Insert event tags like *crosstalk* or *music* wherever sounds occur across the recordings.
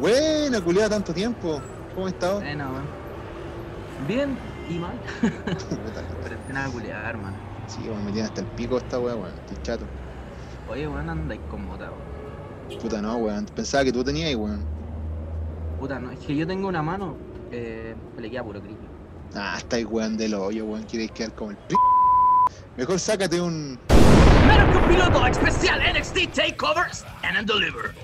Buena, culiada, tanto tiempo. ¿Cómo has estado? Bueno, weón. Bien y mal. *laughs* Pero culiar, hermano. Sí, weón, me tiene hasta el pico esta weá, weón. Estoy chato. Oye, weón, andáis con mota, weón. Puta no, weón. Pensaba que tú tenías, weón. Puta, no, es que yo tengo una mano, eh, le queda puro creepy. Ah, estáis weón del hoyo, weón. Quieres quedar como el p. Mejor sácate un. Medical Piloto Especial NXT Takeover Stand and Deliver.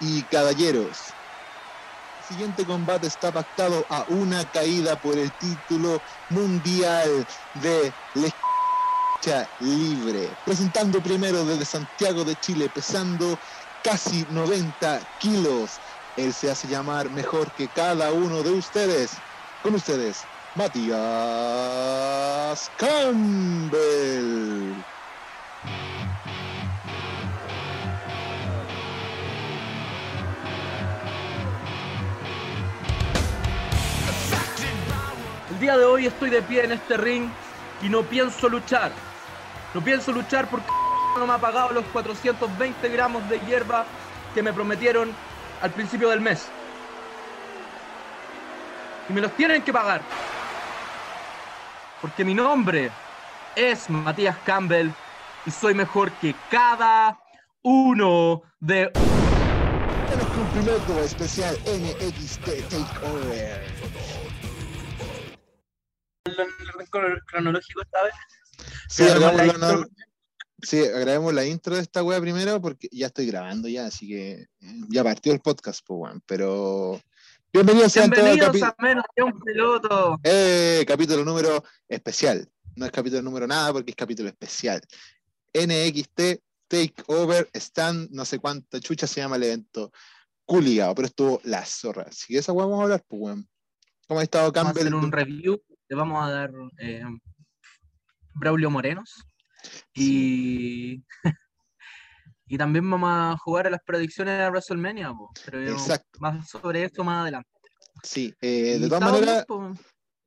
Y caballeros, siguiente combate está pactado a una caída por el título mundial de lucha libre. Presentando primero desde Santiago de Chile, pesando casi 90 kilos. Él se hace llamar mejor que cada uno de ustedes. Con ustedes, Matías Campbell. El día de hoy estoy de pie en este ring y no pienso luchar. No pienso luchar porque no me ha pagado los 420 gramos de hierba que me prometieron al principio del mes. Y me los tienen que pagar. Porque mi nombre es Matías Campbell y soy mejor que cada uno de... Piloto especial NXT. Cronológico esta vez. Sí, hagamos la la- intro- sí, grabemos la intro de esta wea primero porque ya estoy grabando ya, así que eh, ya partió el podcast, pues, weón. Pero bienvenidos Bienvenidos capi- a menos que un piloto. eh, capítulo número especial. No es capítulo número nada porque es capítulo especial. NXT Takeover Stand, no sé cuánta chucha se llama el evento. Culigado, pero estuvo la zorra. Así que esa wea vamos a hablar, pues, weón. ¿Cómo ha estado Vamos a Campbell? hacer un review. Le vamos a dar eh, Braulio Morenos. Y, *laughs* y también vamos a jugar a las predicciones de WrestleMania. po, Pero Exacto. más sobre esto más adelante. Sí, eh, de todas maneras,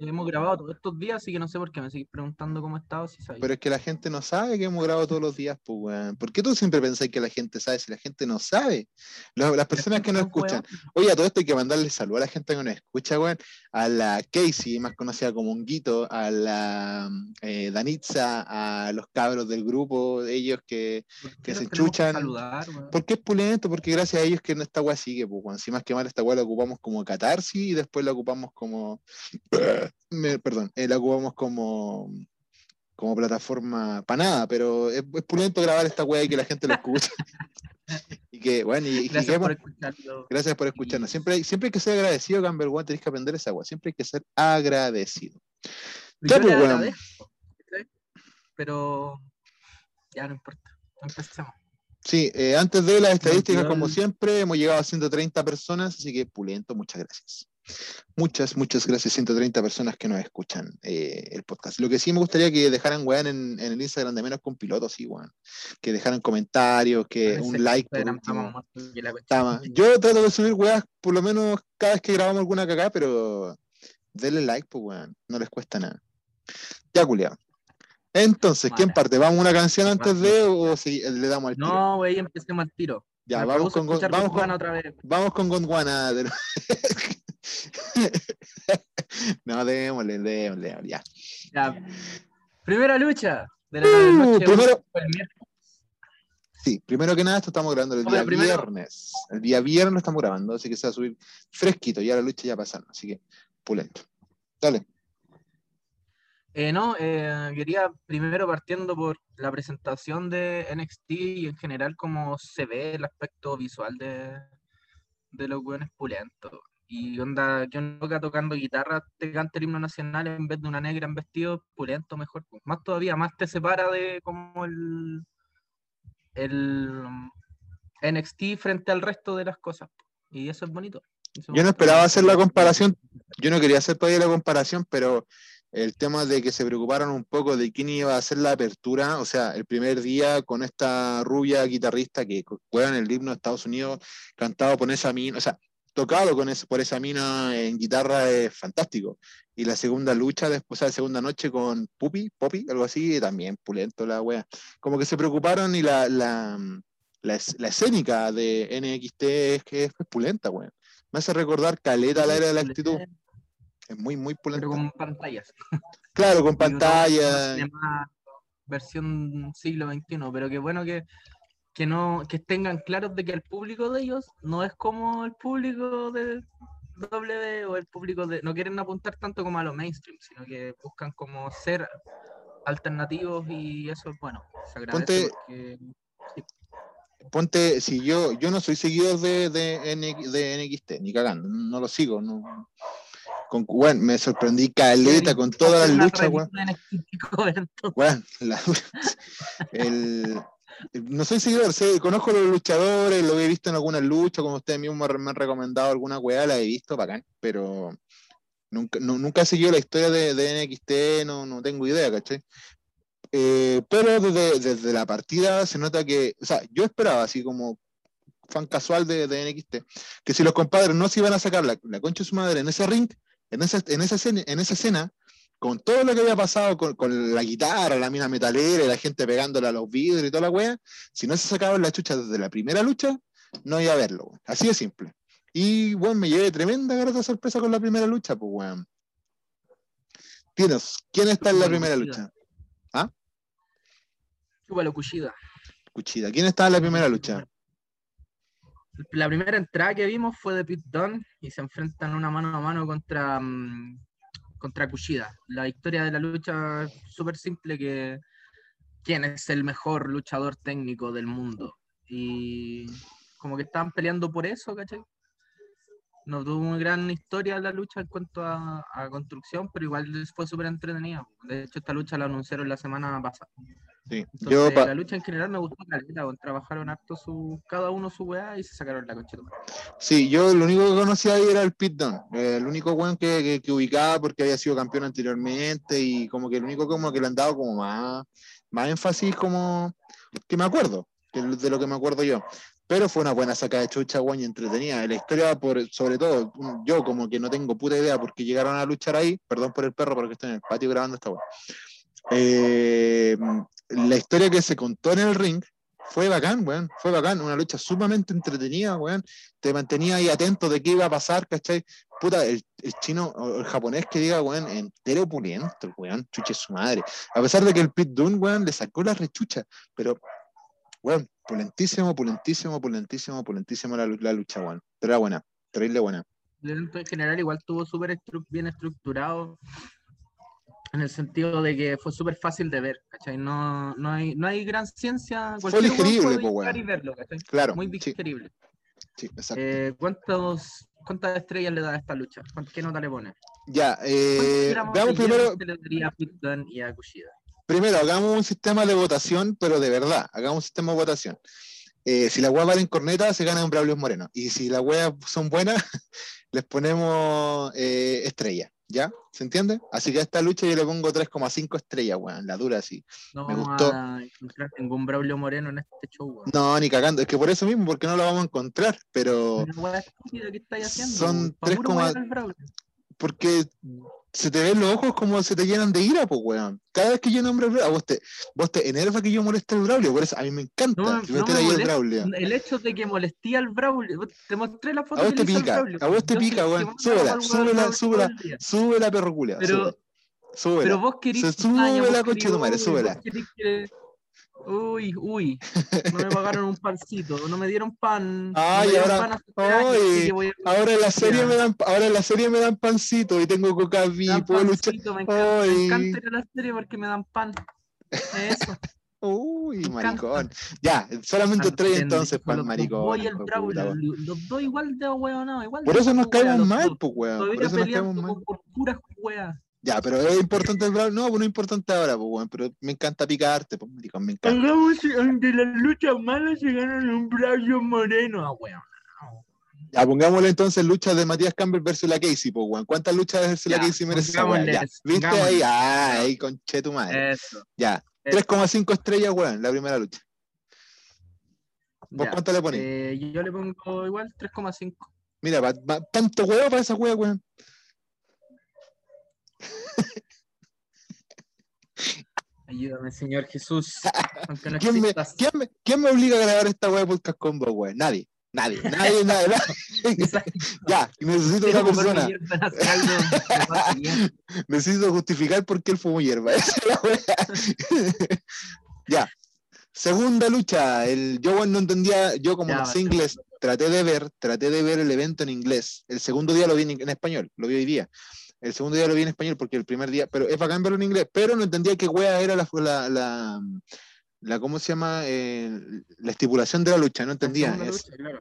hemos grabado todos estos días, así que no sé por qué me seguís preguntando cómo estaba. Si sabía. Pero es que la gente no sabe que hemos grabado todos los días, pues, weón. ¿Por qué tú siempre pensás que la gente sabe si la gente no sabe? Las personas que Son escuchan. Oye, a todo esto hay que mandarle salud a la gente que nos escucha, weón. A la Casey, más conocida como Honguito, a la eh, Danitza, a los cabros del grupo, ellos que. ¿Por qué que se enchuchan. saludar? ¿Por qué es pulento? Porque gracias a ellos que esta weá sigue, pues, weón. Si más que mal esta weá la ocupamos como catarsis y después la ocupamos como. *sniffs* Me- perdón, eh, la ocupamos como como plataforma para nada, pero es, es pulento grabar esta weá y que la gente lo escuche. *laughs* y que, bueno, y, y que Gracias por escucharlo. gracias por escucharnos. Siempre hay, siempre hay que ser agradecido, Campbell, weón, tenés que aprender esa weá. Siempre hay que ser agradecido. Ya, Yo pues, agradezco, ¿cachai? Pero ya no importa. Empecemos. Sí, eh, antes de las estadísticas, como siempre, hemos llegado a 130 personas, así que pulento, muchas gracias. Muchas, muchas gracias, 130 personas que nos escuchan eh, el podcast. Lo que sí me gustaría que dejaran, weón, en, en el Instagram de menos con pilotos, sí, weón. Que dejaran comentarios, que un like por último. Yo trato de subir weas por lo menos cada vez que grabamos alguna cagada, pero denle like, pues weón, no les cuesta nada. Ya, culiao. Entonces, ¿quién parte? ¿Vamos a una canción antes de o si le damos al tiro? No, güey, empecemos al tiro. ya, Me vamos con, vamos, con, otra vez. vamos con Gondwana. de- *laughs* *laughs* no, démosle, démosle, ya. Ya. Primera lucha de la Uh, noche. primero-. Sí, primero que nada, esto estamos grabando el día primero- viernes. El día viernes lo estamos grabando, así que se va a subir fresquito, ya la lucha ya pasaron, así que pulento. Dale. Eh, no, eh, quería primero partiendo por la presentación de NXT y en general cómo se ve el aspecto visual de, de los buenos pulentos. Y onda, un loca tocando guitarra te canta el himno nacional en vez de una negra en vestido, pulento mejor. pues. Más todavía, más te separa de como el, el NXT frente al resto de las cosas. Y eso es bonito. Eso Yo no esperaba hacer la comparación, yo no quería hacer todavía la comparación, pero el tema de que se preocuparon un poco de quién iba a hacer la apertura, o sea, el primer día con esta rubia guitarrista que juega en el himno de Estados Unidos, cantado por esa mina, o sea, tocado con ese, por esa mina en guitarra es fantástico. Y la segunda lucha, después, o la segunda noche con Pupi, Poppy, algo así, también pulento la wea. Como que se preocuparon y la, la, la, es- la escénica de NXT es que es pulenta, weón. Me hace recordar Caleta la era de la actitud. Es muy, muy pulenta. Pero con pantallas. *laughs* Claro, con Digo, no, pantalla. no tiene más versión siglo XXI, pero qué bueno que, que no que tengan claros de que el público de ellos no es como el público de W o el público de no quieren apuntar tanto como a lo mainstream, sino que buscan como ser alternativos y eso es bueno. Se agradece Ponte- porque ponte, si yo, yo no soy seguidor de, de, de NXT, ni cagando, no lo sigo, no. Con, bueno, me sorprendí caleta con todas las Una luchas, weón. Weón, la- *laughs* el- no soy seguidor, sé- conozco los luchadores, lo he visto en algunas luchas, como ustedes mismos me han recomendado alguna weá, la he visto, bacán, pero nunca, nu- nunca he seguido la historia de, de NXT, no, no tengo idea, ¿cachai? Eh, pero desde, desde la partida se nota que, o sea, yo esperaba, así como fan casual de, de NXT, que si los compadres no se iban a sacar la, la concha de su madre en ese ring, en esa, en esa, en esa escena, con todo lo que había pasado con, con la guitarra, la mina metalera y la gente pegándole a los vidrios y toda la wea, si no se sacaban la chucha desde la primera lucha, no iba a verlo, weón. Así de simple. Y bueno, me llevé tremenda grata sorpresa con la primera lucha, pues weón. Tienes, ¿quién está en la primera lucha? Chúpalo, Kushida. Cuchida. ¿Quién está en la primera lucha? La primera entrada que vimos fue de Pete Dunne y se enfrentan una mano a mano contra, mm, contra Kushida. La historia de la lucha súper simple que quién es el mejor luchador técnico del mundo. Y como que estaban peleando por eso, ¿cachai? No tuvo una gran historia la lucha en cuanto a, a construcción, pero igual fue súper entretenida. De hecho, esta lucha la anunciaron la semana pasada. Sí. Entonces, Yo, pa- la lucha en general me gustó caleta, trabajaron harto su, cada uno su weá y se sacaron la madre. sí, yo lo único que conocía ahí era el Pit Dunne, eh, el único weón que, que, que ubicaba porque había sido campeón anteriormente y como que el único como que le han dado como más, más énfasis como que me acuerdo, que de lo que me acuerdo yo. Pero fue una buena saca de chucha, weón, y entretenida. La historia, por, sobre todo, yo como que no tengo puta idea porque llegaron a luchar ahí, perdón por el perro, porque estoy en el patio grabando esta weón. Eh, la historia que se contó en el ring fue bacán, weón, fue bacán, una lucha sumamente entretenida, weón, te mantenía ahí atento de qué iba a pasar, ¿cachai? Puta, el, el chino o el japonés que diga, weón, entero opulento, el weón, chuche su madre. A pesar de que el Pit Dunne, weón, le sacó la rechucha, pero, weón, pulentísimo, pulentísimo, pulentísimo, pulentísimo la, lucha, weón. Pero era buena, terrible buena. En general igual estuvo súper bien estructurado en el sentido de que fue súper fácil de ver, ¿cachai? No, no, hay, no hay gran ciencia. weón digerible, y verlo, ¿cachai? Claro, Muy digerible. sí, exacto. Eh, ¿cuántos, ¿Cuántas estrellas le da a esta lucha? ¿Cuán- ¿Qué nota le pone? ya, ¿Cuántos eh, veamos primero, y a primero, hagamos un sistema de votación, pero de verdad, hagamos un sistema de votación. Eh, si las weas valen corneta, se gana un Braulio Moreno. Y si las weas son buenas, *laughs* les ponemos eh, estrella, ¿ya? ¿Se entiende? Así que a esta lucha yo le pongo 3,5 estrellas, weón, la dura así. No Me vamos gustó. a encontrar ningún Braulio Moreno en este show, weón. No, ni cagando, es que por eso mismo, porque no lo vamos a encontrar, pero Una weá estúpida que estáis haciendo. Son weón, pa' tres puro coma- wear al Braulio. porque se te ven los ojos como se te llenan de ira, pues, weón. Cada vez que yo nombro a vos te, vos te enerva que yo moleste al Braulio, por eso a mí me encanta No, no me ahí el. Braulio. El hecho de que molestía al Braulio, te mostré la foto A vos te pica, Braulio. a vos te Yo pica, weón. Súbela, súbela, súbela. todo el día. Sube la perroculia, Pero, súbela. pero vos querís. Se sube daño, vos la querís- concha de tu madre, súbela. vos querís que- Uy, uy, no me pagaron un pancito, no me dieron pan. *laughs* no Ay, dieron ahora- pan voy Ahora en la serie me dan, ahora en la serie me dan pancito y tengo coca me dan puedo luchar. me encanta, me encanta ir a la serie porque me dan pan. Eso. *laughs* Uy, maricón. Ya, solamente tres entonces para el los- maricón. Los dos y el weón. los dos igual de hueonados, igual Por de eso nos caemos mal, pues, weón. Por Todavía peleando por puras weas. Ya, pero es importante el Braulio. No, pues no es importante ahora, pues, weón. Pero me encanta picarte, pues, maricón, me encanta. Hagamos de las luchas malas se ganan un Braulio Moreno, ah, weón. Ya, pongámosle entonces luchas de Matías Campbell versus la Casey, pues, weón. ¿Cuántas luchas versus la Ya, Casey merece esa Ya, ¿viste ahí? Ah, ahí, conche tu madre. Eso. Ya, eso. 3,5 estrellas, weón, la primera lucha. ¿Vos Ya, cuánto le ponés? eh, yo le pongo igual 3,5. Mira, pa- pa- tanto huevo para esa wea, weón. Ayúdame, Señor Jesús. No ¿Quién me, quién, me, quién me obliga a grabar esta de podcast con vos? Nadie. Nadie, nadie, *laughs* nadie, nadie. Ya, necesito una persona. hierba. *laughs* Necesito justificar por qué él fumó hierba. *laughs* Ya. Segunda lucha. El, yo no entendía, yo como no sé inglés, traté de ver, traté de ver el evento en inglés. El segundo día lo vi en, en español, lo vi hoy día. El segundo día lo vi en español porque el primer día, pero es bacán verlo en inglés, pero no entendía qué wea era la, la, la, la ¿cómo se llama? Eh, la estipulación de la lucha, no entendía. Es- lucha, claro.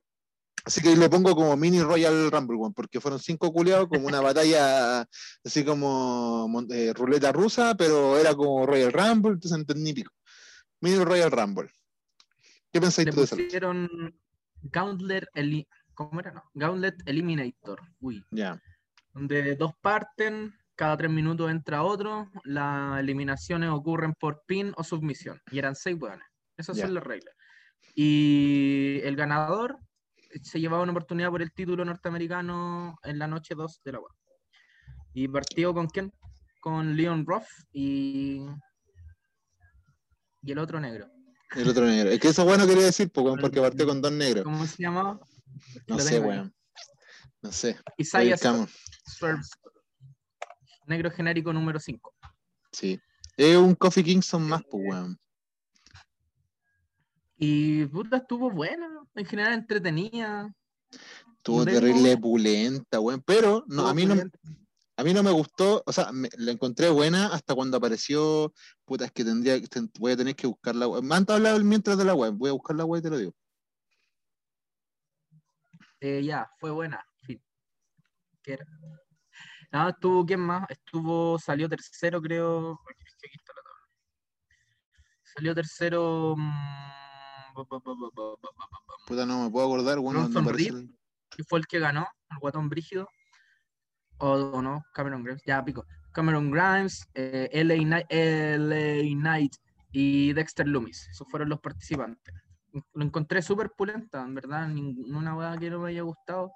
así que le pongo como mini Royal Rumble, weón, porque fueron cinco culiados, como una *laughs* batalla así como eh, ruleta rusa, pero era como Royal Rumble, entonces entendí pico. Mini Royal Rumble. ¿Qué pensáis tú de lucha? pusieron Gauntlet, Eli- ¿cómo era? No? Gauntlet Eliminator. Uy. Ya, donde dos parten, cada tres minutos entra otro, las eliminaciones ocurren por pin o submisión, y eran seis hueones. Esas Ya. son las reglas. Y el ganador se llevaba una oportunidad por el título norteamericano en la noche 2 de la web. ¿Y partió con quién? Con Leon Ruff y. Y el otro negro. el otro negro. Es que eso bueno quería decir, pues, *laughs* porque partió con dos negros. ¿Cómo se llamaba? No sé, weón. No sé. Isaiah El camo. Scott, Swerve Scott. Negro genérico número 5. Sí. Es un Coffee Kingston más, pues, weón. Y puta, estuvo buena, en general entretenida. Estuvo terrible pulenta, weón. Pero no, a mí no, a mí no me gustó, o sea, me- la encontré buena hasta cuando apareció. Puta, es que tendría que- ten- voy a tener que buscar la web. Me han hablado mientras de la web. Voy a buscar la web y te lo digo. Eh, ya, fue buena que era. Nada, ah, estuvo, ¿quién más? Estuvo, salió tercero, creo. Salió tercero. Puta, no me puedo acordar. Bueno, fue el que ganó, el guatón brígido. O, no, Cameron Grimes, ya pico. Cameron Grimes, eh, LA, Knight, LA Knight y Dexter Loomis. Esos fueron los participantes. Lo encontré súper pulenta, en verdad. Ninguna hueá que no me haya gustado.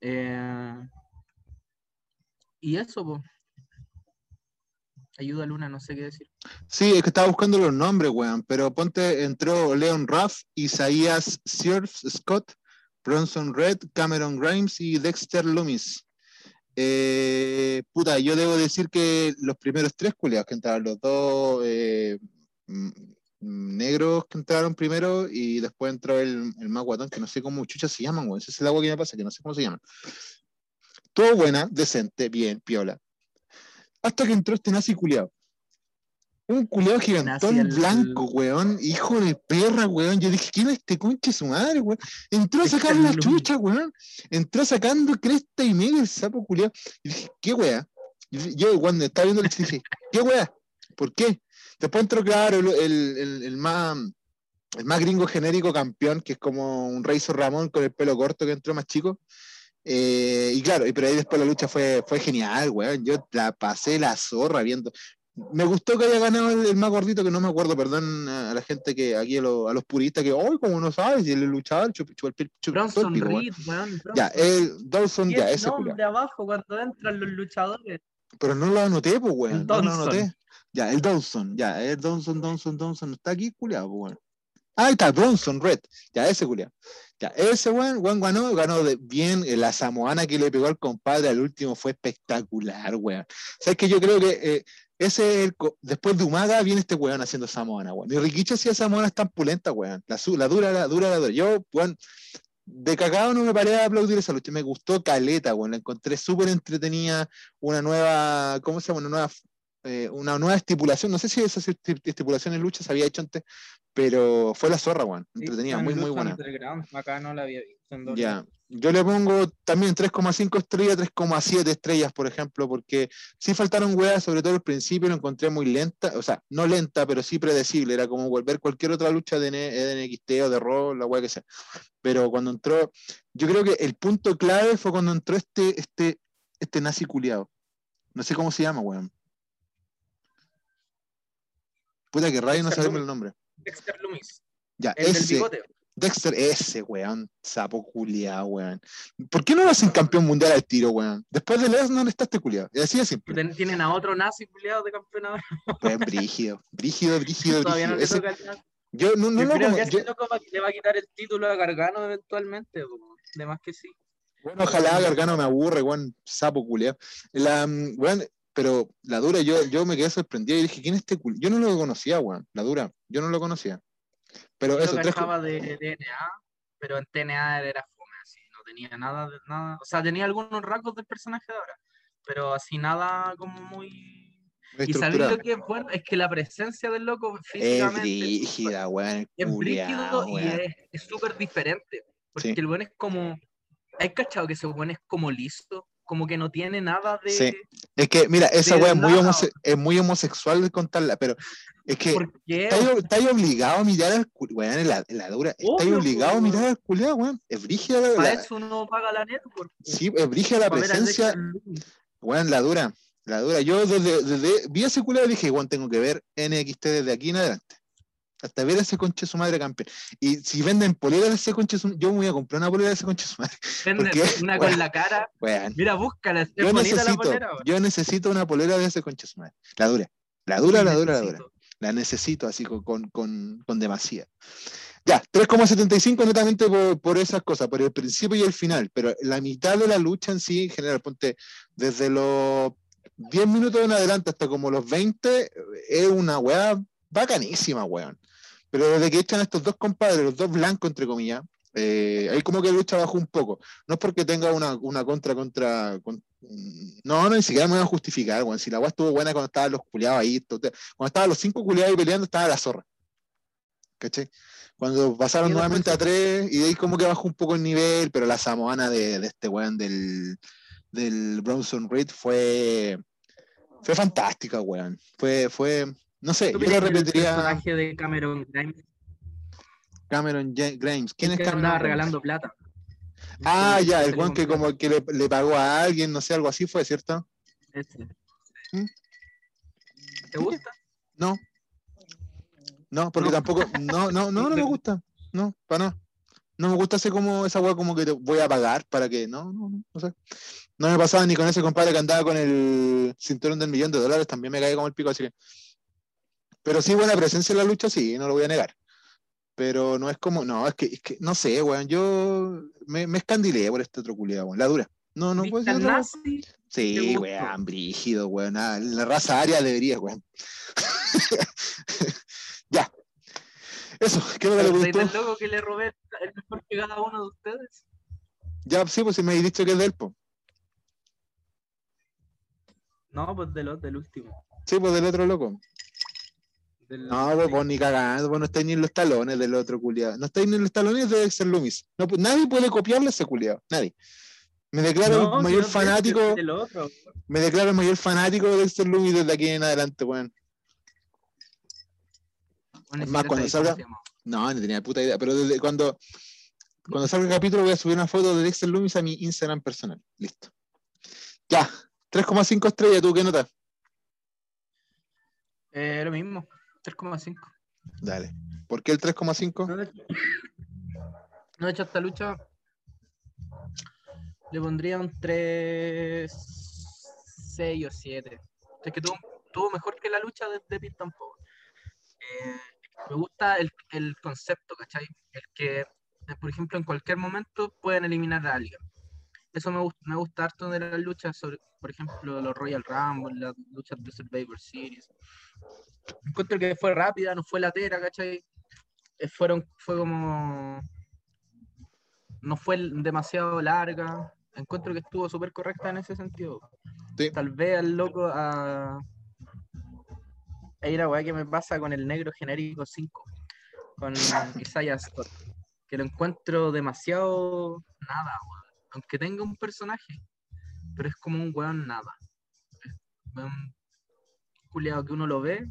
Eh, y eso, pues. Ayuda Luna, no sé qué decir. Sí, es que estaba buscando los nombres, weón. Pero ponte, entró Leon Ruff, Isaías Sierf Scott, Bronson Red, Cameron Grimes y Dexter Loomis. Eh, puta, yo debo decir que los primeros tres culiados que entraron, los dos eh, mm, negros que entraron primero y después entró el, el más guatón, que no sé cómo chucha se llaman, weón. Ese es el agua que me pasa, que no sé cómo se llaman. Todo buena, decente, bien, piola. Hasta que entró este nazi culiado. Un culiado gigantón Nazi, el- blanco, weón. Hijo de perra, weón. Yo dije, ¿quién es este conche su madre, weón? Entró a Este sacar la chucha, weón. Entró sacando cresta y media el sapo culiado. Y dije, ¿qué weá? Yo cuando estaba viendo el dije, ¿qué weá? ¿Por qué? Después entró, claro, el, el- el- el más, el más gringo genérico campeón, que es como un Razor Ramón con el pelo corto que entró más chico. Eh, y claro, y pero ahí después la lucha fue, fue genial, weón. Yo la pasé la zorra viendo. Me gustó que haya ganado el, el más gordito, que no me acuerdo, perdón a, la gente que aquí, a, los- a los puristas, que, hoy como no sabes, si el luchador chup, chup, chup- el Bronson pico, weón". Reed, weón. Ya, el Dawson, Y ya, ese nombre abajo cuando entran los luchadores. Pero no lo anoté, pues, weón. No lo anoté. Ya, el Dawson, ya, el Dawson, Dawson, Dawson, está aquí, culiado, pues, weón. Ah, ahí está, Bronson Red, ya, ese culiado. Ya, ese weón, weón ganó, ganó de bien. eh, La samoana que le pegó al compadre al último fue espectacular, weón. Sabes que yo creo que eh, ese después de Umaga viene este weón haciendo samoana, weón. Y Rikichi hacía samoanas tan pulentas, weón. La, la dura, la dura, la dura. Yo, weón, de cagado no me paré a aplaudir esa lucha. Me gustó caleta, weón. La encontré súper entretenida. Una nueva, ¿cómo se llama? Una nueva, eh, una nueva estipulación. No sé si esa esti- estipulación en lucha se había hecho antes, pero fue la zorra, weón. Entretenida, muy, muy buena. Acá no la había visto. Ya, yo le pongo también 3,5 estrellas, 3,7 estrellas, por ejemplo, porque sí faltaron weas, sobre todo al principio lo encontré muy lenta, o sea, no lenta, pero sí predecible, era como volver cualquier otra lucha de, N- de NXT o de Raw, la wea que sea. Pero cuando entró, yo creo que el punto clave fue cuando entró este, este, este nazi culiado. No sé cómo se llama, weón. Puta que radio no Dexter sabemos el nombre. Dexter Loomis, Ya, el del ese, bigote. Dexter, ese weón, sapo culiado, weón. ¿Por qué no lo hacen campeón mundial al tiro, weón? Después de Lesnar está este culiado. Y así de simple. Tienen a otro nazi culiado de campeón ahora. Weón, brígido, brígido, *laughs* brígido, Todavía no le Ese- toca el nazi. yo no, no Yo creo como- que yo- ese loco le va a quitar el título a Gargano eventualmente. po. De más que sí. Bueno, ojalá Gargano me aburre, weón, sapo culiado. La, mm, weón, pero la dura, yo, yo me quedé sorprendido y dije, ¿quién es este culiado? Yo no lo conocía, weón, la dura, yo no lo conocía. Pero Yo eso, tres, de DNA, pero en TNA era fome, así, no tenía nada, de, nada, o sea, tenía algunos rasgos del personaje de ahora, pero así nada como muy... Y sabéis lo que es bueno, es que la presencia del loco Es físicamente brígida, weón. es brígido y es es súper diferente. Porque Sí. el buen es como. ¿Hay cachado que ese buen es como listo? Como que no tiene nada de. Sí. Es que, mira, esa weá es muy, homose- es muy homosexual de contarla, pero es que ¿Por qué? estáis obligado a mirar al weón, en la, en la dura. Estáis obligado a mirar al culiao, weón. Es brígida la, Para eso uno paga la network. sí, es brígida la presencia, weón, la dura. La dura. Yo desde, desde vi ese culiao y dije, weón, tengo que ver NXT desde aquí en adelante. Hasta ver a ese conche su madre campeón. Y si venden poleras de ese conche su yo me voy a comprar una polera de ese conche su madre. *laughs* Venden una Weón. con la cara. Weón. Mira, búscala. Es Yo bonita la necesito, polera. weón. yo necesito una polera de ese conche su madre. La dura. La dura, la dura, la dura. Necesito. La necesito así con, con, con, con demasía. Ya, 3,75 netamente por, por esas cosas, por el principio y el final, pero la mitad de la lucha en sí, en general, ponte desde los 10 minutos en adelante hasta como los 20, es una weá bacanísima, weón. Pero desde que echan estos dos compadres, los dos blancos, entre comillas, eh, ahí como que lucha bajó un poco. No es porque tenga una, una contra contra. con- no, no, ni siquiera me voy a justificar, weón. Si la weá estuvo buena cuando estaban los culiados ahí, cuando estaban los cinco culiados ahí peleando, estaba la zorra. ¿Cachai? Cuando pasaron nuevamente a tres, y de ahí como que bajó un poco el nivel, pero la samoana de, de este weón del, del Bronson Reed fue, fue fantástica, weón. Fue, fue, no sé, ¿Tú yo lo que el repetiría personaje de Cameron Grimes Cameron Grimes. ¿Quién es que Cameron andaba regalando plata? Ah, ya, el weón que como que le, le pagó a alguien, no sé, algo así fue, ¿cierto? ¿Mm? ¿Te gusta? No. No, porque No. tampoco, no, no, no, no me *laughs* gusta. No, para no. No me gusta hacer como esa weá como que te voy a pagar para que, no, no, no, no sé. No me pasaba ni con ese compadre que andaba con el cinturón del millón de dólares, también me cae como el pico, así que. Pero sí, buena presencia en la lucha, sí, no lo voy a negar. Pero no es como, no, es que, es que no sé, weón, yo me, me escandilé por este otro culiado, weón, la dura. No, no puede ¿Viste ser nazi? Sí, weón, brígido, weón. La raza aria debería, weón. *laughs* ya. Eso, ¿qué le ¿Soy gustó? del loco que le robé el mejor que cada uno de ustedes? Ya, sí, pues si me habéis dicho que es del po. No, pues del, otro, del último. Sí, pues del otro loco. Del- No, pues vos ni cagando, vos no estáis ni en los talones del otro culiado. No estáis ni en los talones de Dexter Loomis. No, nadie puede copiarle a ese culiado. Nadie. Me declaro No, el si mayor no, fanático, Del otro. me declaro el mayor fanático de Dexter Loomis desde aquí en adelante, weón. Bueno, más, cuando salga-. No, no tenía puta idea. Pero desde cuando, cuando salga el capítulo voy a subir una foto de Dexter Loomis a mi Instagram personal. Listo. Ya. 3,5 estrellas, ¿tú qué nota? Eh, lo mismo, 3,5. Dale. ¿Por qué el 3,5? No, de hecho, no, esta lucha le pondría un 3, 6 o 7. Es que tuvo, tuvo mejor que la lucha de, de Pit tampoco. Eh, me gusta el, el concepto, ¿cachai? El que, por ejemplo, en cualquier momento pueden eliminar a alguien. Eso me, gust- me gusta harto de las luchas, sobre, por ejemplo, los Royal Rumble, las luchas de Survivor Series. Encuentro que fue rápida, no fue latera, ¿cachai? Eh, fueron, fue como. No fue demasiado larga. Encuentro que estuvo súper correcta en ese sentido. Sí. Tal vez al loco a. Ahí la weá que me pasa con el negro genérico 5. Con Isaiah Scott. Que lo encuentro demasiado nada, weón. Aunque tenga un personaje. Pero es como un weón nada. Un culiado que uno lo ve.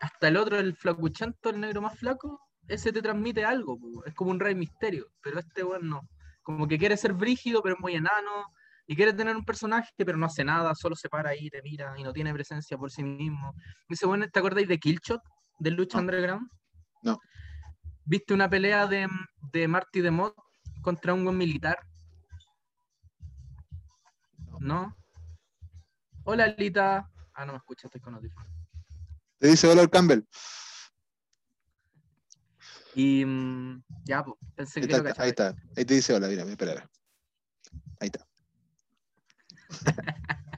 Hasta el otro, el flacuchento, el negro más flaco, ese te transmite algo, es como un rey misterio, pero este weón no. Como que quiere ser brígido, pero es muy enano, y quiere tener un personaje, pero no hace nada, solo se para ahí, te mira, y no tiene presencia por sí mismo. Ese weón, ¿te acordáis de Killshot, del Lucha No. Underground? No. ¿Viste una pelea de, de Marty de Mod contra un buen militar? ¿No? Hola, Lita. Ah, no me escuchas, estoy con audífonos. Te dice Dolor Campbell. Y mm, ya, pues, pensé Ahí que está, ahí está. Ahí te dice hola, mira, espera. Ahí está. *laughs*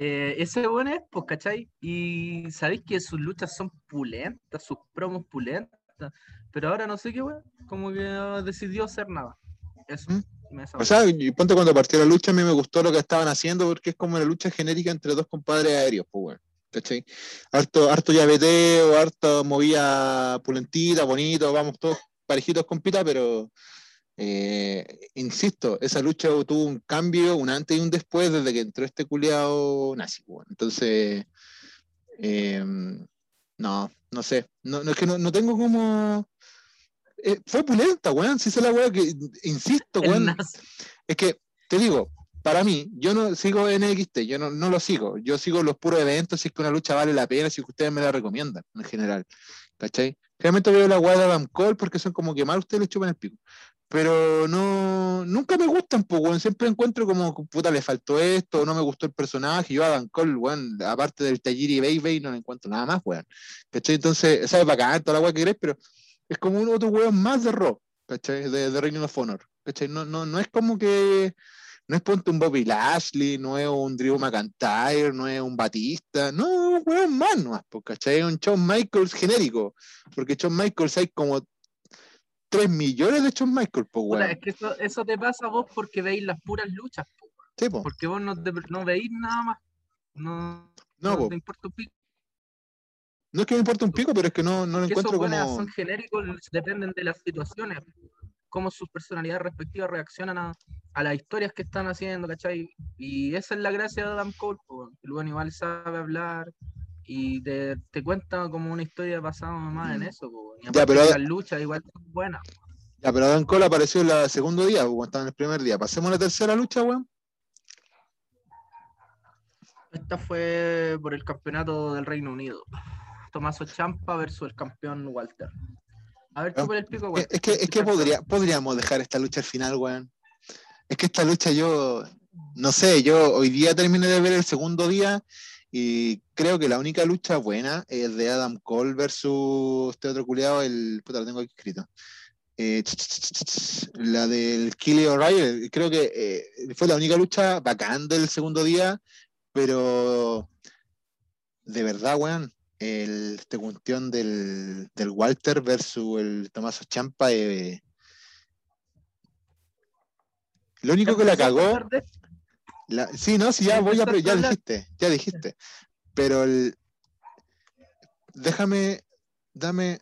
Eh, ese bueno es, pues, ¿cachai? Y sabéis que sus luchas son pulentas, sus promos pulentas, pero ahora no sé qué weón, como que decidió hacer nada. Eso. ¿Mm? O sea, y ponte cuando partió la lucha, a mí me gustó lo que estaban haciendo porque es como una lucha genérica entre dos compadres aéreos, pues, weón. ¿Cachai? Harto, harto llaveteo, harto movía pulentita, bonito, vamos todos parejitos con pita, pero eh, insisto, esa lucha tuvo un cambio, un antes y un después desde que entró este culiado nazi, weón. Entonces, eh, no, no sé. No, no es que no, no tengo como. Eh, fue pulenta, weón. Si es la weá que, insisto, weón. Es que, te digo, para mí, yo no sigo NXT, yo no, no lo sigo. Yo sigo los puros eventos, si es que una lucha vale la pena, si es que ustedes me la recomiendan, en general. ¿Cachai? Realmente veo la weá de Adam Cole porque son como que mal ustedes le chupan el pico. Pero no, nunca me gustan, pues, weón. Siempre encuentro como, puta, le faltó esto, no me gustó el personaje. Yo a Adam Cole, weón, aparte del Tajiri Baby, no le encuentro nada más, weón. ¿Cachai? Entonces, sabes, bacán, toda la weá que querés, pero es como un otro weón más de Raw, ¿cachai? De, de Reign of Honor, ¿cachai? No, no, no es como que, no es ponte un Bobby Lashley, no es un Drew McIntyre, no es un Batista, no, weón más nomás, pues, ¿cachai? Es un Shawn Michaels genérico, porque Shawn Michaels hay como 3 millones de Shawn Michaels, pues, Puta, weón. es que eso, eso te pasa a vos porque veis las puras luchas, po, Sí, po. porque vos no, te- no veis nada más. No, No, po. te importa un pico. No es que me importe un pico, pero es que no, no lo esos encuentro como... son genéricos, dependen de las situaciones, cómo sus personalidades respectivas reaccionan a, a las historias que están haciendo, ¿cachai? Y esa es la gracia de Adam Cole, el bueno igual sabe hablar y te, te cuenta como una historia basada más en eso, po, y Ya, pero- las luchas igual son buenas. Ya, pero Adam Cole apareció el segundo día, cuando estaba en el primer día. Pasemos a la tercera lucha, weón. Esta fue por el campeonato del Reino Unido. Tomaso Champa versus el campeón Walter. A ver, Ah, chúpale el pico, Es- Walter. Es que, es que podría, podríamos dejar esta lucha al final, weón. Es que esta lucha yo, no sé, yo hoy día terminé de ver el segundo día y creo que la única lucha buena es de Adam Cole versus este otro culiado, el, puta, lo tengo aquí escrito. Eh, ch- ch- ch- ch- la del Killy O'Reilly, creo que eh, fue la única lucha bacán del segundo día, pero de verdad, weón, el, este cuestión del, del Walter versus el Tomaso Champa, eh, lo único que la cagó, la- sí, no, sí, ya ¿Ya voy a, ya dijiste, ya dijiste, pero el, déjame, dame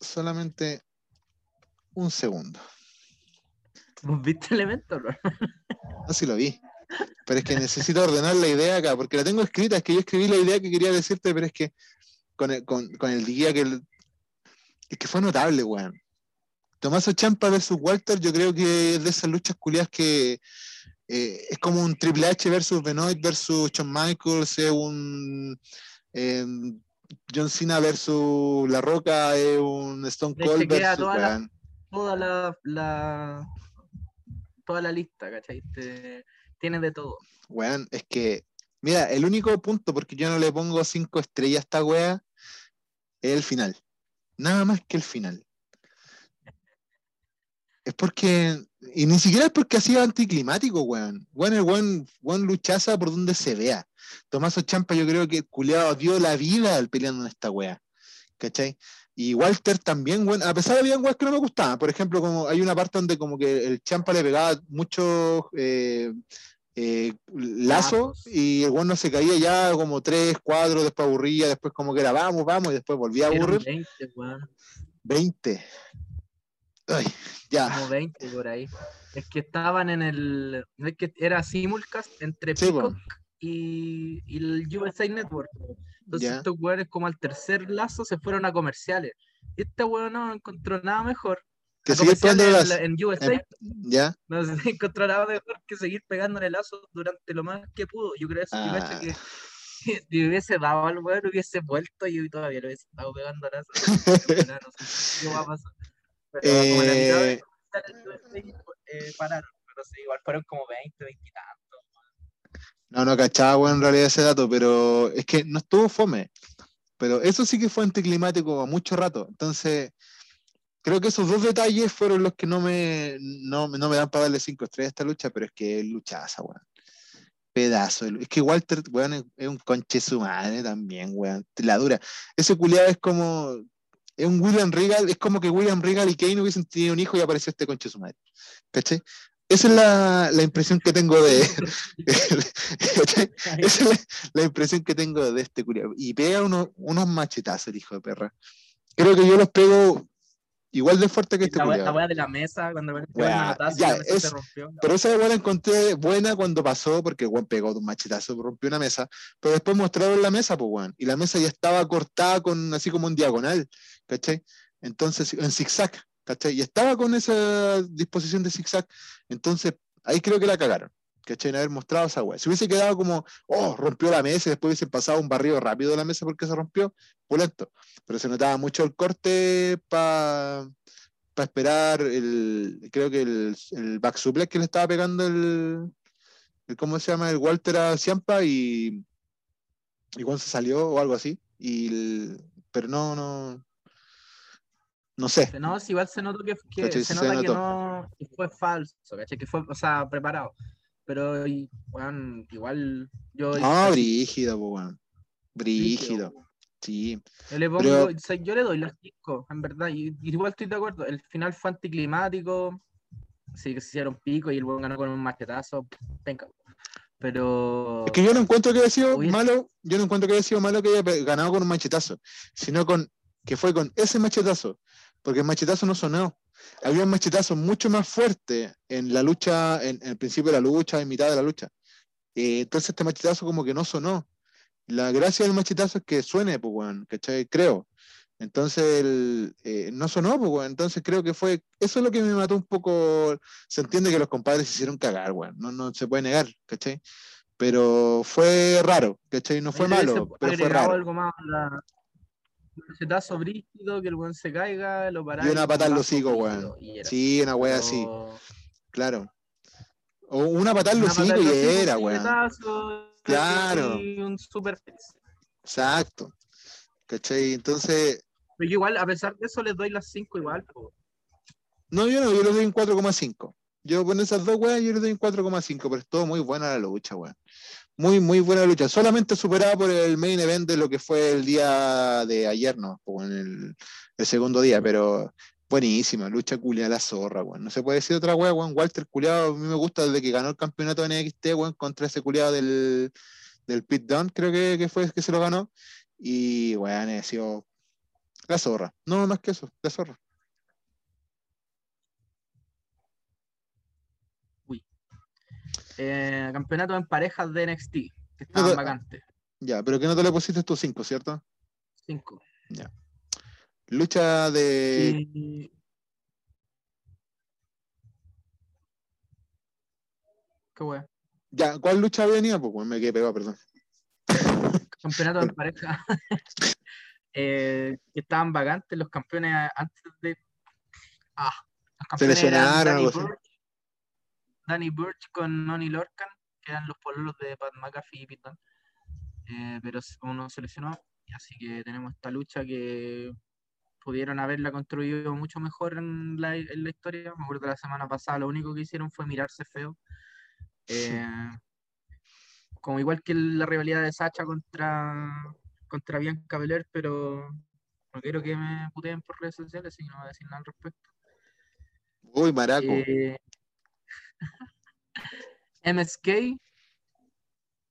solamente un segundo. ¿Vos viste el evento? No si lo vi. Pero es que necesito ordenar la idea acá, porque la tengo escrita, es que yo escribí la idea que quería decirte, pero es que con el, con, con el día que el- es que fue notable, weón. Tomaso Champa versus Walter, yo creo que es de esas luchas culiadas que eh, es como un Triple H versus Benoit versus Shawn Michaels, es un eh, John Cena versus La Roca, es un Stone Cold versus toda la-. Toda la, la toda la lista, ¿cachai? Te- tiene de todo. Weón, es que, mira, el único punto porque yo no le pongo cinco estrellas a esta wea es el final. Nada más que el final. Es porque, y ni siquiera es porque ha sido anticlimático, weón. Weón, el weón, weón luchaza por donde se vea. Tomaso Champa, yo creo que culiado dio la vida al peleando en esta wea. ¿Cachai? Y Walter también, weón, a pesar de había weas que no me gustaban. Por ejemplo, como hay una parte donde como que el Champa le pegaba muchos eh, eh, lazo Lazos. y el weón no se caía ya como tres, cuatro, después aburría, después como que era vamos, vamos, y después volvía a aburrir. 20, weón, 20. Ay, ya. como 20 por ahí. Es que estaban en el. Es que era simulcast entre Sí. Peacock y, y el USA Network. Entonces, Ya. estos weones, como al tercer lazo, se fueron a comerciales. Y este weón no encontró nada mejor. Que A pegando en, las. la- en USA. em, Ya. No si *laughs* encontró nada mejor que seguir pegándole lazo durante lo más que pudo. Yo creo eso, Ah. que si hubiese dado al weón, hubiese vuelto y todavía lo hubiese estado pegando lazo. *laughs* Pero no sé qué va a pasar. Pero como la mitad de Eh, los eh, pararon. Pero sí, igual fueron como 20, 20 y tantos. No, no cachaba, weón, en realidad ese dato, pero es que no estuvo fome. Pero eso sí que fue anticlimático a mucho rato. Entonces, creo que esos dos detalles fueron los que no me, no, me dan para darle cinco estrellas a esta lucha, pero es que es luchaza, weón. Pedazo. Es que Walter, weón, es, es un conche su madre también, weón. La dura. Ese culiado es como. Es un William Regal, es como que William Regal y Kane hubiesen tenido un hijo y apareció este conche su madre. ¿Cachai? Esa es la, la impresión que tengo de. *laughs* Esa es la, la impresión que tengo de este culiao. Y pega unos, unos machetazos, el hijo de perra. Creo que yo los pego igual de fuerte que este La wea, la wea de la mesa, cuando Wea, manotazo, ya, la mesa es- se rompió. Pero esa weá la encontré buena cuando pasó, porque weón pegó un machetazo, rompió una mesa, pero después mostraron la mesa, pues y la mesa ya estaba cortada con así como en diagonal, ¿cachai? Entonces, en zigzag, ¿cachai? Y estaba con esa disposición de zigzag, entonces ahí creo que la cagaron, ¿cachai? En haber mostrado esa weá. Si hubiese quedado como, oh, rompió la mesa y después hubiese pasado un barrido rápido de la mesa porque se rompió, pulento. Pero se notaba mucho el corte para para esperar el, creo que el, el back suplex que le estaba pegando el, el ¿cómo se llama? El Walter a Ciampa y, y se salió o algo así. Y pero no, no, no sé. No, si igual se notó que, que- Cachai, se nota que no que fue falso, ¿cachai? Que fue, o sea, preparado. Pero y, weón, igual yo, No, brígido, po, weón. Brígido. Sí. yo le pongo, pero- o sea, yo le doy los cinco, en verdad, y, igual estoy de acuerdo. El final fue anticlimático, sí que se hicieron pico y el weón ganó con un machetazo, venga. Pero Es que yo no encuentro que haya sido malo, yo no encuentro que haya sido malo que haya ganado con un machetazo, sino con que fue con ese machetazo, porque el machetazo no sonó. Había un machetazo mucho más fuerte en la lucha, en, en el principio de la lucha, en mitad de la lucha. Eh, entonces este machetazo como que no sonó. La gracia del machetazo es que suene, pues, weón, ¿cachai? Creo. Entonces el, eh, no sonó, pues, weón. Entonces creo que fue, eso es lo que me mató un poco. Se entiende que los compadres se hicieron cagar, weón. No, no se puede negar, ¿cachai? Pero fue raro, ¿cachai? No fue malo, pero fue raro. algo más, la- un machetazo brígido, que el weón se caiga, lo paráis Y una patada al brazo hocico, weón. Sí, una wea así, Pero- claro. O una patada hocico patada y era, weón. Claro. Y un super. Exacto. ¿Cachai? Entonces, Pero yo igual, a pesar de eso, les doy las 5 igual. po. no, yo no, yo le doy un 4,5. Yo con esas dos weas, yo le doy un 4,5, pero estuvo muy buena la lucha, weón. Muy, muy buena lucha. Solamente superada por el main event de lo que fue el día de ayer, ¿no? O en el, segundo día, pero buenísima. Lucha culia la zorra, weón. No se puede decir otra wea, weón. Walter culiado, a mí me gusta desde que ganó el campeonato de NXT, weón, contra ese culiado del, del Pit Down, creo que, que fue que se lo ganó. Y, weón, ha sido la zorra. No más que eso, la zorra. Eh, campeonato en parejas de NXT, que estaban vacantes. Ya, pero que no te le pusiste tus 5, ¿cierto? 5. Lucha de. Y... Qué wea. Ya, ¿cuál lucha venía? Pues me quedé pegado, perdón. *laughs* Campeonato en pareja. *laughs* eh, que estaban vacantes los campeones antes de. Ah, los campeones eran lesionaron, Danny. Burch, con Noni Lorcan, que eran los pololos de Pat McAfee y Piton. Eh, pero uno se lesionó, así que tenemos esta lucha que pudieron haberla construido mucho mejor en la, en la historia. Me acuerdo que la semana pasada lo único que hicieron fue mirarse feo. Eh, como igual que la rivalidad de Sacha contra, contra Bianca Belair, pero no quiero que me puteen por redes sociales, así que no voy a decir nada al respecto. Uy, maraco. Eh, MSK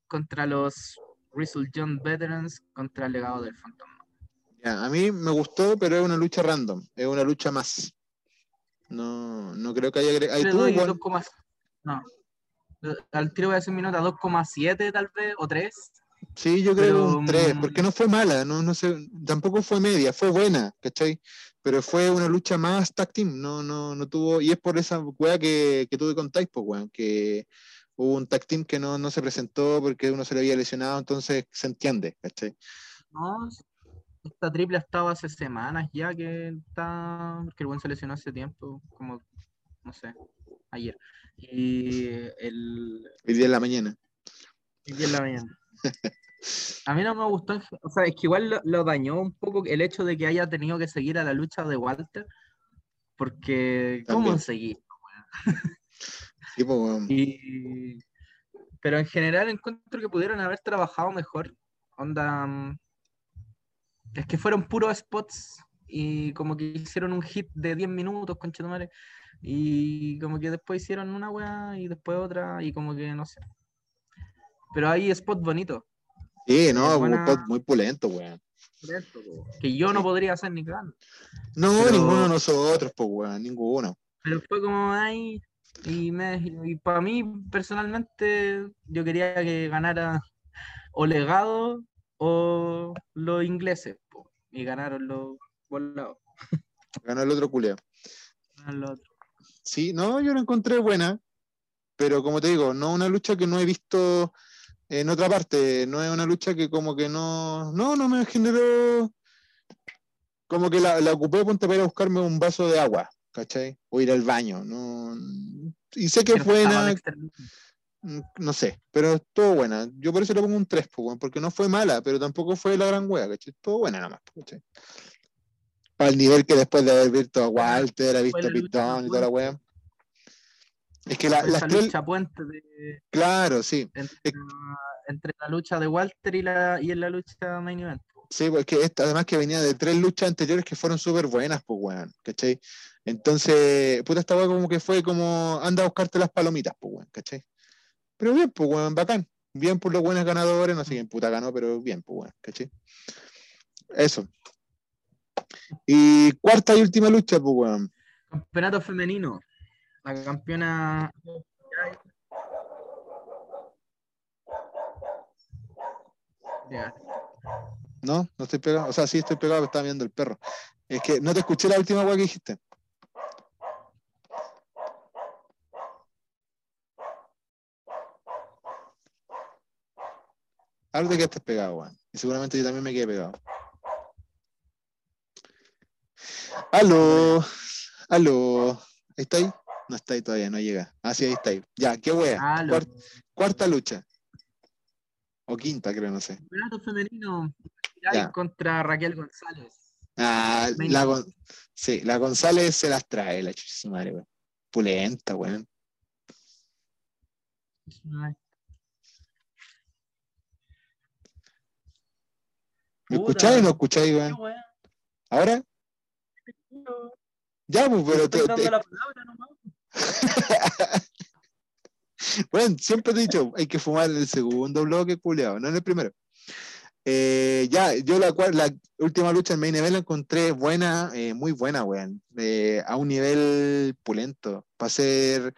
contra los Wrestle John Veterans contra el legado del fantasma. Ya, a mí me gustó, pero es una lucha random. Es una lucha más. No, no creo que haya. agre- Ahí Le doy weón, 2,5. No. Al tiro voy a decir mi nota 2,7 tal vez, o 3. Sí, yo creo Pero, un 3, mm, porque no fue mala, no, no sé, tampoco fue media, fue buena, ¿cachai? Pero fue una lucha más tag team, no, no, no tuvo, y es por esa weá que, que tú contáis, pues, weón, que hubo un tag team que no, no se presentó porque uno se le había lesionado, entonces se entiende, ¿cachai? No, esta triple ha estado hace semanas ya que está. Porque el buen se lesionó hace tiempo, como, no sé, ayer. Y el. Hoy día en la mañana. hoy día en la mañana. *laughs* A mí no me gustó, o sea, es que igual lo, lo dañó un poco el hecho de que haya tenido que seguir a la lucha de Walter, porque ¿cómo También. seguir? Sí, pues, weón. Y... Pero en general encuentro que pudieron haber trabajado mejor. Onda. mm, Es que fueron puros spots y como que hicieron un hit de 10 minutos, conchetumare. Y como que después hicieron una weá y después otra y como que no sé. Pero hay spot bonito. Sí, no, buena- un muy pulento, weón. Que yo no podría hacer ni cagando. No, Pero- ninguno de nosotros, pues, weón, ninguno. Pero fue como ahí. Y, me, y para mí, personalmente, yo quería que ganara o Legado o los ingleses. po, Y ganaron los volados. Ganó el otro culeo. ganaron los otros. Sí, no, yo la encontré buena, pero como te digo, no una lucha que no he visto en otra parte, no es una lucha que como que no, no, no me generó, como que la, la ocupé ponte para ir a buscarme un vaso de agua, ¿cachai? O ir al baño, no, y sé que es buena, mm, no sé, pero estuvo buena, yo por eso le pongo un 3, pues, porque no fue mala, pero tampoco fue la gran wea, ¿cachai? Estuvo buena nada más, ¿cachai? Para el nivel que después de haber visto a Walter, haber visto a Pitón y toda la wea. Es que la, Esa tres, lucha puente de- claro, sí. entre, Es- la, entre la lucha de Walter y la y en la lucha main event. Sí, porque esta, además que venía de tres luchas anteriores que fueron súper buenas, pues, weón, ¿cachai? Entonces, puta, esta weá como que fue como, anda a buscarte las palomitas, pues, weón, ¿cachai? Pero bien, pues, weón, bacán. Bien por los buenos ganadores, no sé quién puta ganó, pero bien, pues, weón, ¿cachai? Eso. Y cuarta y última lucha, pues, weón. Campeonato femenino. La campeona. Ya. ¿No? No estoy pegado. O sea, sí estoy pegado, estaba viendo el perro. Es que no te escuché la última weá que dijiste. Algo de que estés pegado, weón. Y seguramente yo también me quedé pegado. Aló, aló. ¿Ahí está ahí? No está ahí todavía, no llega. Ah, sí, ahí está ahí. Ya, qué wea. Cuar- cuarta lucha. O quinta, creo, no sé. Campeonato femenino. Ya. Contra Raquel González. Ah, la. Gon- sí, la González se las trae, la su madre, weón. Pulenta, weón. ¿Me escucháis o no escucháis, weón? ¿Ahora? Ya, pues, pero te- te- la palabra nomás. *laughs* Bueno, siempre he dicho, hay que fumar en el segundo bloque, culiao, no en el primero. Eh, ya, yo la, la última lucha en Main Event la encontré buena, eh, muy buena, weón. eh, a un nivel pulento. Para ser.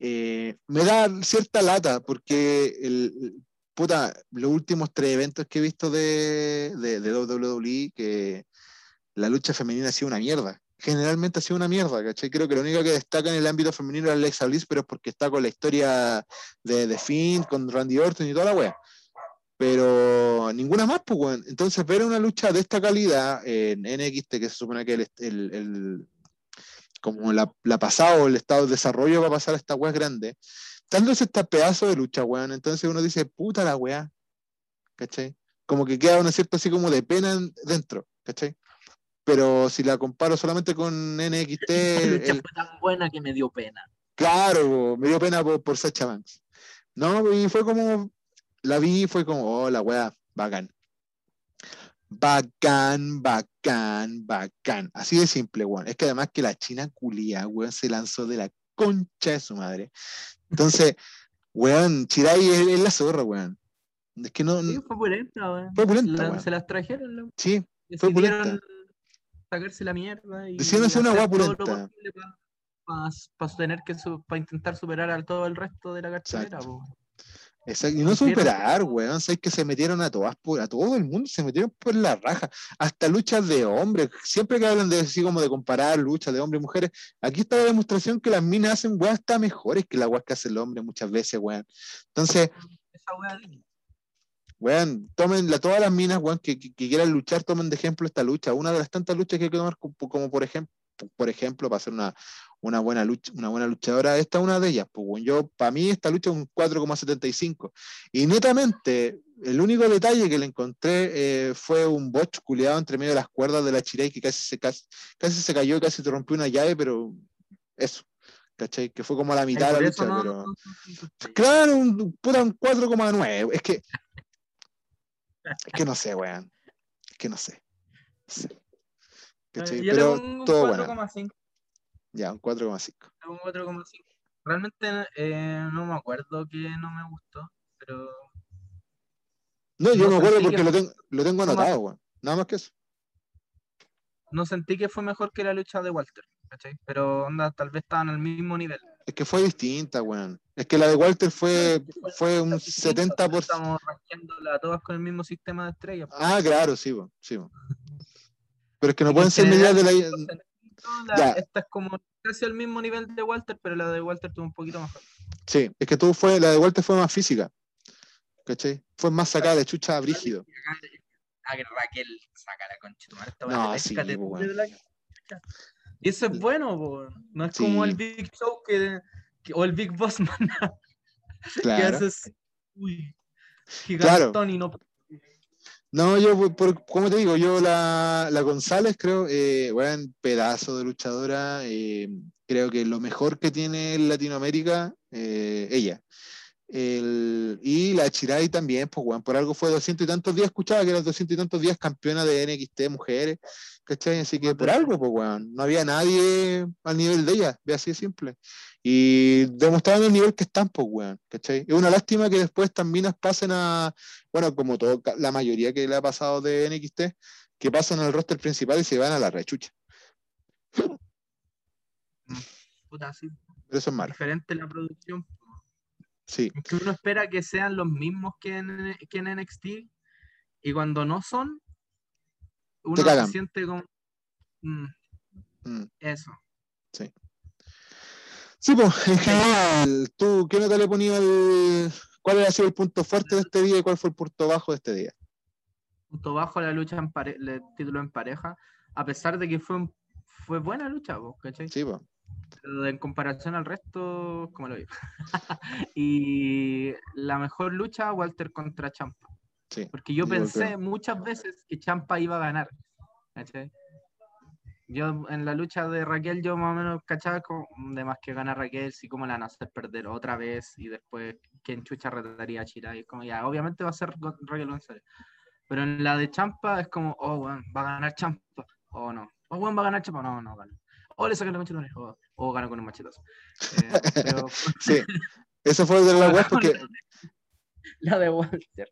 eh, me da cierta lata, porque el- puta, los últimos tres eventos que he visto de, de, de WWE, que la lucha femenina ha sido una mierda. Generalmente ha sido una mierda, ¿cachai? Creo que lo único que destaca en el ámbito femenino es Alexa Bliss, pero es porque está con la historia de, de Finn, con Randy Orton y toda la wea. Pero ninguna más, pues, weón. Entonces, ver una lucha de esta calidad en NXT, que se supone que el, el- el- como la, la pasado, el estado de desarrollo va a pasar a esta wea grande, dándose este pedazo de lucha, weón. Entonces uno dice, puta la wea, ¿cachai? Como que queda un cierto así como de pena en- dentro, ¿cachai? Pero si la comparo solamente con NXT, *laughs* el- fue tan buena que me dio pena. Claro, me dio pena por, por Sacha Banks. No, y fue como, la vi, fue como, oh, la wea, bacán. Bacán, bacán, bacán. Así de simple, weón. Es que además que la china culia, weón, se lanzó de la concha de su madre. Entonces, *laughs* weón, Chirai es, es la zorra, weón. Es que no, Sí, no- fue pulenta, weón. fue pulenta, La- weón. se las trajeron, la- Sí, Fue pulenta. Sacarse la mierda y hacer una guapa todo lo posible para tener que para intentar superar a todo el resto de la cartelera. Exacto. y no superar, weón. Sabes que se metieron a todas a todo el mundo, se metieron por la raja. Hasta luchas de hombres. Siempre que hablan de así como de comparar luchas de hombres y mujeres, aquí está la demostración que las minas hacen weas hasta mejores que las weas que hace el hombre muchas veces, weón. Entonces, Esa wea. Weón, tomen la, todas las minas, weón, que, que- que quieran luchar, tomen de ejemplo esta lucha. Una de las tantas luchas que hay que tomar, como, como por ejemplo, por ejemplo, para hacer una, una buena lucha, una buena luchadora, esta es una de ellas. Pues, weón. yo, para mí, esta lucha es un 4,75. Y netamente, el único detalle que le encontré eh, fue un botch culiado entre medio de las cuerdas de la Chirey que casi se, casi, casi se cayó, casi se rompió una llave, pero eso. ¿Cachai? Que fue como a la mitad de la lucha, no- pero. no- no- no- Claro, un, puta, un 4,9. Es que. Es *laughs* que no sé, weón. Es que no sé. No sé. ¿Cachai? Yo le Pero pongo un todo bueno. 4,5. Ya, un 4,5. un 4,5. Realmente eh, no me acuerdo que no me gustó, pero No, yo No me acuerdo porque que lo, tengo lo tengo anotado, weón. Nada más que eso. no sentí que fue mejor que la lucha de Walter, ¿cachai? Pero onda, tal vez estaban al mismo nivel. Es que fue distinta, weón. Es que la de Walter fue, fue un 70%. Estamos rankeándola a todas con el mismo sistema de estrellas. Ah, claro, sí, weón. Sí, weón. *laughs* Pero es que no Y pueden en ser medidas de la. No, la- Ya. esta es como casi al mismo nivel de Walter, pero la de Walter tuvo un poquito mejor. Sí, es que tú fue, la de Walter fue más física. ¿Cachai? Fue más sacada de chucha brígido. Ah, que Raquel saca la concha. No, sí, de. Y eso es bueno, no es como el Big Show que, que- o el Big Boss *laughs* Man que Claro. haces uy, Claro. gigantón y no No, yo, por- como te digo, yo la, la González creo, eh, weón, pedazo de luchadora. eh, creo que lo mejor que tiene en Latinoamérica, eh, ella. El- y la Chirai también, pues, weón, por algo fue 200 y tantos días, escuchaba que era 200 y tantos días campeona de NXT mujeres, ¿cachai? Así que por algo, pues, weón, no había nadie al nivel de ella, ve así de simple. Y demostraron el nivel que están, pues, weón, ¿cachai? Es una lástima que después estas minas pasen a, bueno, como todo, la mayoría que le ha pasado de NXT, que pasan al roster principal y se van a la rechucha. puta así, Pero eso es malo. diferente la producción. Sí, Que uno espera que sean los mismos que en, que en NXT y cuando no son, uno se siente como mm, mm, eso. sí. Sí, pues, en general, ¿tú qué nota le ponías al. ¿Cuál ha sido el punto fuerte de este día y cuál fue el punto bajo de este día? Punto bajo la lucha en pare- el título en pareja, a pesar de que fue, un- fue buena lucha, vos, ¿cachai? Sí, pues. Pero en comparación al resto, como lo digo. *laughs* y la mejor lucha, Walter contra Champa. Sí. Porque yo pensé muchas veces que Champa iba a ganar. Yo en la lucha de Raquel, yo más o menos cachaba de más que gana Raquel, si como la van a hacer perder otra vez y después quién chucha retaría a Chira. Y es como ya, obviamente va a ser Raquel González. Pero en la de Champa es como, oh, weón, va a ganar Champa. O no. Oh, weón, va a ganar Champa. No, no gana. O le sacan la concha o, o gana con un machetazo. Eh, pero *laughs* Sí. Eso fue de la weas *laughs* porque la de Walter.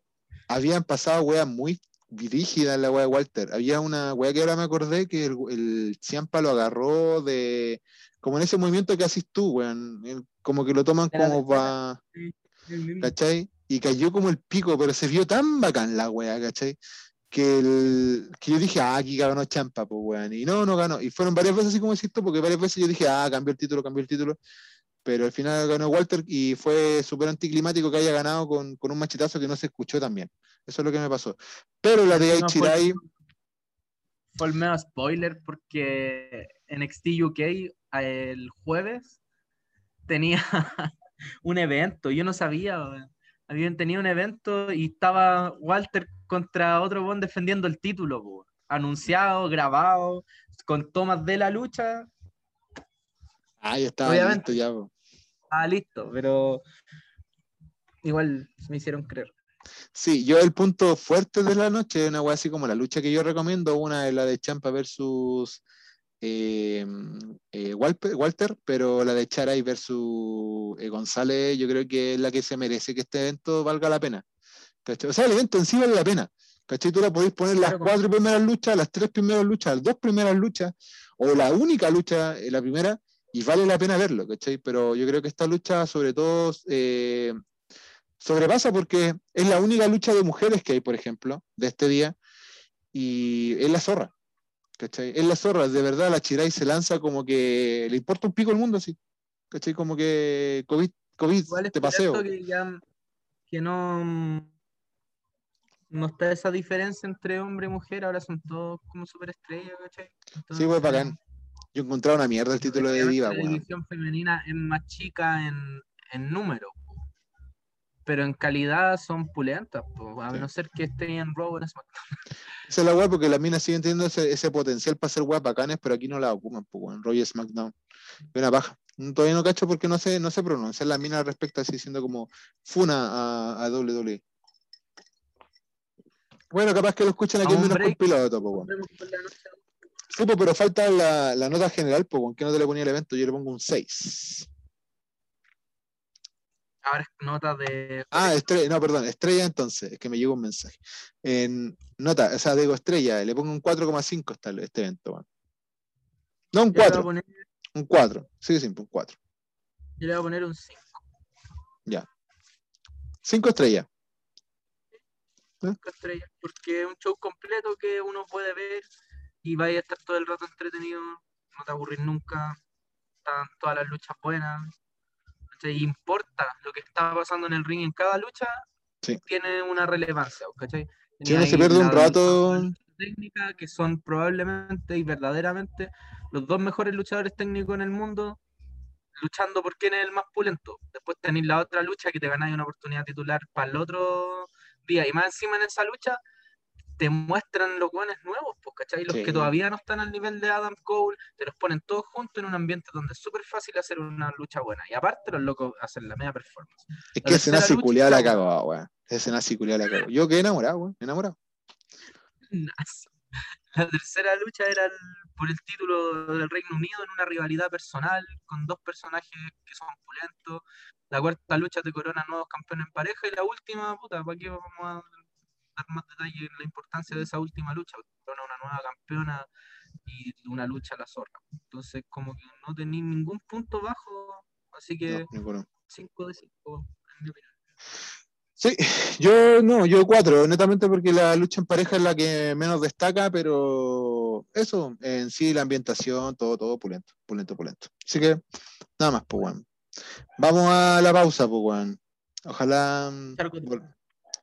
habían pasado weas muy rígidas en la wea de Walter. Había una wea que ahora me acordé que el, el Ciampa lo agarró de. Como en ese movimiento que haces tú, weón. Como que lo toman Era como para. Mismo. ¿cachai? Y cayó como el pico, pero se vio tan bacán la wea, ¿cachai? Que, el, que yo dije, ah, aquí ganó Champa, pues weón. Y no, no ganó. Y fueron varias veces así como decís porque varias veces yo dije, ah, cambió el título, cambió el título. Pero al final ganó Walter y fue súper anticlimático que haya ganado con, con un machetazo que no se escuchó también. Eso es lo que me pasó. Pero la de No, fue- Aichirai, Fue el medio spoiler porque NXT UK el jueves tenía *laughs* un evento. Yo no sabía, weón. Habían tenido un evento y estaba Walter contra otro buen defendiendo el título, po. anunciado, grabado, con tomas de la lucha. ah, ya estaba Obviamente. listo ya. po. Ah, listo, pero igual me hicieron creer. Sí, yo el punto fuerte de la noche es una wea así como la lucha que yo recomiendo. Una es la de Champa versus eh, eh, Walpe- Walter, pero la de Charay versus eh, González, yo creo que es la que se merece que este evento valga la pena. ¿cachai? O sea, el evento en sí vale la pena. ¿Cachai? Tú la podéis poner las como- cuatro primeras luchas, las tres primeras luchas, las dos primeras luchas, o la única lucha, eh, la primera, y vale la pena verlo, ¿cachai? Pero yo creo que esta lucha, sobre todo, eh, sobrepasa porque es la única lucha de mujeres que hay, por ejemplo, de este día, y es la zorra. ¿Cachai? Es la zorra, de verdad, la Chirai se lanza como que le importa un pico el mundo, así. ¿Cachai? Como que COVID, COVID Igual te paseo. que ya que no no está esa diferencia entre hombre y mujer, ahora son todos como superestrellas, ¿cachai? Sí, pues bacán. Yo encontraba una mierda el título de Diva, La división femenina es más chica en, en número. Pero en calidad son pulentas, po, a Sí. no ser que estén en Raw en SmackDown. Esa es la weá porque las minas siguen teniendo ese, ese potencial para ser weas bacanes, pero aquí no la ocupan, pues, weón. Roy SmackDown. Es una paja. Mm, Todavía no cacho porque no sé, no se pronuncia la mina al respecto, así siendo como funa a, a WWE. Bueno, capaz que lo escuchan aquí un menos por piloto, noche. Sí, pero falta la, la nota general, pues, ¿con qué no te le ponía el evento? Yo le pongo un 6. Ahora es nota de. Ah, estrella, no, perdón, estrella entonces, es que me llegó un mensaje. En nota, o sea, digo estrella, le pongo un 4,5 hasta este evento. No, un Yo le voy a 4, poner, un 4, sí, sí, un 4. yo le voy a poner un 5. 5 estrellas. estrellas, porque es un show completo que uno puede ver y vaya a estar todo el rato entretenido, no te aburrir nunca, están todas las luchas buenas. ¿Cachai? Importa lo que está pasando en el ring en cada lucha, Sí. tiene una relevancia, ¿cachai? Si uno Tenía se pierde un rato, técnica que son probablemente y verdaderamente los dos mejores luchadores técnicos en el mundo luchando por quién es el más pulento. Después tenéis la otra lucha que te ganáis una oportunidad titular para el otro día. Y más encima en esa lucha te muestran los buenos nuevos, pues, ¿cachai? Los Sí. que todavía no están al nivel de Adam Cole, te los ponen todos juntos en un ambiente donde es súper fácil hacer una lucha buena. Y aparte los locos hacen la media performance. es que lucha, culiado la cagó, weón. Ese nazi culiado la cagó. Yo quedé enamorado, weón, enamorado. La tercera lucha era el- por el título del Reino Unido en una rivalidad personal con dos personajes que son pulentos. La cuarta lucha te corona nuevos campeones en pareja y la última, puta, ¿para qué vamos a dar más detalle en la importancia de esa última lucha? Una nueva campeona y una lucha a la zorra. Entonces, como que no tenéis ningún punto bajo, así que No, ninguno. 5 de 5, en mi opinión. Sí, yo no, yo cuatro, netamente porque la lucha en pareja es la que menos destaca, pero eso, en sí, la ambientación, todo, todo pulento, pulento, pulento. Así que, nada más, pues. Vamos a la pausa, pues. Ojalá. mm,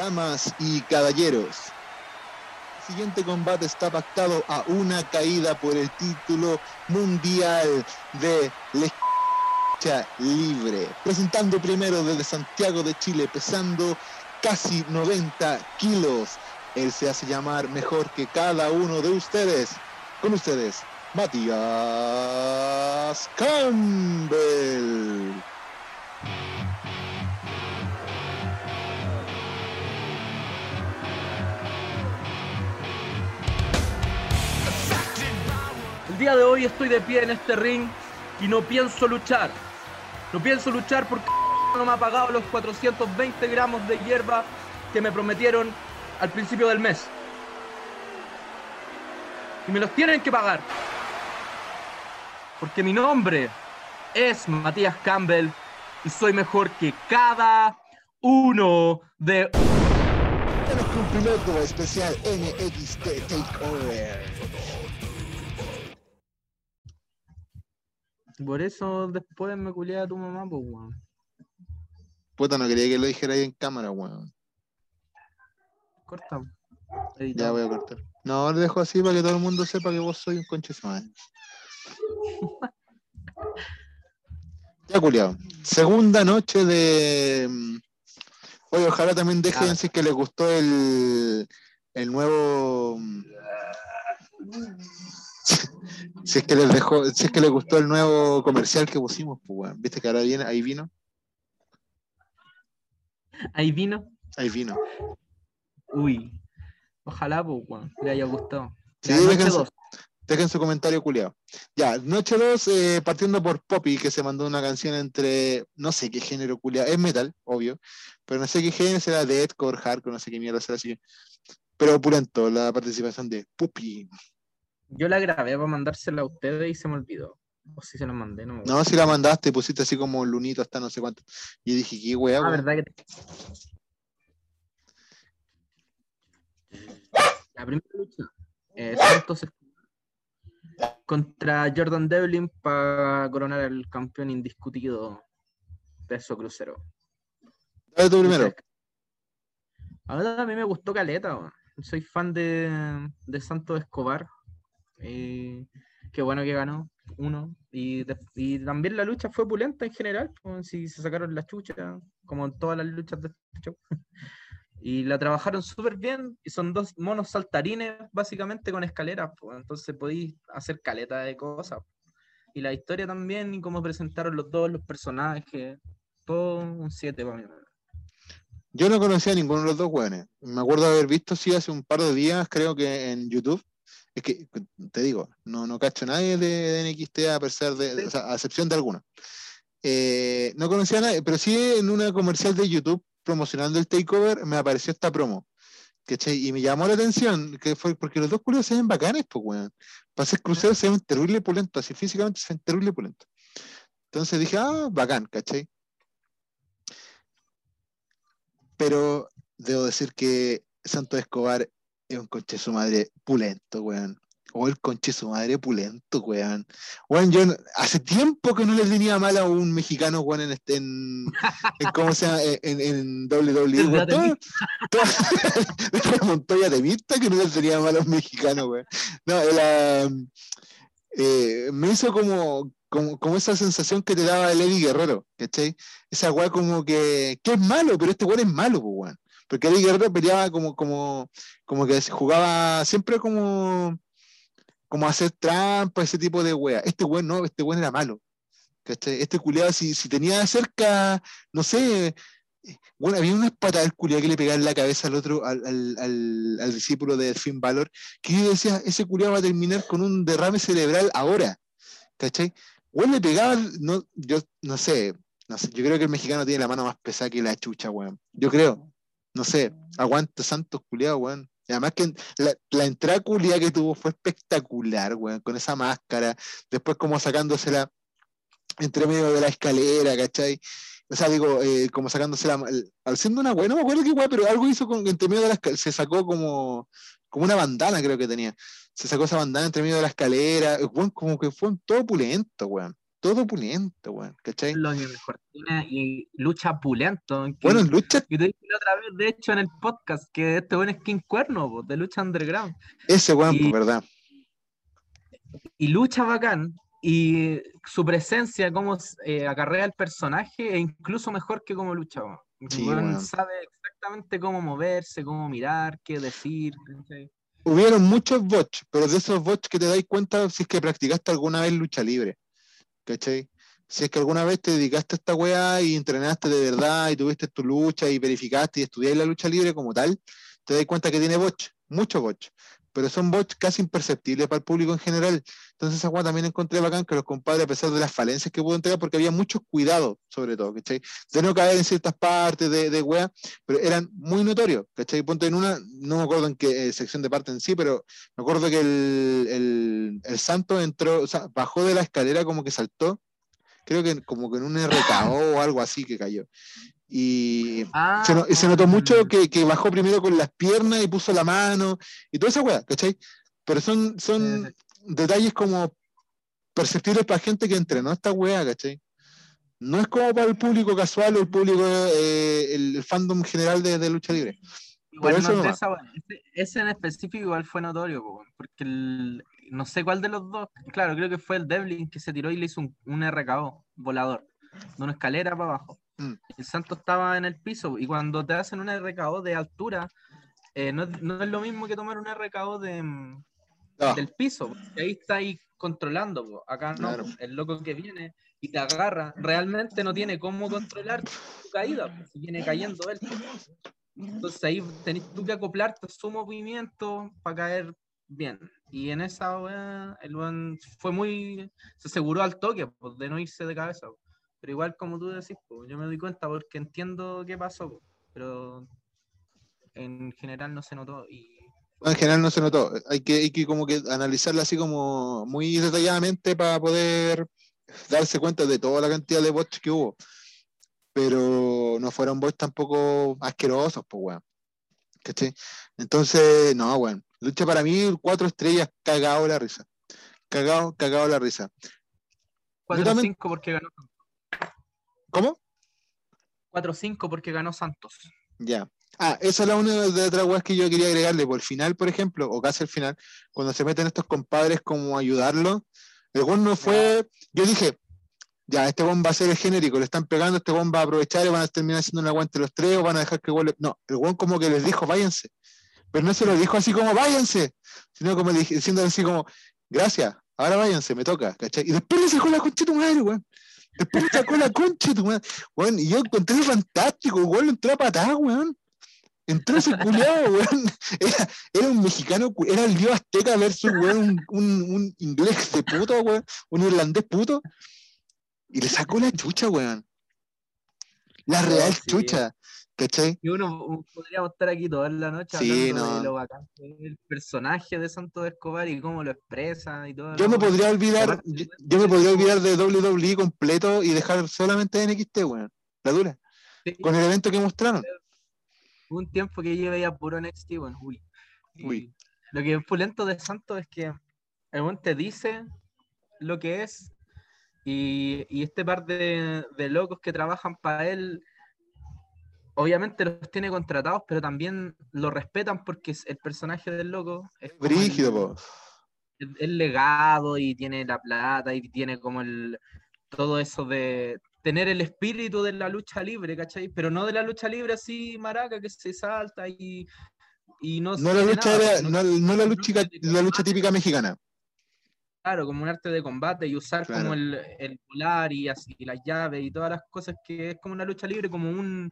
Damas y caballeros, el siguiente combate está pactado a una caída por el título mundial de lucha libre. Presentando primero desde Santiago de Chile, pesando casi 90 kilos. Él se hace llamar mejor que cada uno de ustedes. Con ustedes, Matías Campbell. Hoy estoy de pie en este ring y no pienso luchar. No pienso luchar porque *laughs* no me ha pagado los 420 gramos de hierba que me prometieron al principio del mes. Y me los tienen que pagar. Porque mi nombre es Matías Campbell y soy mejor que cada uno de Tenemos un especial NXT Takeover. Por eso después me culé a tu mamá, pues, weón. Puta, no quería que lo dijera ahí en cámara, weón. Corta. Ya voy a cortar. No, lo dejo así para que todo el mundo sepa que vos soy un conche. *laughs* Ya, culiao. Segunda noche de. mm, Oye, ojalá también dejen Ah. si es que les gustó el, el nuevo. *laughs* Si es que les dejó, si es que les gustó el nuevo comercial que pusimos, pues. Viste que ahora viene, ahí vino, Ahí vino. ahí vino. Uy. Ojalá, pues, le haya gustado. Sí, déjense- dos. Dejen su comentario culiado. Ya, noche 2, partiendo por Poppy, que se mandó una canción entre, no sé qué género culiado, es metal, obvio, pero no sé qué género será, deathcore, hardcore, no sé qué mierda será así. Pero opulento la participación de Poppy. Yo la grabé para mandársela a ustedes y se me olvidó. O si se la mandé, no me. No, si la mandaste, pusiste así como lunito hasta no sé cuánto. Y dije, qué weá, Ah, verdad que. La primera lucha. eh, Santos contra Jordan Devlin para coronar al campeón indiscutido peso crucero. Dale tú primero. Ahora a mí me gustó Caleta, soy fan de, de Santos Escobar. Eh, qué bueno que ganó uno. Y, y también la lucha fue opulenta en general. pues, si se sacaron la chucha, como en todas las luchas de este show. *laughs* Y la trabajaron súper bien. Y son dos monos saltarines, básicamente con escaleras. pues, entonces podéis hacer caleta de cosas. Y la historia también, y cómo presentaron los dos, los personajes. Todo un 7 para mí. Yo no conocía a ninguno de los dos weones. Me acuerdo haber visto, sí, hace un par de días, creo que en YouTube. Es que, te digo, no, no cacho a nadie de, de NXT a pesar de, de- o sea, a excepción de algunos. Eh, no conocía a nadie, pero sí en una comercial de YouTube promocionando el takeover me apareció esta promo. ¿cachai? Y me llamó la atención, que fue porque los dos culos se ven bacanes, pues, weón. Para ser cruceros se ven terrible pulentos, así físicamente se ven terrible pulentos. Entonces dije, ah, bacán, ¿cachai? Pero debo decir que Santo Escobar es un conche su madre pulento, weón. O el conche su madre pulento, weón. Weón, yo hace tiempo que no le tenía mal a un mexicano, weón, en, este, en, en ¿cómo se llama? En, en WWE. weón. Todo- todo- Montoya de Vista que no le tenía mal a un mexicano, weón. No, la, eh, me hizo como, como, como esa sensación que te daba el Eddie Guerrero, ¿cachai? Esa weá como que, que es malo, pero este weón es malo, weón. Porque Eddie Guerrero peleaba como, como, como que jugaba siempre como, como hacer trampa, ese tipo de weá. Este weón no, este weón era malo. ¿cachai? Este culiado, si, si tenía cerca, no sé, bueno, había una patada del culiado que le pegaba en la cabeza al otro, al, al, al, al discípulo de Finn Balor, que yo decía, ese culiado va a terminar con un derrame cerebral ahora. ¿Cachai? Weón le pegaba, no, yo no sé, no sé, yo creo que el mexicano tiene la mano más pesada que la chucha, weón. Yo creo. No sé, aguante Santos culiado, weón. Además que la, la entrada culiada que tuvo fue espectacular, weón, con esa máscara, después como sacándosela entre medio de la escalera, ¿cachai? O sea, digo, eh, como sacándosela, el- haciendo una weá, no me acuerdo qué weá, pero algo hizo con, entre medio de la escalera, se sacó como, como una bandana, creo que tenía. Se sacó esa bandana entre medio de la escalera, weón, como que fue todo pulento, weón. Todo pulento, weón, ¿cachai? Lo que mejor tiene y lucha pulento. que- Bueno, en lucha, que te dije la otra vez, de hecho, en el podcast, que este buen es King Cuerno, po, de lucha underground. ese weón, y- ¿verdad? Y lucha bacán, y su presencia, cómo eh, acarrea el personaje, es incluso mejor que como lucha. Sí, weón weón. sabe exactamente cómo moverse, cómo mirar, qué decir. ¿cachai? Hubieron muchos bots, pero de esos bots que te dais cuenta si es que practicaste alguna vez lucha libre. ¿Cachai? Si es que alguna vez te dedicaste a esta weá y entrenaste de verdad y tuviste tu lucha y verificaste y estudiaste la lucha libre como tal, te das cuenta que tiene bots, muchos bots. Pero son bots casi imperceptibles para el público en general. Entonces esa weá también encontré bacán que los compadres, a pesar de las falencias que pudo entregar, porque había muchos cuidados, sobre todo, ¿cachai? De no caer en ciertas partes de, de weá, pero eran muy notorios, ¿cachai? Ponte en una, no me acuerdo en qué eh, sección de parte en sí, pero me acuerdo que el, el, el santo entró, o sea, bajó de la escalera como que saltó, creo que como que en un RKO o algo así que cayó. Y Ah, se, no- se notó mucho que, que bajó primero con las piernas y puso la mano y toda esa weá, ¿cachai? Pero son, son Eh, detalles como perceptibles para gente que entrenó esta weá, ¿cachai? No es como para el público casual o el público, eh, el, fandom general de, de lucha libre. Igual eso nomás. esa weá. ese, ese en específico igual fue notorio, po, porque el- no sé cuál de los dos, claro, creo que fue el Devlin que se tiró y le hizo un, un RKO volador, de una escalera para abajo. Mm. El Santos estaba en el piso y cuando te hacen un RKO de altura, eh, no, no es lo mismo que tomar un RKO de, mm, Ah, del piso, porque ahí está ahí controlando, po. acá no, Claro. po. el loco que viene y te agarra, realmente no tiene cómo controlar tu caída, po, si viene cayendo él. Entonces ahí tenés tú que acoplarte a su movimiento para caer bien. Y en esa el weón fue muy. se aseguró al toque, de no irse de cabeza. Pero igual como tú decís, yo me doy cuenta porque entiendo qué pasó, pero en general no se notó. Y en general no se notó. Hay que, hay que como que analizarla así como muy detalladamente para poder darse cuenta de toda la cantidad de bots que hubo. Pero no fueron bots tampoco asquerosos, pues weón. ¿Cachai? Entonces, no, weón. Lucha para mí, cuatro estrellas, cagado la risa. Cagado, cagado la risa. 4-5 porque ganó ¿Cómo? 4-5 porque ganó Santos. Ya. Ah, esa es la una de otras weas que yo quería agregarle. Por el final, por ejemplo, o casi al final, cuando se meten estos compadres como ayudarlo, el weón no fue. Yo dije, ya, este weón va a ser el genérico, le están pegando, este weón va a aprovechar y van a terminar haciendo un aguante los tres o van a dejar que el le- No, el weón como que les dijo, váyanse. Pero no se lo dijo así como, váyanse, sino como diciendo así como, gracias, ahora váyanse, me toca, ¿cachai? Y después le sacó la tu madre, weón. Después le sacó la concha tu madre. Weón, y yo encontré fantástico, weón lo entró a patada, weón. Entró ese culiado, weón. Era, era un mexicano, era el dios azteca versus, weón, un, un, un inglés de puto, weón, un irlandés puto. Y le sacó la chucha, weón. La Oh, real sí. chucha, ¿cachai? Y uno podríamos estar aquí toda la noche Sí, hablando no. de lo bacán el personaje de Santos Escobar y cómo lo expresa y todo. Yo me podría olvidar, yo, yo me podría olvidar de WWE completo y dejar solamente NXT, weón. La dura. Sí, Con el evento que mostraron. un tiempo que yo veía puro NXT, bueno, uy. Uy. Lo que es pulento de Santos es que el buen te dice lo que es y, y este par de, de locos que trabajan para él, obviamente los tiene contratados, pero también lo respetan porque el personaje del loco es Brígido, el- po. el, legado y tiene la plata y tiene como el todo eso de tener el espíritu de la lucha libre, ¿cachai? Pero no de la lucha libre así maraca que se salta y, y no No la lucha, nada, era- sino no, no la, lucha, la lucha típica mexicana. Claro, como un arte de combate y usar Claro. como el, el volar y así y las llaves y todas las cosas que es como una lucha libre, como un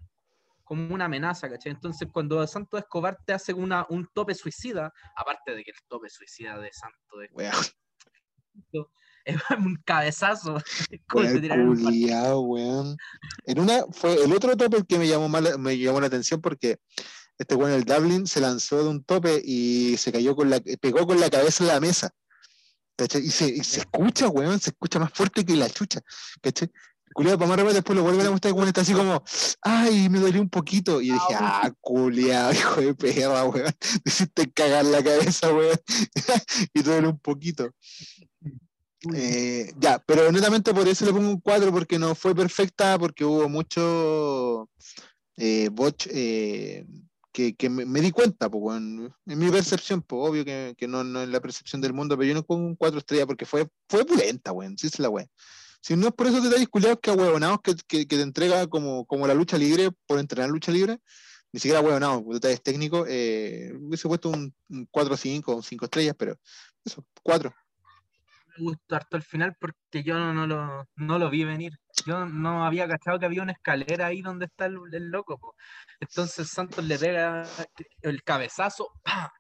como una amenaza, ¿cachai? Entonces cuando Santos Escobar te hace una, un tope suicida, aparte de que el tope suicida de Santos es Weón, *laughs* es un cabezazo. *laughs* culiao, weón. En una, fue el otro tope que me llamó, mal- me llamó la atención porque este weón, el Dublin, se lanzó de un tope y se cayó con la, pegó con la cabeza en la mesa. ¿Cachai? Y se, y se escucha, weón, se escucha más fuerte que la chucha. ¿Cachai? Culiado, para más remate, después lo vuelven a mostrar, weón, está así como, ay, me dolió un poquito. Y dije, ah, culiado, hijo de perra, weón. *laughs* Hiciste cagar la cabeza, weón. *laughs* y te duele un poquito. Eh, ya, pero netamente por eso le pongo un 4 porque no fue perfecta, porque hubo mucho eh, botch eh, que, que me, me di cuenta, pues, weón. en mi percepción, pues obvio que, que no, no es la percepción del mundo, pero yo no pongo un 4 estrellas porque fue, fue pulenta, weón, sí es la weón. Si no es por esos detalles culiados que ahueonados que, que, que te entrega como, como la lucha libre, por entrenar lucha libre, ni siquiera ahueonados, por detalles técnicos, eh, hubiese puesto un, un 4 5 o 5 estrellas, pero eso, 4. me gustó harto el final porque yo no, no lo, no lo vi venir. Yo no había cachado que había una escalera ahí donde está el, el loco. po. Entonces Santos le pega el cabezazo ¡pa!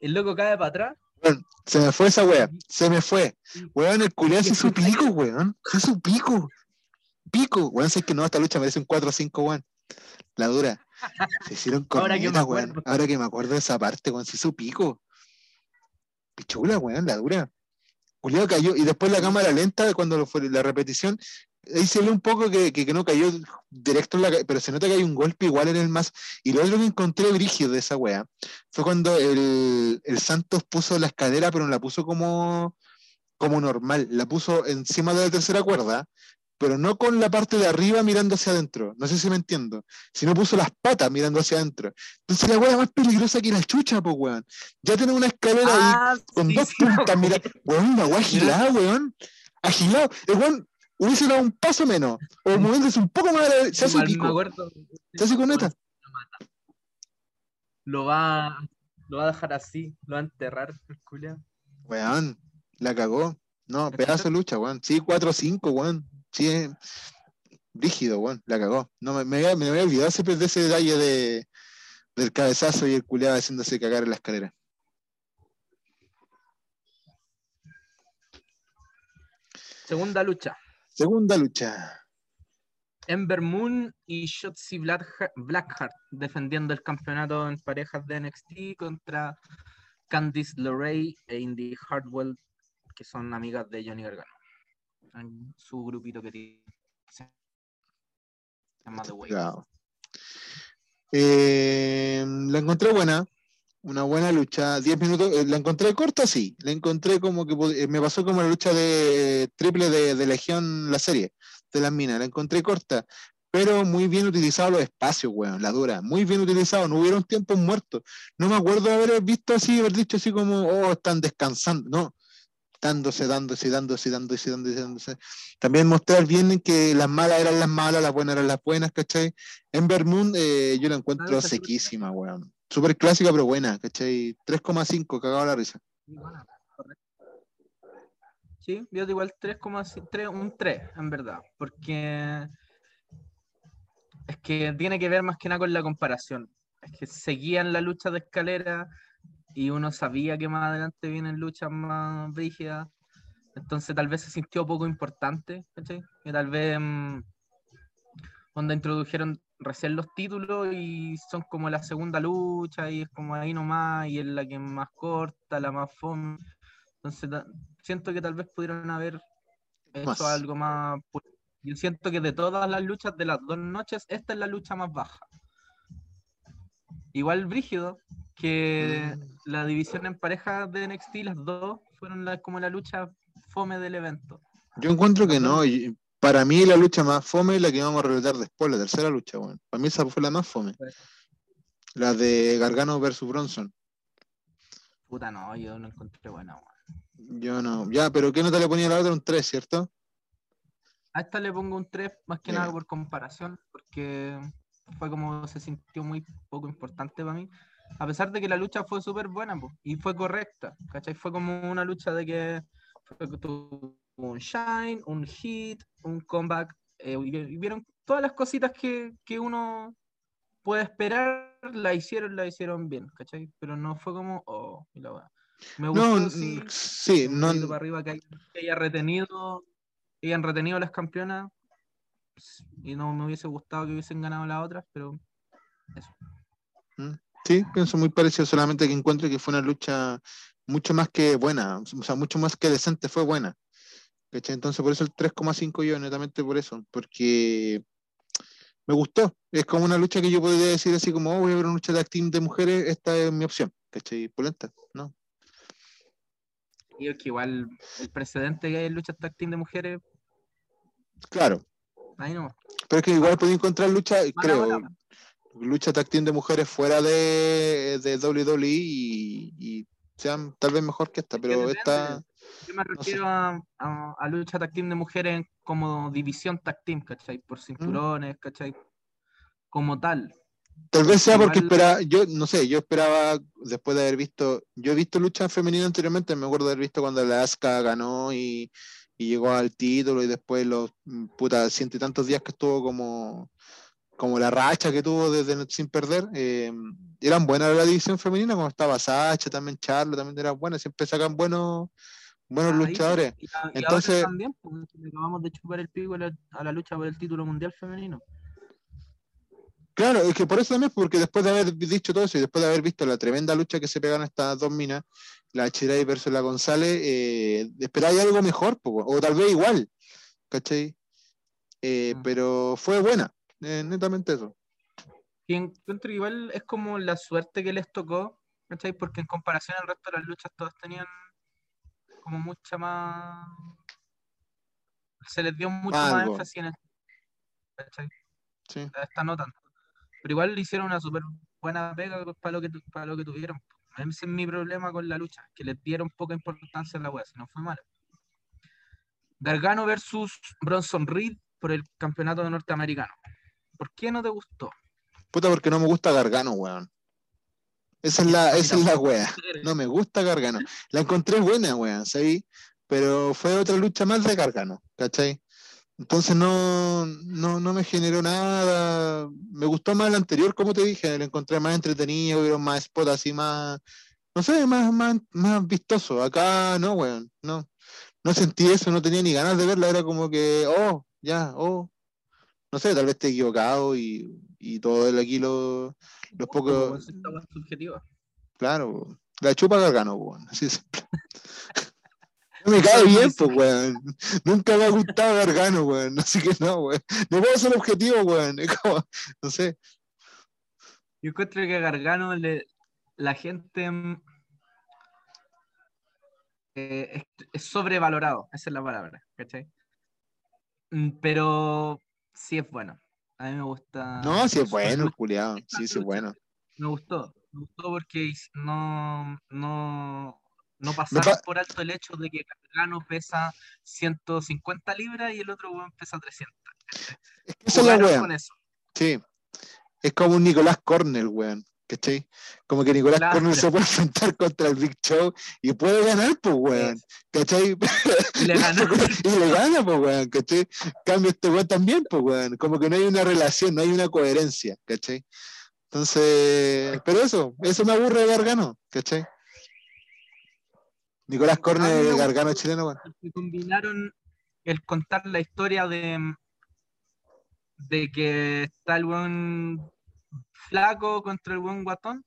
el loco cae para atrás. Se me fue esa wea, se me fue. Weón, el culiao hace su pico, weón. Hace su pico. Pico. Weón, sé que no, esta lucha merece un 4 o 5, weón. La dura. Se hicieron Ahora que me corneta, weón. Ahora que me acuerdo de esa parte, weón, se hizo pico. Pichula, weón, la dura. Culiao cayó. Y después la cámara lenta, cuando lo fue la repetición, ahí se ve un poco que, que- que no cayó directo en la pero se nota que hay un golpe igual en el más. Y lo otro que encontré brígido de esa wea fue cuando el, el Santos puso la escalera, pero no la puso como, como normal, la puso encima de la tercera cuerda, pero no con la parte de arriba mirando hacia adentro. No sé si me entiendo. Sino puso las patas mirando hacia adentro. Entonces la wea más peligrosa que la chucha, pues weón. Ya tenemos una escalera ahí Ah, con sí, dos sí, puntas, *laughs* mira, weón, una weá agilada, weón. Agilado. El weón hubiese dado un paso menos. O moviéndose un poco más, a la- se hace Igual me pico. acuerdo. Se hace coneta. Lo va, lo va a dejar así, lo va a enterrar, el culiao. Weón, la cagó. No, pedazo de lucha, weón. Sí, 4-5, weón. Sí, es rígido, weón. La cagó. No, me, me, me había olvidado ese, de ese detalle de, del cabezazo y el culeado haciéndose cagar en la escalera. Segunda lucha. Segunda lucha. Ember Moon y Shotzi Blackheart, defendiendo el campeonato en parejas de NXT contra Candice LeRae e Indy Hartwell, que son amigas de Johnny Gargano. En su grupito que tiene. Se llama The Way. Eh, la encontré buena, una buena lucha, 10 minutos, eh, la encontré corta, sí, la encontré como que eh, me pasó como la lucha de triple de, de Legión, la serie de las minas, la encontré corta, pero muy bien utilizado los espacios, weón, la dura, muy bien utilizado, no hubieron tiempos muertos, no me acuerdo de haber visto así, haber dicho así como, oh, están descansando, no, dándose, dándose, dándose, dándose, dándose, dándose. También mostrar bien que las malas eran las malas, las buenas eran las buenas, ¿cachai? Ember Moon eh, yo la encuentro Ah, sequísima, weón. Súper clásica, pero buena, ¿cachai? 3,5, cagado la risa. Sí, yo digo igual 3,3, un 3, en verdad, porque es que tiene que ver más que nada con la comparación. Es que seguían la lucha de escalera y uno sabía que más adelante vienen luchas más rígidas, entonces tal vez se sintió poco importante, ¿cachai? Que tal vez mm, donde introdujeron recién los títulos y son como la segunda lucha y es como ahí nomás y es la que más corta, la más fome. Entonces siento que tal vez pudieron haber hecho Más. algo más. Yo siento que de todas las luchas de las dos noches, esta es la lucha más baja. Igual brígido que Mm. la división en pareja de NXT, las dos, fueron la- como la lucha fome del evento. Yo encuentro que no, y para mí la lucha más fome es la que vamos a relatar después, la tercera lucha, weón. Para mí esa fue la más fome. La de Gargano versus Bronson. Puta, no, yo no encontré buena. weón. Yo no. Ya, pero ¿qué nota le ponía a la otra? Un 3, ¿cierto? A esta le pongo un 3 más que nada por comparación, porque fue como se sintió muy poco importante para mí. A pesar de que la lucha fue súper buena po, y fue correcta, ¿cachai? Fue como una lucha de que fue un shine, un hit, un comeback, eh, vieron todas las cositas que, que uno puede esperar, la hicieron, la hicieron bien, ¿cachai? Pero no fue como, oh, la. Me No, gustó, sí, mm, sí, un no. dedito para arriba que hay- que haya retenido, que hayan retenido las campeonas. Y no me hubiese gustado que hubiesen ganado las otras, pero eso. Sí, pienso muy parecido, solamente que encuentro que fue una lucha mucho más que buena, o sea, mucho más que decente, fue buena. ¿Cachai? Entonces, por eso el 3,5 yo, netamente por eso, porque me gustó. Es como una lucha que yo podría decir así como, oh, voy a ver una lucha de team de mujeres, esta es mi opción, ¿cachai? Polenta, ¿no? Y es que igual el precedente que hay en luchas tag team de mujeres, Claro, ahí no. pero es que igual podía encontrar lucha, creo, lucha tag team de mujeres fuera de, de WWE y, y sean tal vez mejor que esta, pero esta... Yo me refiero a, a, a lucha tag team de mujeres como división tag team, ¿cachai? Por cinturones, ¿cachai? Como tal. Tal vez sea porque esperaba, yo no sé, yo esperaba después de haber visto, yo he visto lucha femenina anteriormente, me acuerdo de haber visto cuando la Asuka ganó y, y llegó al título y después los mm, puta ciento y tantos días que estuvo como como la racha que tuvo desde sin perder, eh, eran buenas la división femenina, como estaba Sacha, también Charlo, también era buena, siempre sacan buenos, buenos sí, luchadores. y a- y Entonces- también, pues, le acabamos de chupar el pico a la, a la lucha por el título mundial femenino. Claro, es que por eso también, porque después de haber dicho todo eso y después de haber visto la tremenda lucha que se pegaron estas dos minas, la Chiray versus la González, eh, esperáis algo mejor, o tal vez igual, ¿cachai? Eh, Mm. Pero fue buena, eh, netamente eso. Y encuentro igual es como la suerte que les tocó, ¿cachai? Porque en comparación al resto de las luchas todas tenían como mucha más... Se les dio mucho más énfasis en esto, ¿cachai? Sí. A Esta no tanto. Pero igual le hicieron una súper buena pega para lo, que, para lo que tuvieron. Ese es mi problema con la lucha, que les dieron poca importancia a la wea, si no fue mala. Gargano versus Bronson Reed por el campeonato norteamericano. ¿Por qué no te gustó? Puta, porque no me gusta Gargano, weón. Esa es la, esa es la wea. No me gusta Gargano. La encontré buena, weón, ¿sabí? Pero fue otra lucha más de Gargano, ¿cachai? Entonces no, no, no me generó nada. Me gustó más el anterior, como te dije, lo encontré más entretenido, hubieron más spots así más, no sé, más, más, más vistoso. Acá no, weón, no. No sentí eso, no tenía ni ganas de verla, era como que, oh, ya, oh. No sé, tal vez esté equivocado y, y todo el aquí lo, los pocos. Es subjetiva. Claro, la chupa Gargano, weón. Así simple. *laughs* No me cae bien, pues, weón. Nunca me ha gustado Gargano, weón. Así que no, weón. No puedo ser objetivo, weón. Es como, no sé. Yo encuentro que a Gargano le, la gente mm, eh, es, es sobrevalorado, esa es la palabra, ¿cachai? Mm, Pero sí es bueno. A mí me gusta. No, si es bueno, culiado. Sí, sí es bueno. Me gustó. Me gustó porque no, no, no pa- pasaron por alto el hecho de que Gargano pesa 150 libras y el otro weón pesa 300. Es que esa es la weón. eso. Sí. Es como un Nicolás Cornell, weón. ¿Cachai? Como que Nicolás Claro. Se puede enfrentar contra el Big Show y puede ganar, pues, weón. ¿Cachai? Y le ganó. *laughs* y le gana, pues, weón, ¿cachai? Cambio este weón también, pues, weón. Como que no hay una relación, no hay una coherencia, ¿cachai? Entonces, pero eso, eso me aburre de Gargano, ¿cachai? Nicolás Corne, A mí me el. Gargano chileno, weón. que combinaron el contar la historia de, de que está el buen flaco contra el buen guatón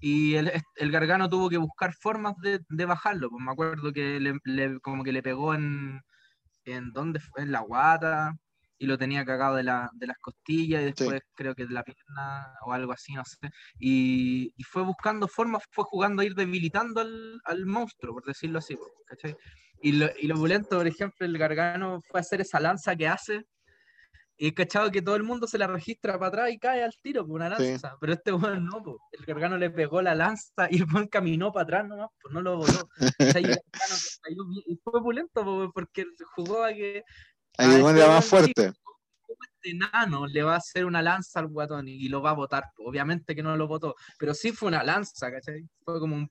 y el, el gargano tuvo que buscar formas de, de bajarlo. Pues me acuerdo que le, le- como que le pegó en, en dónde fue, en la guata y lo tenía cagado de, la, de las costillas y después creo que de la pierna o algo así, no sé. Y, y fue buscando formas, fue jugando a ir debilitando al, al monstruo, por decirlo así. po, ¿cachai? Y lo, y lo bulento, por ejemplo, el Gargano fue a hacer esa lanza que hace. Y cachado que todo el mundo se la registra para atrás y cae al tiro por una Sí. lanza. Pero este weón no, po. el Gargano le pegó la lanza y el weón caminó para atrás nomás, pues no lo *laughs* Gargano cayó bien- y fue pulento po, porque jugó a que este era más fuerte. este enano le va a hacer una lanza al guatón y, y lo va a botar. po. Obviamente que no lo votó, pero sí fue una lanza, ¿cachai? Fue como un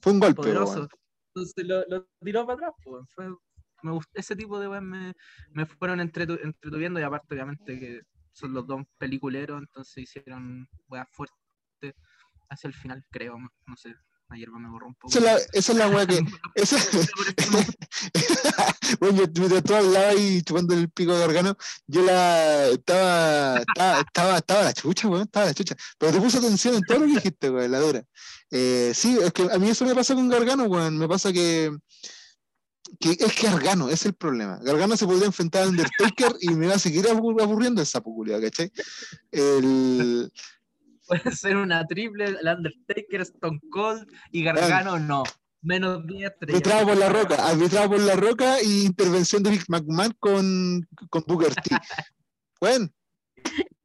Fue un golpe, poderoso. Entonces lo, lo tiró para atrás. po. Fue, me gust- ese tipo de weas me, me fueron entretu- entretuviendo y aparte obviamente que son los dos peliculeros, entonces hicieron weas fuertes hacia el final, creo, no sé. Ayer me borró un poco. Esa es la, esa es la weá que. *laughs* *laughs* Esa, *laughs* bueno, mientras tú hablabas y chupando el pico de Gargano, yo la estaba, estaba, estaba, estaba la chucha, weón, estaba la chucha. Pero te puse atención en todo lo que dijiste, weón, la dura. Eh, sí, es que a mí eso me pasa con Gargano, weón. Me pasa que, que es que Gargano, es el problema. Gargano se podría enfrentar a Undertaker y me va a seguir abur- aburriendo esa popular, ¿cachai? El, *laughs* Puede ser una triple, el Undertaker, Stone Cold y Gargano no. Menos 10 estrellas. arbitrado por la roca, arbitrado por la roca y intervención de Big McMahon con, con Booker T. *laughs* Bueno,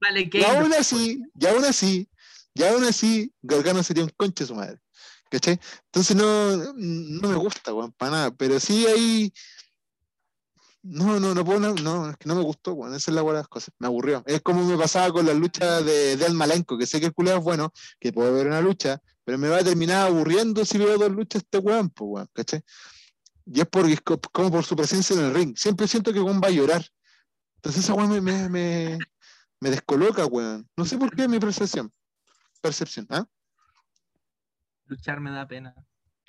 Vale, y aún así, y aún así, y aún así, Gargano sería un conche su madre. Entonces no, no me gusta, weón, para nada. Pero sí hay. No, no, no puedo, no, es que no me gustó, weón. Esa es la buena de las cosas. Me aburrió. Es como me pasaba con la lucha de, de Almalenko, que sé que el culiao es bueno, que puedo ver una lucha, pero me va a terminar aburriendo si veo dos luchas este weón, pues weón, ¿cachai? Y es co- como por su presencia en el ring. Siempre siento que va a llorar. Entonces esa weón me, Me descoloca, weón. No sé por qué mi percepción. Percepción, ¿ah? Luchar me da pena.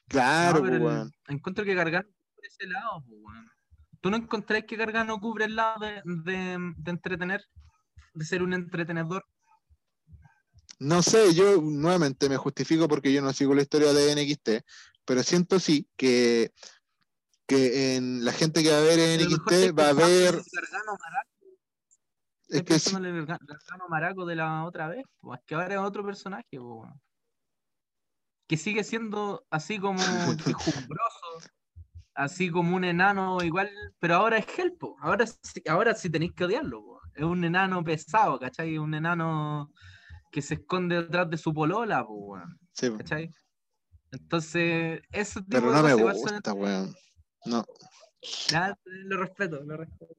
Claro, No, pero pues, el- encuentro que Gargano cubre ese lado, weón. ¿Tú no encontrás que Gargano cubre el lado de, de- de entretener? De ser un entretenedor. No sé, yo nuevamente me justifico porque yo no sigo la historia de NXT, pero siento sí que, que en la gente que va a ver NXT va a ver. en Gargano Maraco, Es que Garga- Gargano Maraco de la otra vez, po, es que ahora es otro personaje, weón. Que sigue siendo así como *laughs* quejumbroso, así como un enano igual, pero ahora es Helpo, ahora, sí- ahora sí tenéis que odiarlo, po. es un enano pesado, ¿cachai? Un enano que se esconde detrás de su polola, po, weón, sí, ¿cachai? Entonces, ese tipo pero de no me igual son- gusta, weón. No, Ya, lo respeto, lo respeto.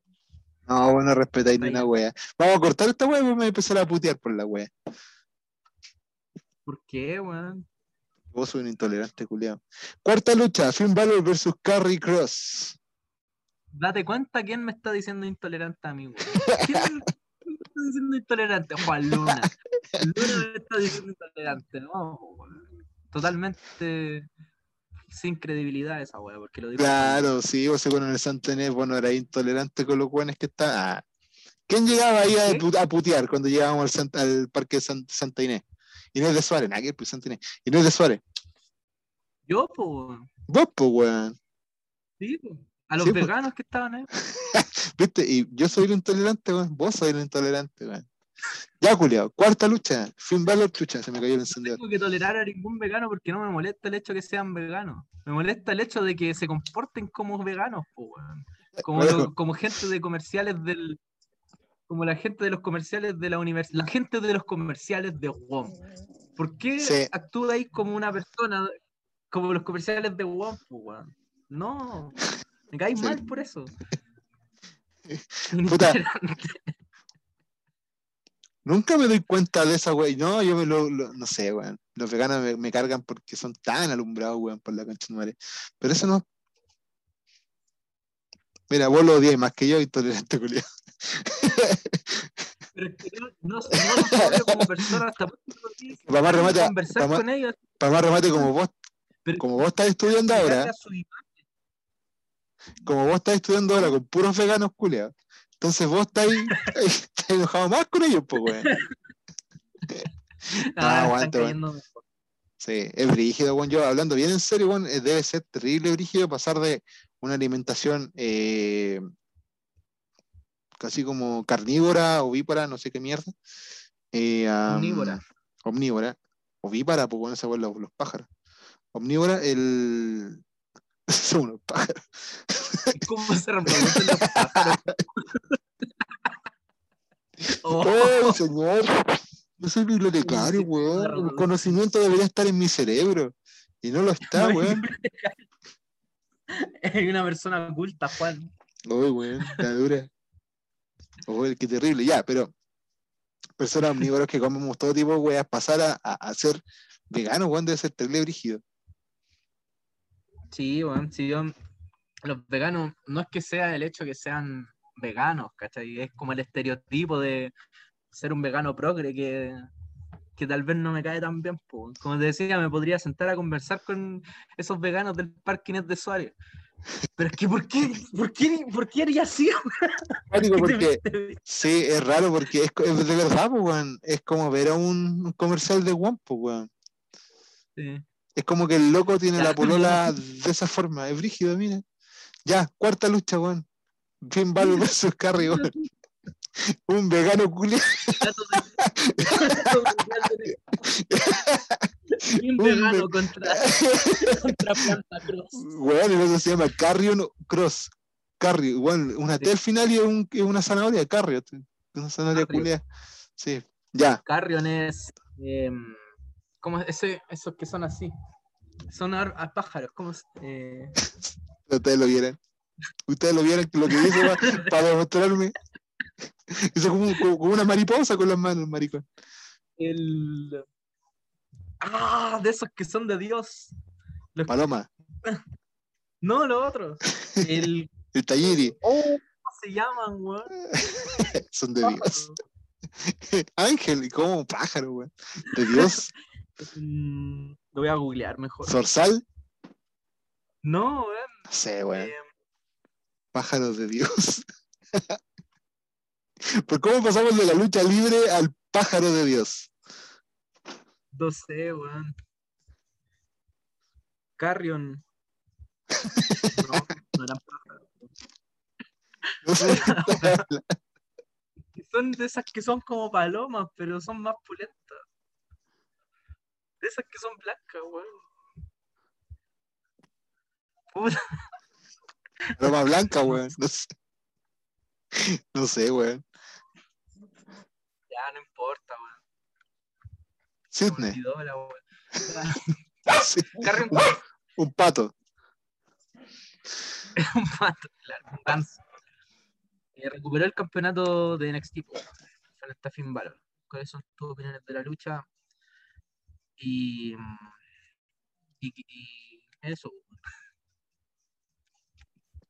no, bueno, respetáis ni una wea. Vamos a cortar esta wea y vamos a empezar a putear por la wea. ¿Por qué, weón? Vos soy un intolerante, culiao. Cuarta lucha, Finn Balor versus Carrie Cross. Date cuenta quién me está diciendo intolerante a mí, weón. *laughs* ¿Quién me está diciendo intolerante? Juan Luna. Luna me está diciendo intolerante, no. Totalmente sin credibilidad esa weá, porque lo Luna. Claro, sí, vos en el Santo Inés, bueno, era intolerante con los buenos que está. Ah. ¿Quién llegaba ahí a, putear cuando llegábamos al, al parque Santa Inés? Inés de Suárez, nada que ver, pues Inés. Inés de Suárez. Yo, pues, weón. Vos, pues, weón. Sí, po. A los Sí, po. veganos que estaban ahí. *laughs* ¿Viste? Y yo soy el intolerante, weón. Vos sois el intolerante, weón. Ya, culiao. Cuarta lucha. Finn Balor, chucha, se me cayó el No encendedor. tengo que tolerar a ningún vegano porque no me molesta el hecho que sean veganos. Me molesta el hecho de que se comporten como veganos, po, weón. Como, lo- como gente de comerciales del. Como la gente de los comerciales de la universidad. La gente de los comerciales de WOM. ¿Por qué Sí. actúas como una persona como los comerciales de WOM? No. Me caes Sí. mal por eso. Puta. Nunca me doy cuenta de esa, weón. No, yo me lo, lo- no sé, weón. Los veganos me, me cargan porque son tan alumbrados, weón, por la concha de madre. Pero eso no. Mira, vos lo odias más que yo, intolerante, culiao. Pero es que no, no, no los odio como personas hasta *laughs* Pa' más remate, conversar pa' más- con ellos. Para más remate, como vos, Pero como vos estás estudiando ahora, como vos estás estudiando ahora con puros veganos, culiao. Entonces vos estás, *laughs* estás enojado más con ellos, pues, weón. *laughs* Ah, cayendo mejor. Sí, es brígido, weón. Yo hablando bien en serio, weón, eh, debe ser terrible brígido pasar de una alimentación eh, casi como carnívora, ovípara, no sé qué mierda. eh, a, Omnívora. Omnívora. Ovípara, pues bueno, esa los, los pájaros. Omnívora, el. *laughs* Son unos pájaros. ¿Y ¿Cómo se reproducen los pájaros? *laughs* Oh, ¡Oh, señor! Yo soy bibliotecario, weón. El conocimiento debería estar en mi cerebro. Y no lo está, weón. *laughs* Hay una persona oculta, Juan. Uy, weón, está dura. Uy, qué terrible. Ya, pero personas omnívoras que comemos todo tipo de weas, pasar a, a, ser veganos, weón, debe ser terrible brígido. Sí, bueno, sí, yo- los veganos, no es que sea el hecho que sean veganos, ¿cachai? Es como el estereotipo de ser un vegano progre que, que tal vez no me cae tan bien. po. Como te decía, me podría sentar a conversar con esos veganos del Parque Inés de Suárez. Pero es que, ¿por qué? ¿Por qué, por qué haría así? Pánico, *laughs* *laughs* porque sí, es raro porque es, de verdad, pues, weón. Es como ver a un, comercial de One, pues, weón. Sí. Es como que el loco tiene la polola de esa forma. Es brígido, mira. Ya, cuarta lucha, weón. Finn Balor versus Carrie, weón. Un vegano culiado. *laughs* *laughs* Un vegano ve- contra, *laughs* contra Planta Cross. Weón, el otro se llama Carrion Cross. Carrio, igual, una T al final y un- y una zanahoria, Carrio. Una zanahoria culia. Sí, ya. Carrion es. em, ¿Cómo es? Ese, esos que son así. Son a pájaros. ¿Cómo es? Eh, *laughs* Ustedes lo vieran. Ustedes lo vieran lo que hizo pa- para demostrarme. Como, como- como una mariposa con las manos, maricón. el. Ah, de esos que son de Dios. Los- Paloma, *laughs* no, los otros. El. *laughs* el Oh, ¿Cómo se llaman, weón? *laughs* son de Dios. Ángel, y como pájaro, weón. De Dios. Mm, lo voy a googlear mejor. Zorzal. No, weón. No sé, weón. eh, Pájaro de Dios. ¿Por cómo pasamos de la lucha libre al pájaro de Dios? No sé, weón. Carrion. *laughs* No, no eran pájaros. No sé. *laughs* Son de esas que son como palomas, pero son más pulentas. De esas que son blancas, weón. Puta, Roma blanca, weón. No sé. No sé, weón. ya no importa, weón. *laughs* Sí. Carrion Un pato. *laughs* un pato, claro, un ganso. Eh, recuperó el campeonato de NXT po, frente a Finn Balor. ¿Cuáles son tus opiniones de la lucha? Y, y, y eso.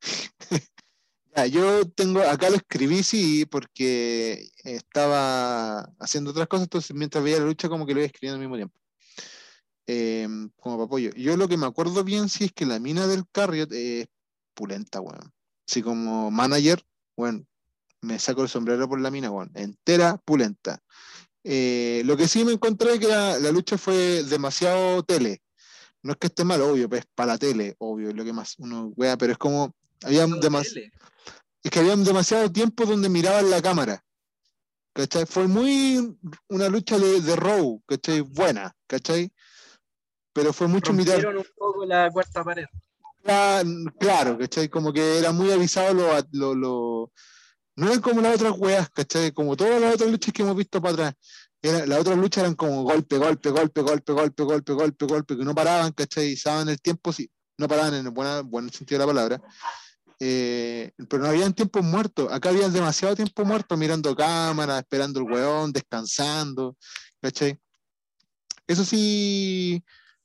*laughs* Yo tengo, acá lo escribí, sí, porque estaba haciendo otras cosas, entonces mientras veía la lucha como que lo iba escribiendo al mismo tiempo. Em, como apoyo. Yo lo que me acuerdo bien sí es que la mina del Carriot es pulenta, weón. Así como manager, bueno, me saco el sombrero por la mina, weón. Entera pulenta. Eh, lo que sí me encontré es que la, la lucha fue demasiado tele. No es que esté mal, obvio, pues para la tele, obvio, es lo que más uno wea, pero es como había demas- Tele. es que había demasiado tiempo donde miraban la cámara. ¿Cachai? Fue muy una lucha de, de Raw, ¿cachai? Buena, ¿cachai? Pero fue mucho mirar. Rompieron un poco la cuarta pared. Cla- Claro, ¿cachai? Como que era muy avisado lo, lo, lo- No eran como las otras weas, ¿cachai? Como todas las otras luchas que hemos visto para atrás. Era, las otras luchas eran como golpe, golpe, golpe, golpe, golpe, golpe, golpe, golpe, que no paraban, ¿cachai? Y saben el tiempo, sí, no paraban en el buena- buen sentido de la palabra. Eh, pero no habían tiempos muertos. Acá había demasiado tiempo muerto mirando cámara, esperando el weón, descansando, ¿cachai? Eso sí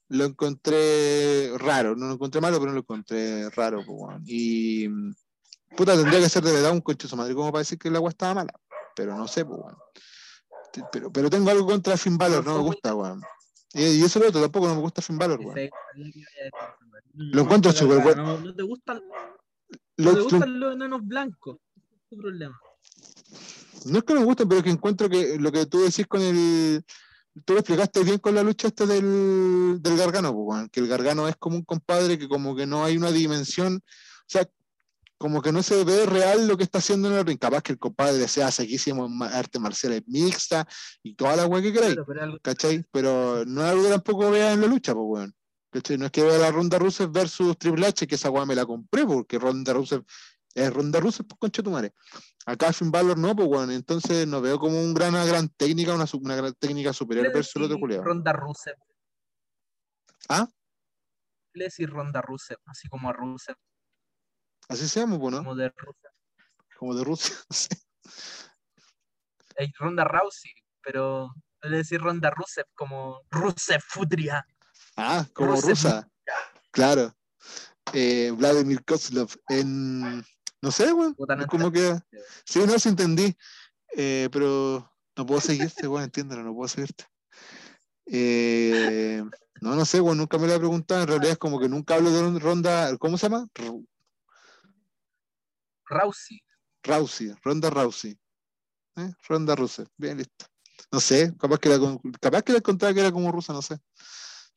lo encontré raro, no lo encontré malo, pero lo encontré raro, weón. Y puta, tendría que ser de verdad un coche su madre como para decir que la agua estaba mala, pero no sé, pues, weón. Pero, pero tengo algo contra Finn Balor, no me gusta, weón. Y, eso es lo otro, tampoco no me gusta Finn Balor, weón. Lo encuentro súper bueno. No, no te gustan, Lo- no te lo- gustan los enanos blancos. Es tu problema. No es que me guste, pero que encuentro que lo que tú decís con el. Tú lo explicaste bien con la lucha esta del, del Gargano, pues, que el Gargano es como un compadre que como que no hay una dimensión, o sea, como que no se ve real lo que está haciendo en el ring. Capaz que el compadre sea sequísimo en ma- artes marciales mixta y toda la weá que queráis, Claro, pero. Pero no es algo que tampoco vea en la lucha, pues, weón. ¿Cachai? No es que vea la Ronda Rusev versus Triple H, que esa weá me la compré, porque Ronda Rusev es Ronda Rusev, pues concha tu madre. Acá Finn Balor no, pues bueno, entonces no veo como un gran, una gran técnica, una, una gran técnica superior ¿Qué le versus el otro culiao. Ronda Rusev. ¿Ah? ¿Qué le decís Ronda Rusev? Así como a Rusev, Así se llama, pues, ¿no? como de Rusev. Como de sé. *laughs* Es Ronda Rousey, pero le decís Ronda Rusev como Rusev Futria. Ah, como rusa. Claro. Eh, Vladimir Kozlov. En... No sé, no ¿Cómo queda? Sí, no, sí entendí. Eh, pero no puedo seguirte, weón, entiéndelo, no puedo seguirte. Eh, no, no sé, weón, nunca me lo he preguntado. En realidad es como que nunca hablo de ronda. ¿Cómo se llama? Rousey. Rousey, Ronda Rousey. Ronda rusa. Bien, listo. No sé, capaz que la, capaz que la encontraba que era como rusa, no sé.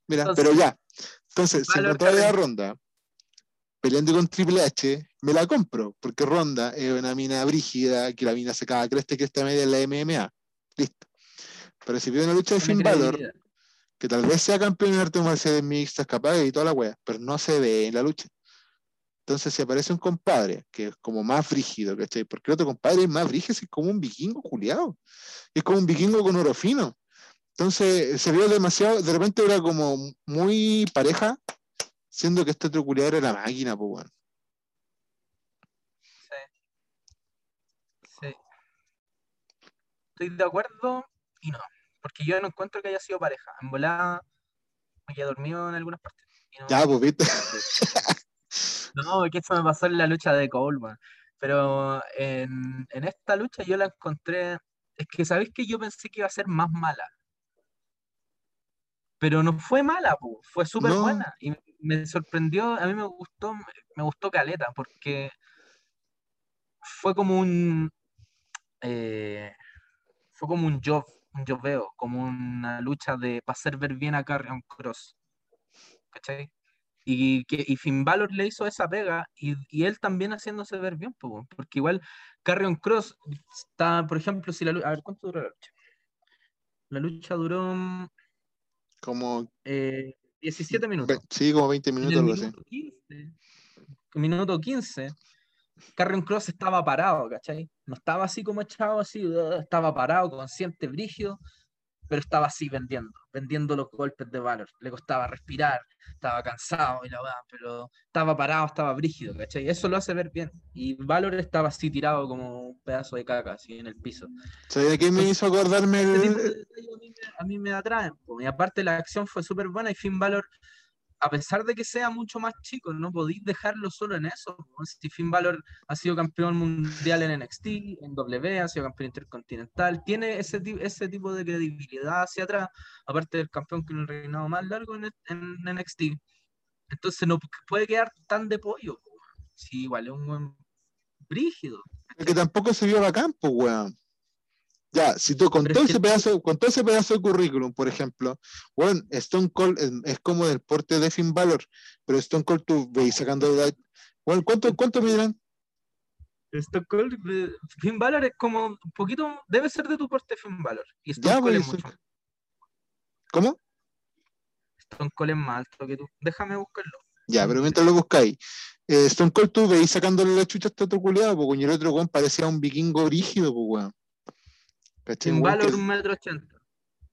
Mira, Entonces, pero ya. Entonces, si encontrara la. Ronda peleando con Triple H, me la compro, porque Ronda es una mina brígida, que la mina se caga cresta y cresta media en la MMA. Listo. Pero si pido una lucha de Finn Balor, que tal vez sea campeón en artes marciales mixtas, capaz y toda la wea, pero no se ve en la lucha. Entonces, si aparece un compadre que es como más frígido, ¿cachai? Porque el otro compadre es más frígido, es como un vikingo culiado. Es como un vikingo con oro fino. Entonces, se vio demasiado, de repente era como muy pareja, siendo que este otro culiado era la máquina, pues, weón. Sí. Estoy de acuerdo y no. Porque yo no encuentro que haya sido pareja. En volada me quedé dormido en algunas partes. no- Ya, pues, viste. *laughs* No, porque eso me pasó en la lucha de Coleman. Pero en, en esta lucha yo la encontré es que sabéis que yo pensé que iba a ser más mala. Pero no fue mala, po, fue súper No. buena. Y me sorprendió, a mí me gustó, me gustó Caleta, porque fue como un eh, fue como un job, un joveo, como una lucha de para hacer ver bien a Carrion Cross. ¿Cachai? Y, que, y Finn Balor le hizo esa pega y, y él también haciéndose ver bien, po, porque igual Carrion Cross está, por ejemplo, si la lucha. A ver, ¿cuánto duró la lucha? La lucha duró mm, Como, eh, 17 minutos. sí, como 20 En minutos, algo así. minuto 15, minuto 15, Carrion Cross estaba parado, ¿cachai? No estaba así como echado, así, uh, estaba parado, consciente, brígido, pero estaba así vendiendo, vendiendo los golpes de Valor. Le costaba respirar, estaba cansado y la weá, pero estaba parado, estaba brígido, ¿cachai? Eso lo hace ver bien. Y Valor estaba así tirado como un pedazo de caca, así en el piso. ¿Sabes de qué me hizo acordarme Este el, a mí me, a mí me atraen. po. Y aparte la acción fue súper buena y Finn Balor, a pesar de que sea mucho más chico, no podéis dejarlo solo en eso. Si Finn Balor ha sido campeón mundial en NXT, en W, ha sido campeón intercontinental, tiene ese, ese tipo de credibilidad hacia atrás, aparte del campeón que el reinado más largo en, NXT. Entonces no puede quedar tan de pollo. po. Sí, igual es un buen brígido. que tampoco se vio bacán, pues, weón. Ya, si tú con Pero todo, es que- ese pedazo, con todo ese pedazo de currículum, por ejemplo, bueno, Stone Cold es, es como del porte de Finn Balor, pero Stone Cold tú veis sacando de bueno, ¿cuánto, cuánto miran? Stone Cold, eh, Finn Balor es como un poquito, debe ser de tu porte Finn Balor. Y Stone Ya, Cold es mucho. ¿Cómo? Stone Cold es más alto que tú. Déjame buscarlo. Ya, pero mientras lo buscáis, eh, Stone Cold tú veis sacándole la chucha a este otro culiado, y el otro weón parecía un vikingo rígido, pues, weón. ¿Cachai? Balor que- un metro ochenta.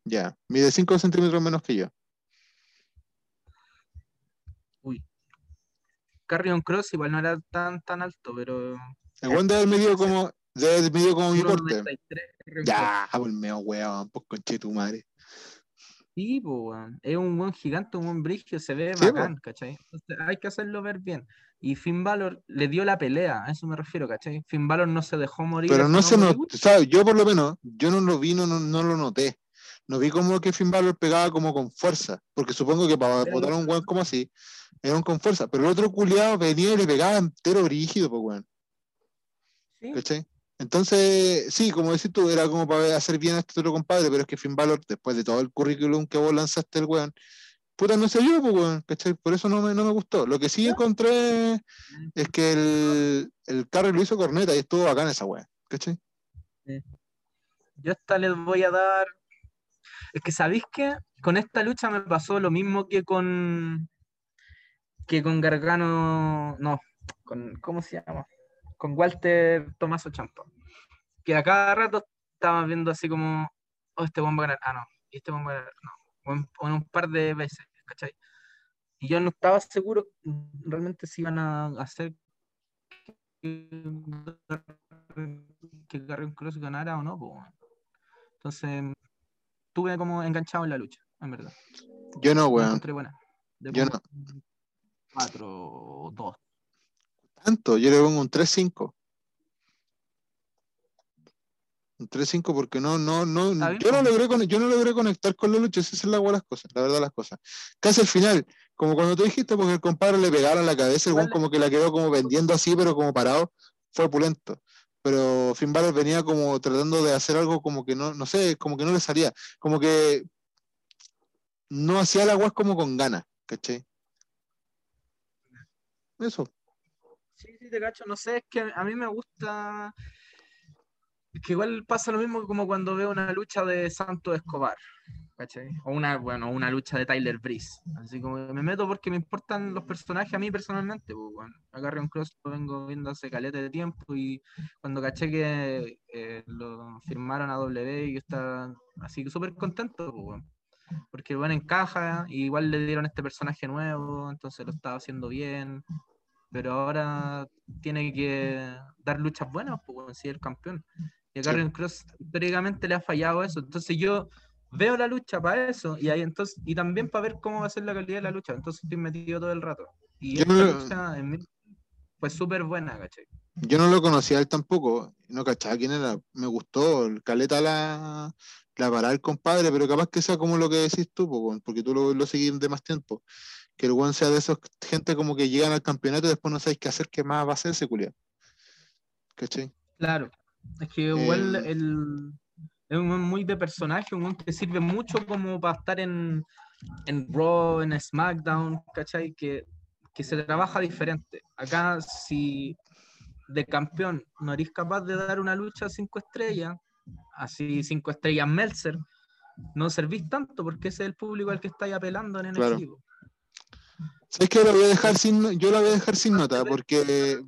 Ya, mide 5 centímetros menos que yo. Uy. Carrion Cross igual no era tan tan alto, pero. El weón debe medido como, debe medido como mi porte. 1.93, Carrion Cross. Ya, por meo, weón, pues conche tu madre. Sí, po. Es un buen gigante, un buen brillo, se ve Sí, po. bacán, ¿cachai? Entonces hay que hacerlo ver bien. Y Finn Balor le dio la pelea, a eso me refiero, ¿cachai? Finn Balor no se dejó morir. Pero no se notó, ¿sabes? Yo por lo menos, yo no lo vi, no, no, no lo noté. No vi como que Finn Balor pegaba como con fuerza, porque supongo que para Pero- botar a un weón como así, era un con fuerza. Pero el otro culiado venía y le pegaba entero brígido, pues weón. sí, ¿Cachai? Entonces, sí, como decís tú, era como para hacer bien a este otro compadre, pero es que Finn Balor, después de todo el currículum que vos lanzaste el weón, puta no se vio, pues weón, ¿cachai? Por eso no me, no me gustó. Lo que sí encontré es que el, el carry lo hizo corneta y estuvo bacán esa weón, ¿cachai? Yo esta les voy a dar. Es que sabéis que con esta lucha me pasó lo mismo que con que con Gargano. No, con ¿cómo se llama? Con Walter Tomaso Champa. Que a cada rato estaba viendo así como, oh, este buen va a ganar. Ah, no, y este buen va a ganar. No, o en, o en un par de veces, ¿cachai? Y yo no estaba seguro realmente si iban a hacer que, Carrion Cross ganara o no, weón. Entonces, estuve como enganchado en la lucha, en verdad. Yo no, weón. Le Yo un 4 o 2. Tanto, yo le pongo un 3-5. Un 3-5 porque no, no, no, yo no pues. logré yo no logré conectar con la lucha, esa es la agua las cosas, la verdad las cosas. Casi al final, como cuando tú dijiste, porque el compadre le pegaron la cabeza, el como que la quedó como vendiendo así, pero como parado, fue opulento. Pero Finn Balor venía como tratando de hacer algo como que no, no sé, como que no le salía, como que no hacía la agua como con ganas, ¿cachai? Eso. Cacho. No sé, es que a mí me gusta. Es que igual pasa lo mismo como cuando veo una lucha de Santos Escobar. ¿Cachai? O una, bueno, una lucha de Tyler Breeze. Así como me meto porque me importan los personajes a mí personalmente. Pues, bueno. Cross lo vengo viendo hace caleta de tiempo y cuando caché que eh, lo firmaron a W y yo estaba así súper contento. Pues. Porque bueno, encaja, y igual le dieron este personaje nuevo, entonces lo estaba haciendo bien pero ahora tiene que dar luchas buenas, pues bueno, si es el campeón. Y a Sí. Karrion Cross históricamente le ha fallado eso. Entonces yo veo la lucha para eso y ahí entonces y también para ver cómo va a ser la calidad de la lucha. Entonces estoy metido todo el rato. Y Yo esta no- lucha en mí fue súper buena, ¿cachai? Yo no lo conocía él tampoco, no cachaba quién era. Me gustó, el caleta la, la parada el compadre, pero capaz que sea como lo que decís tú, porque tú lo, lo seguís de más tiempo. Que el weón sea de esos gente como que llegan al campeonato y después no sabéis qué hacer, qué más va a hacer ese culiao. ¿Cachai? Claro. Es que igual Eh, el, es un muy de personaje, un que sirve mucho como para estar en, en Raw, en SmackDown, ¿cachai? Que, que se trabaja diferente. Acá, si de campeón no eres capaz de dar una lucha a cinco estrellas, así cinco estrellas Meltzer, no servís tanto porque ese es el público al que estáis apelando en Claro. NXT. ¿Sabes qué? La voy a dejar sin, yo la voy a dejar sin nota porque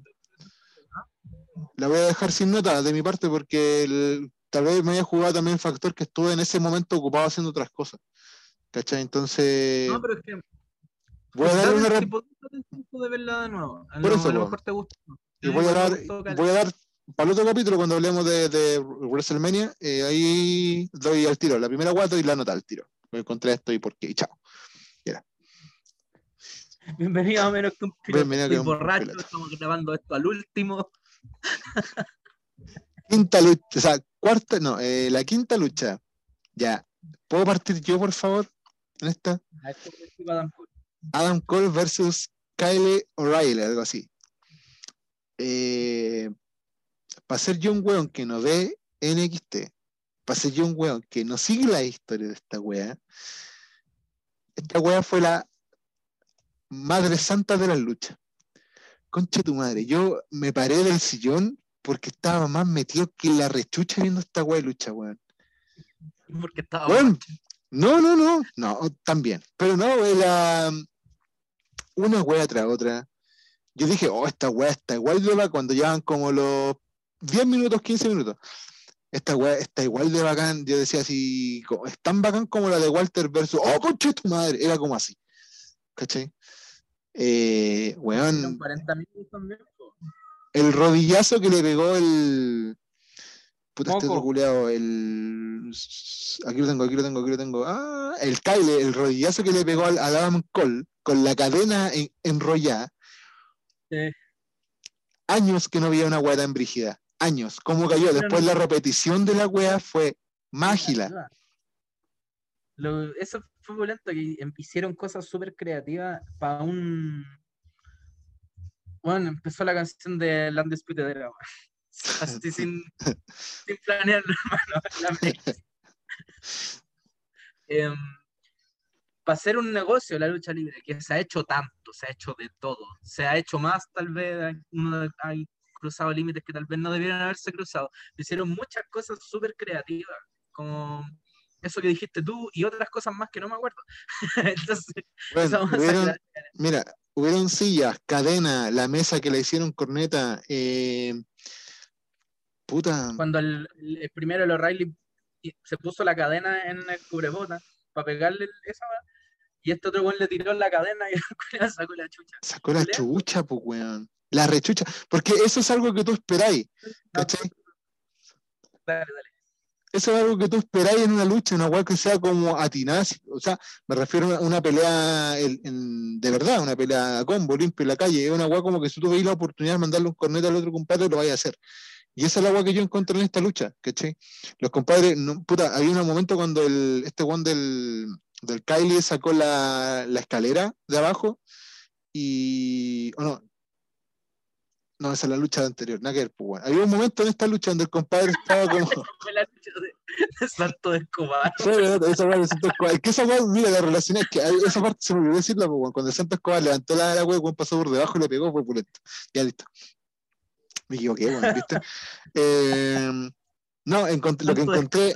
la voy a dejar sin nota de mi parte porque el- tal vez me haya jugado también el factor que estuve en ese momento ocupado haciendo otras cosas. ¿Cachai? Entonces No, pero es que voy a date una tiempo de verla de nuevo. A Por eso, a lo mejor te gusta. y voy a dar, voy a dar para el otro capítulo cuando hablemos de, de WrestleMania, eh, ahí doy al tiro. La primera guata y la nota al tiro. Me encontré esto y por qué. Y chao. *laughs* Bienvenido a menos que un piloto. Un borracho, estamos grabando esto al último. *laughs* Quinta lucha, o sea, cuarta, no, eh, la quinta lucha. Ya. ¿Puedo partir yo, por favor? En esta. Decía Adam Cole. Adam Cole versus Kyle O'Reilly, algo así. para ser yo un weón que no ve NXT, para ser yo un weón que no sigue la historia de esta wea, esta wea fue la madre santa de las luchas. Concha tu madre, yo me paré del sillón porque estaba más metido que la rechucha viendo esta wea de lucha, weón. Porque estaba no, no, no, no, también. Pero no, era una wea tras otra. Yo dije, oh, esta wea está igual de bacán cuando llevan como los 10 minutos, 15 minutos. Esta wea está igual de bacán. Yo decía así, es tan bacán como la de Walter versus, oh, concha tu madre. Era como así. ¿Cachai? Eh, Fueron weón, 40 minutos también. po. el rodillazo que le pegó el. Puta, este Moco. otro culiao, el. Aquí lo tengo, aquí lo tengo, aquí lo tengo. Ah, el Kyle, el rodillazo que le pegó al, al Adam Cole con la cadena en- enrollada. Sí. Años que no había una weá tan brígida. Años. ¿Cómo cayó? Después la repetición de la weá fue mágila. Lo- eso fue violento que em- hicieron cosas súper creativas para un. Bueno, empezó la canción de Landisputed Era, weón. *laughs* Así *laughs* sin, sin planearlo, *laughs* hermano. la playlist. Em, para hacer un negocio la lucha libre, que se ha hecho tanto, se ha hecho de todo, se ha hecho más, tal vez uno hay cruzado límites que tal vez no debieran haberse cruzado. Hicieron muchas cosas súper creativas, como eso que dijiste tú y otras cosas más que no me acuerdo. *laughs* Entonces, Bueno, a hubieron- sacar- mira, hubieron sillas, cadena, la mesa que le hicieron corneta. eh, puta. cuando el, el primero el O'Reilly se puso la cadena en el cubrebota para pegarle esa y este otro weón le tiró la cadena y *laughs* el sacó la chucha. Sacó la chucha, pues, weón. La rechucha. Porque eso es algo que tú esperáis. ¿Cachai? Dale, dale. Eso es algo que tú esperáis en una lucha, una weá que sea como atinada. O sea, me refiero a una pelea de verdad, una pelea a combo, limpio en la calle. Es una weá como que si tú veis la oportunidad de mandarle un corneta al otro compadre, lo vais a hacer. Y esa es la weá que yo encontré en esta lucha, ¿cachai? Los compadres, puta, había un momento cuando el, este weón del, del Kylie sacó la, la escalera de abajo y. O no. No, esa es la lucha anterior, nada que ver, pues, weón. Había un momento en esta lucha donde el compadre estaba como. *laughs* Fue la lucha de, de Santo de Escobar. *laughs* Fue verdad, esa weá de Santo Escobar. Es que esa weá, mira, la relación es que esa parte se me olvidó decirla, pues, weón. cuando el Santo Escobar levantó la, la weón pasó por debajo y le pegó, fue pulento. Ya listo. Me equivoqué, weón, ¿viste? *laughs* Eh, no, lo que encontré,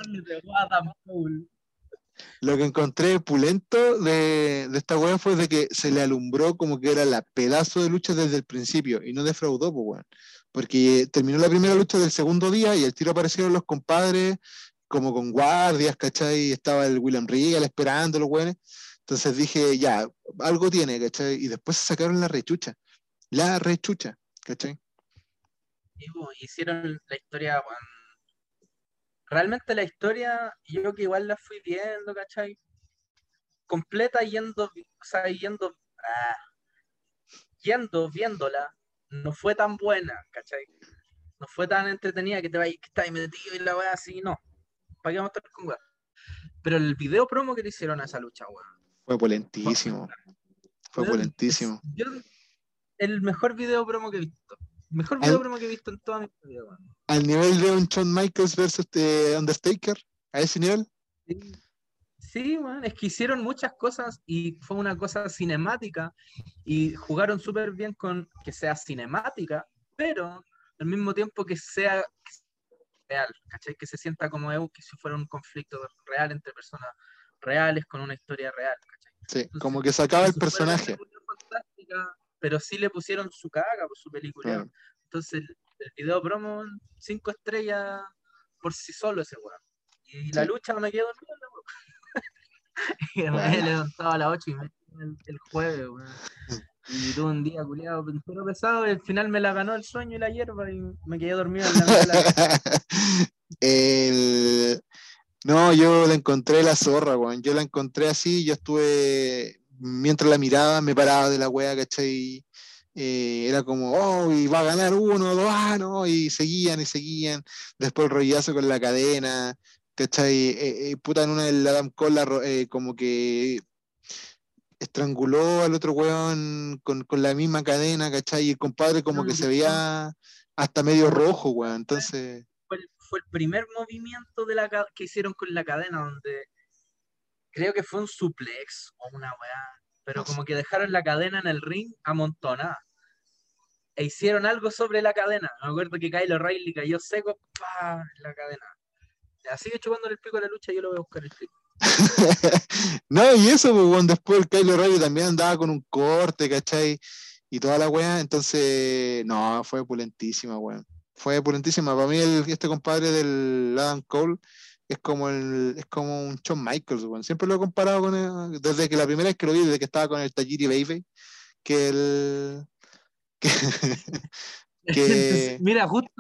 lo que encontré pulento de, de esta weá fue de que se le alumbró como que era la pedazo de lucha desde el principio y no defraudó, pues weón. Porque terminó la primera lucha del segundo día y al tiro aparecieron los compadres como con guardias, ¿cachai? Estaba el William Regal esperando los weones. Entonces dije, ya, algo tiene, ¿cachai? Y después sacaron la rechucha. La rechucha, ¿cachai? Bo, hicieron la historia. Realmente la historia, yo que igual la fui viendo, ¿cachai? Completa yendo, o sea, yendo, ah, yendo, viéndola, no fue tan buena, ¿cachai? No fue tan entretenida que te vayas, que estáis metido y la weá así, no. ¿Para qué vamos a estar con weá? Pero el video promo que le hicieron a esa lucha, weón. Fue polentísimo. Fue polentísimo. yo- el mejor video promo que he visto. Mejor Al- video promo que he visto en toda mi vida, weón. Al nivel de un Shawn Michaels versus este Undertaker, a ese nivel. Sí, Sí, weón, es que hicieron muchas cosas y fue una cosa cinemática y jugaron súper bien con que sea cinemática, pero al mismo tiempo que sea real, ¿cachai? Que se sienta como eu- que si fuera un conflicto real entre personas reales con una historia real, ¿cachai? Sí, Entonces, como que sacaba el personaje. fantástica, pero sí le pusieron su caga por su película. Entonces, el, video promo, cinco estrellas por sí solo ese weón. Y la lucha me quedé dormido *laughs* y me Bueno. he levantado a las 8 y media el, el jueves, weón. Y tuve un día culiado, pero pesado, y al final me la ganó el sueño y la hierba y me quedé dormido en la mitad de la El- No, yo la encontré la zorra, weón. Yo la encontré así, yo estuve, mientras la miraba, me paraba de la wea, ¿cachai? Eh, era como, oh, y va a ganar uno, dos, ah, no, y seguían y seguían. Después el rollazo con la cadena, ¿cachai? Eh, eh, puta, en una del Adam Cole eh, como que estranguló al otro weón con, con la misma cadena, ¿cachai? Y el compadre como que se veía hasta medio rojo, weón. Entonces, fue el, fue el primer movimiento de la que hicieron con la cadena, donde creo que fue un suplex o una weá, pero sé. como que dejaron la cadena en el ring amontonada. E hicieron algo sobre la cadena. Me acuerdo que Kyle O'Reilly cayó seco ¡pah! en la cadena. Sigue chupándole el pico a la lucha, yo lo voy a buscar el clip. *laughs* no, y eso, pues, weón, después el Kylo Rayo también andaba con un corte, ¿cachai? Y toda la weá, entonces, no, fue pulentísima, weón. Fue pulentísima. Para mí, el- este compadre del Adam Cole es como el, es como un Shawn Michaels, weón. Siempre lo he comparado con él, desde que la primera vez que lo vi, desde que estaba con el Tajiri Baby, que el *laughs* que, que- Mira, justo,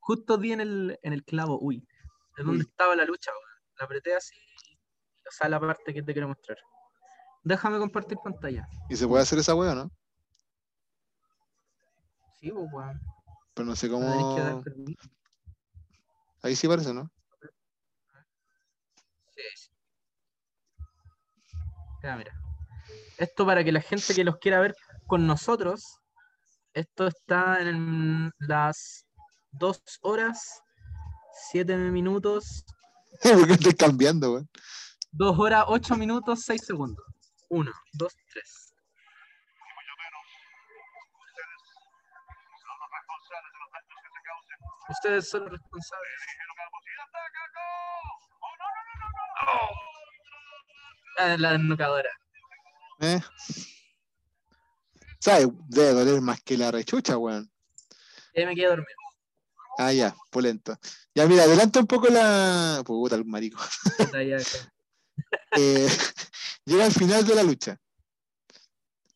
justo di en el, en el clavo, uy, es donde Uy. estaba la lucha. La apreté así, o sea, la parte que te quiero mostrar. Déjame compartir pantalla. y se puede hacer esa weá, ¿no? Sí, pues, weón. Pero no sé cómo. Ahí sí parece, ¿no? Sí, sí. Ya, mira. Esto para que la gente que los quiera ver con nosotros, esto está en las 2 horas, 7 minutos, *laughs* Porque estoy cambiando, weón. 2 horas, 8 minutos, 6 segundos. 1, 2, 3. Ustedes son los responsables. Ah, La desnucadora. ¿Eh? ¿Sabes? Debe doler más que la rechucha, weón. Ya me quedé dormido. Ah, ya, polento. Ya, mira, adelanta un poco la. Puta, el marico. Eh, llega al final de la lucha.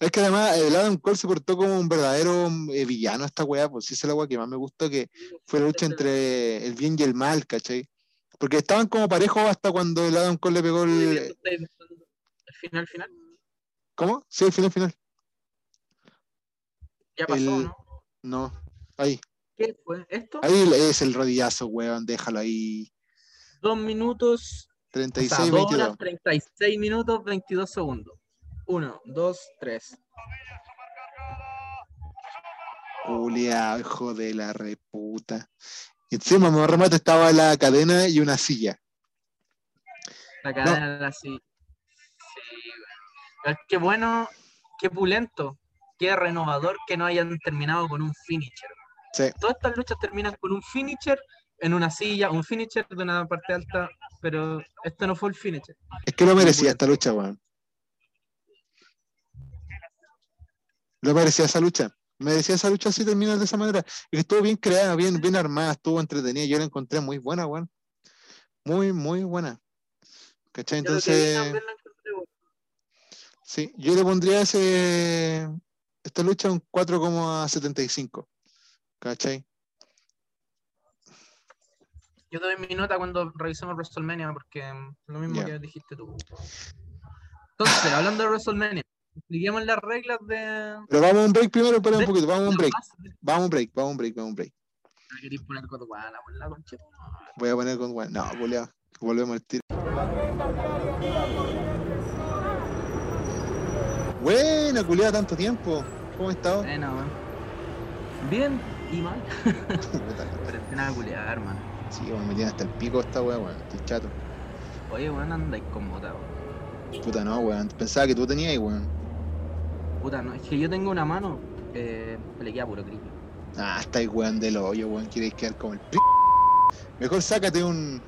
Es que además el Adam Cole se portó como un verdadero eh, villano esta weá, pues sí, es la weá que más me gustó, que fue la lucha entre el bien y el mal, ¿cachai? Porque estaban como parejos hasta cuando el Adam Cole le pegó el... Final, final. ¿Cómo? Sí, final, final. Ya pasó, El- ¿no? No, ahí. ¿Qué fue? ¿Esto? Ahí es el rodillazo, weón, déjalo ahí. Dos minutos, o 36, sea, dos 22. horas, 36 minutos, 22 segundos. Uno, dos, tres. Julia, hijo de la reputa. Encima me remate estaba la cadena y una silla. La cadena era así. Sí, que bueno, qué pulento, qué renovador que no hayan terminado con un finisher. Sí. Todas estas luchas terminan con un finisher en una silla, un finisher de una parte alta, pero esto no fue el finisher. Es que lo merecía esta lucha, weón. Lo merecía esa lucha. Merecía esa lucha así terminar de esa manera. Y que estuvo bien creada, bien, bien armada, estuvo entretenida. Yo la encontré muy buena, weón. Muy, muy buena. ¿Cachai? Entonces, también lo encontré bueno. Sí, yo le pondría ese, esta lucha un 4,75. ¿Cachai? Yo doy mi nota cuando revisemos WrestleMania, porque lo mismo que dijiste tú. Entonces, hablando de WrestleMania, expliquemos las reglas de. Pero vamos a un break primero, espera un poquito, vamos a un break. Vamos a un break, vamos a un break, vamos a un break. No queréis poner la concha. Voy a poner con No, volvemos, volvemos al tiro. Buena, culiada, tanto tiempo. ¿Cómo has estado? Bueno, weón. Bien y mal. *laughs* Pero es nada culiar, hermano. Sí, bueno, me tiene hasta el pico esta weá, weón. Estoy chato. Oye, weón, anda incómoda, weón. Puta, no, weón. Pensaba que tú tenías, weón. Puta, no, es que yo tengo una mano, eh, le queda puro grillo. Ah, estáis weón del hoyo, weón. Quieres quedar como el p. Mejor sácate un.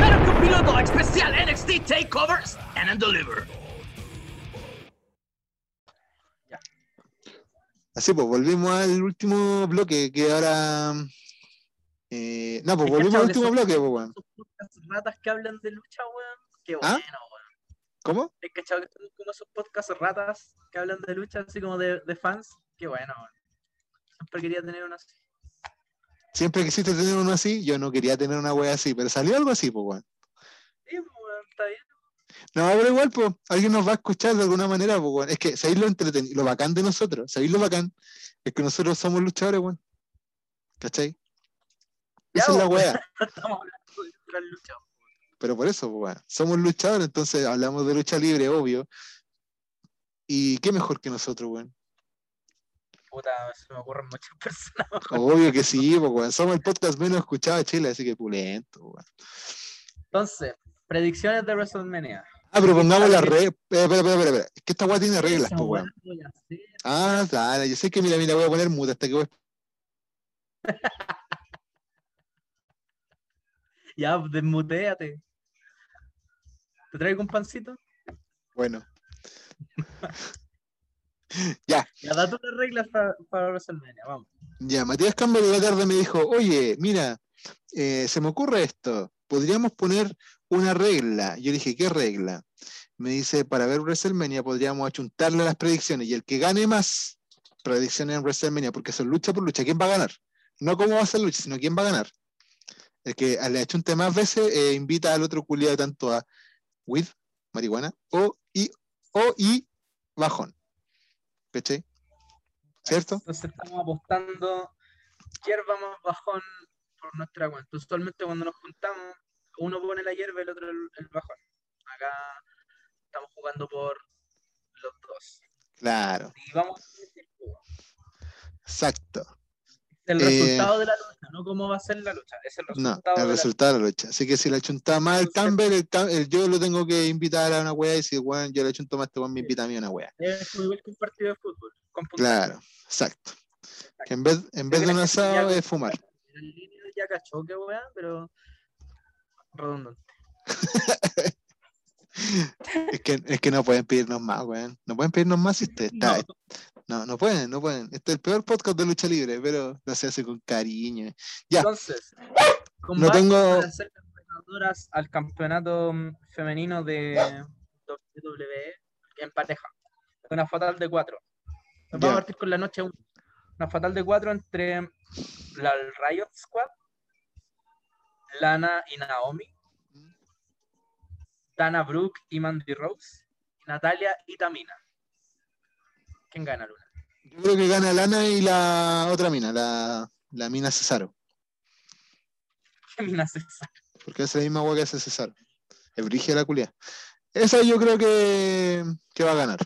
Menos que un piloto especial NXT Takeover Stand and Deliver. Así pues, volvimos al último bloque que ahora. Eh, no, pues volvimos al último bloque, pues, weón. Esos ratas que hablan de lucha, weón. Qué ¿Ah? bueno, weón. ¿Cómo? ¿Hay cachado que son como esos podcasts ratas que hablan de lucha, así como de, de fans? Qué bueno, weón. Siempre quería tener uno así. Siempre quisiste tener uno así, yo no quería tener una wea así, pero salió algo así, pues, weón. Sí, pues. No, pero igual, pues, alguien nos va a escuchar de alguna manera, pues. Es que, ¿sabéis lo entretenido? Lo bacán de nosotros? ¿Sabéis lo bacán? Es que nosotros somos luchadores, weón. ¿Cachai? Ya, Esa es la wea. *laughs* Estamos hablando de. Pero por eso, pues, weón. Somos luchadores, entonces hablamos de lucha libre, obvio. Y qué mejor que nosotros, weón. Puta, se me ocurren muchas personas. Obvio que sí, pues, weón. Somos el podcast menos escuchado de Chile, así que pulento, weón. Entonces, predicciones de WrestleMania. Ah, pero pongamos para las que- reglas. Espera, espera, espera, espera. Es que esta weá tiene reglas, pues, weón. Ah, dale, yo sé que mira, mira, voy a poner muda hasta que voy. *laughs* Ya, desmuteate. ¿Te traigo un pancito? Bueno. *laughs* ya, Ya, da tú las reglas para, para WrestleMania, vamos. ya, Matías Campbell de la tarde me dijo, oye, mira, eh, se me ocurre esto, podríamos poner una regla. Yo dije, ¿qué regla? Me dice, para ver WrestleMania podríamos achuntarle las predicciones y el que gane más predicciones en WrestleMania, porque son lucha por lucha, ¿quién va a ganar? No cómo va a ser lucha, sino quién va a ganar. El que le achunte más veces eh, invita al otro culiado tanto a with, marihuana, o y, o y bajón. ¿Cachai? ¿Cierto? Entonces estamos apostando hierba más bajón por nuestra cuenta. Usualmente cuando nos juntamos, uno pone la hierba y el otro el, el bajón. Acá estamos jugando por los dos. Claro, Y vamos a exacto. el Eh, resultado de la lucha, no cómo va a ser la lucha. Es el No, resultado el de la resultado de la lucha. Así que si le achuntaba más el Campbell, el, el- yo lo tengo que invitar a una wea y si weón, yo le achunto más, este weón me invita a mí a una wea. Es igual que un partido de fútbol. Con. Claro, exacto. Que en vez, en vez de un la asado es fumar. El línea ya cachó que weá, pero redundante. Es que, es que no pueden pedirnos más, weón. No pueden pedirnos más si usted está. No. No, no pueden, no pueden. Este es el peor podcast de lucha libre, pero lo se hace con cariño. Ya. Entonces, No combate tengo- para ser al campeonato femenino de WWE en pareja. Una fatal de cuatro. Nos Vamos a partir con la noche uno. Una fatal de cuatro entre la Riot Squad, Lana y Naomi, Dana Brooke y Mandy Rose, Natalia y Tamina. ¿Quién gana, Luna? Yo creo que gana Lana y la otra mina, la, la mina Cesaro. *laughs* ¿Qué mina es esa? Porque es la misma wea que hace Cesaro. Es brigia la culia. Esa yo creo que, que va a ganar.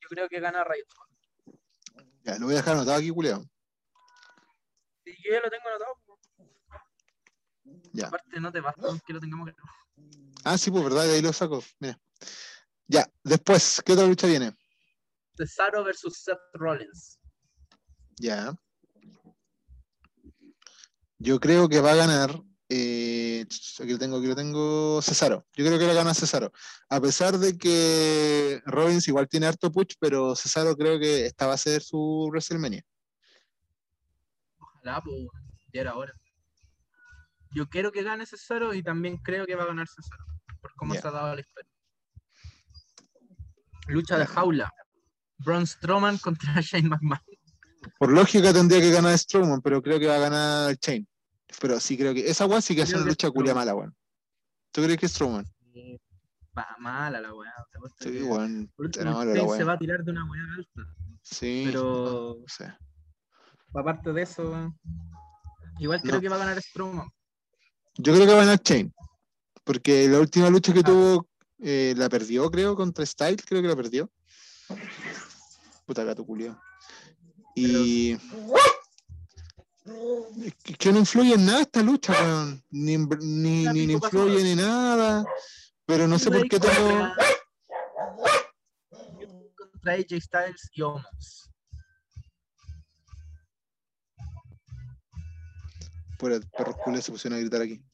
Yo creo que gana Squad. Ya, lo voy a dejar anotado aquí, culiao. Y yo ya lo tengo anotado. Ya. Aparte, no te basta que lo tengamos que. Ah, sí, pues verdad, de ahí lo saco. Mira. Ya, después, ¿qué otra lucha viene? Cesaro versus Seth Rollins. Ya. Yo creo que va a ganar. eh, aquí lo tengo, aquí lo tengo. Cesaro. Yo creo que va a ganar Cesaro. A pesar de que Rollins igual tiene harto push, pero Cesaro creo que esta va a ser su WrestleMania. Ojalá, pues, ya era hora. Yo quiero que gane Cesaro y también creo que va a ganar Cesaro. Por cómo se ha dado la historia. Lucha de jaula. Braun Strowman *laughs* contra Shane McMahon. Por lógica tendría que ganar Strowman, pero creo que va a ganar Chain. Pero sí creo que. Esa weá sí que es una lucha culia mala, weón. ¿Tú crees que es Strowman? Va mala la weá. te apuesto Sí, weón. se va a tirar de una weá alta. Sí. Pero no sé. aparte de eso, igual creo No. que va a ganar Strowman. Yo creo que va a ganar Chain. Porque la última lucha que tuvo eh, la perdió, creo, contra Style, creo que la perdió. Puta gato culiao. Y. Es que no influye en nada esta lucha, weón. Ni, ni, ni, ni pico influye ni nada. Pero no sé por qué tengo. Contra AJ Styles y Omos. Por el perro culiao se pusieron a gritar aquí.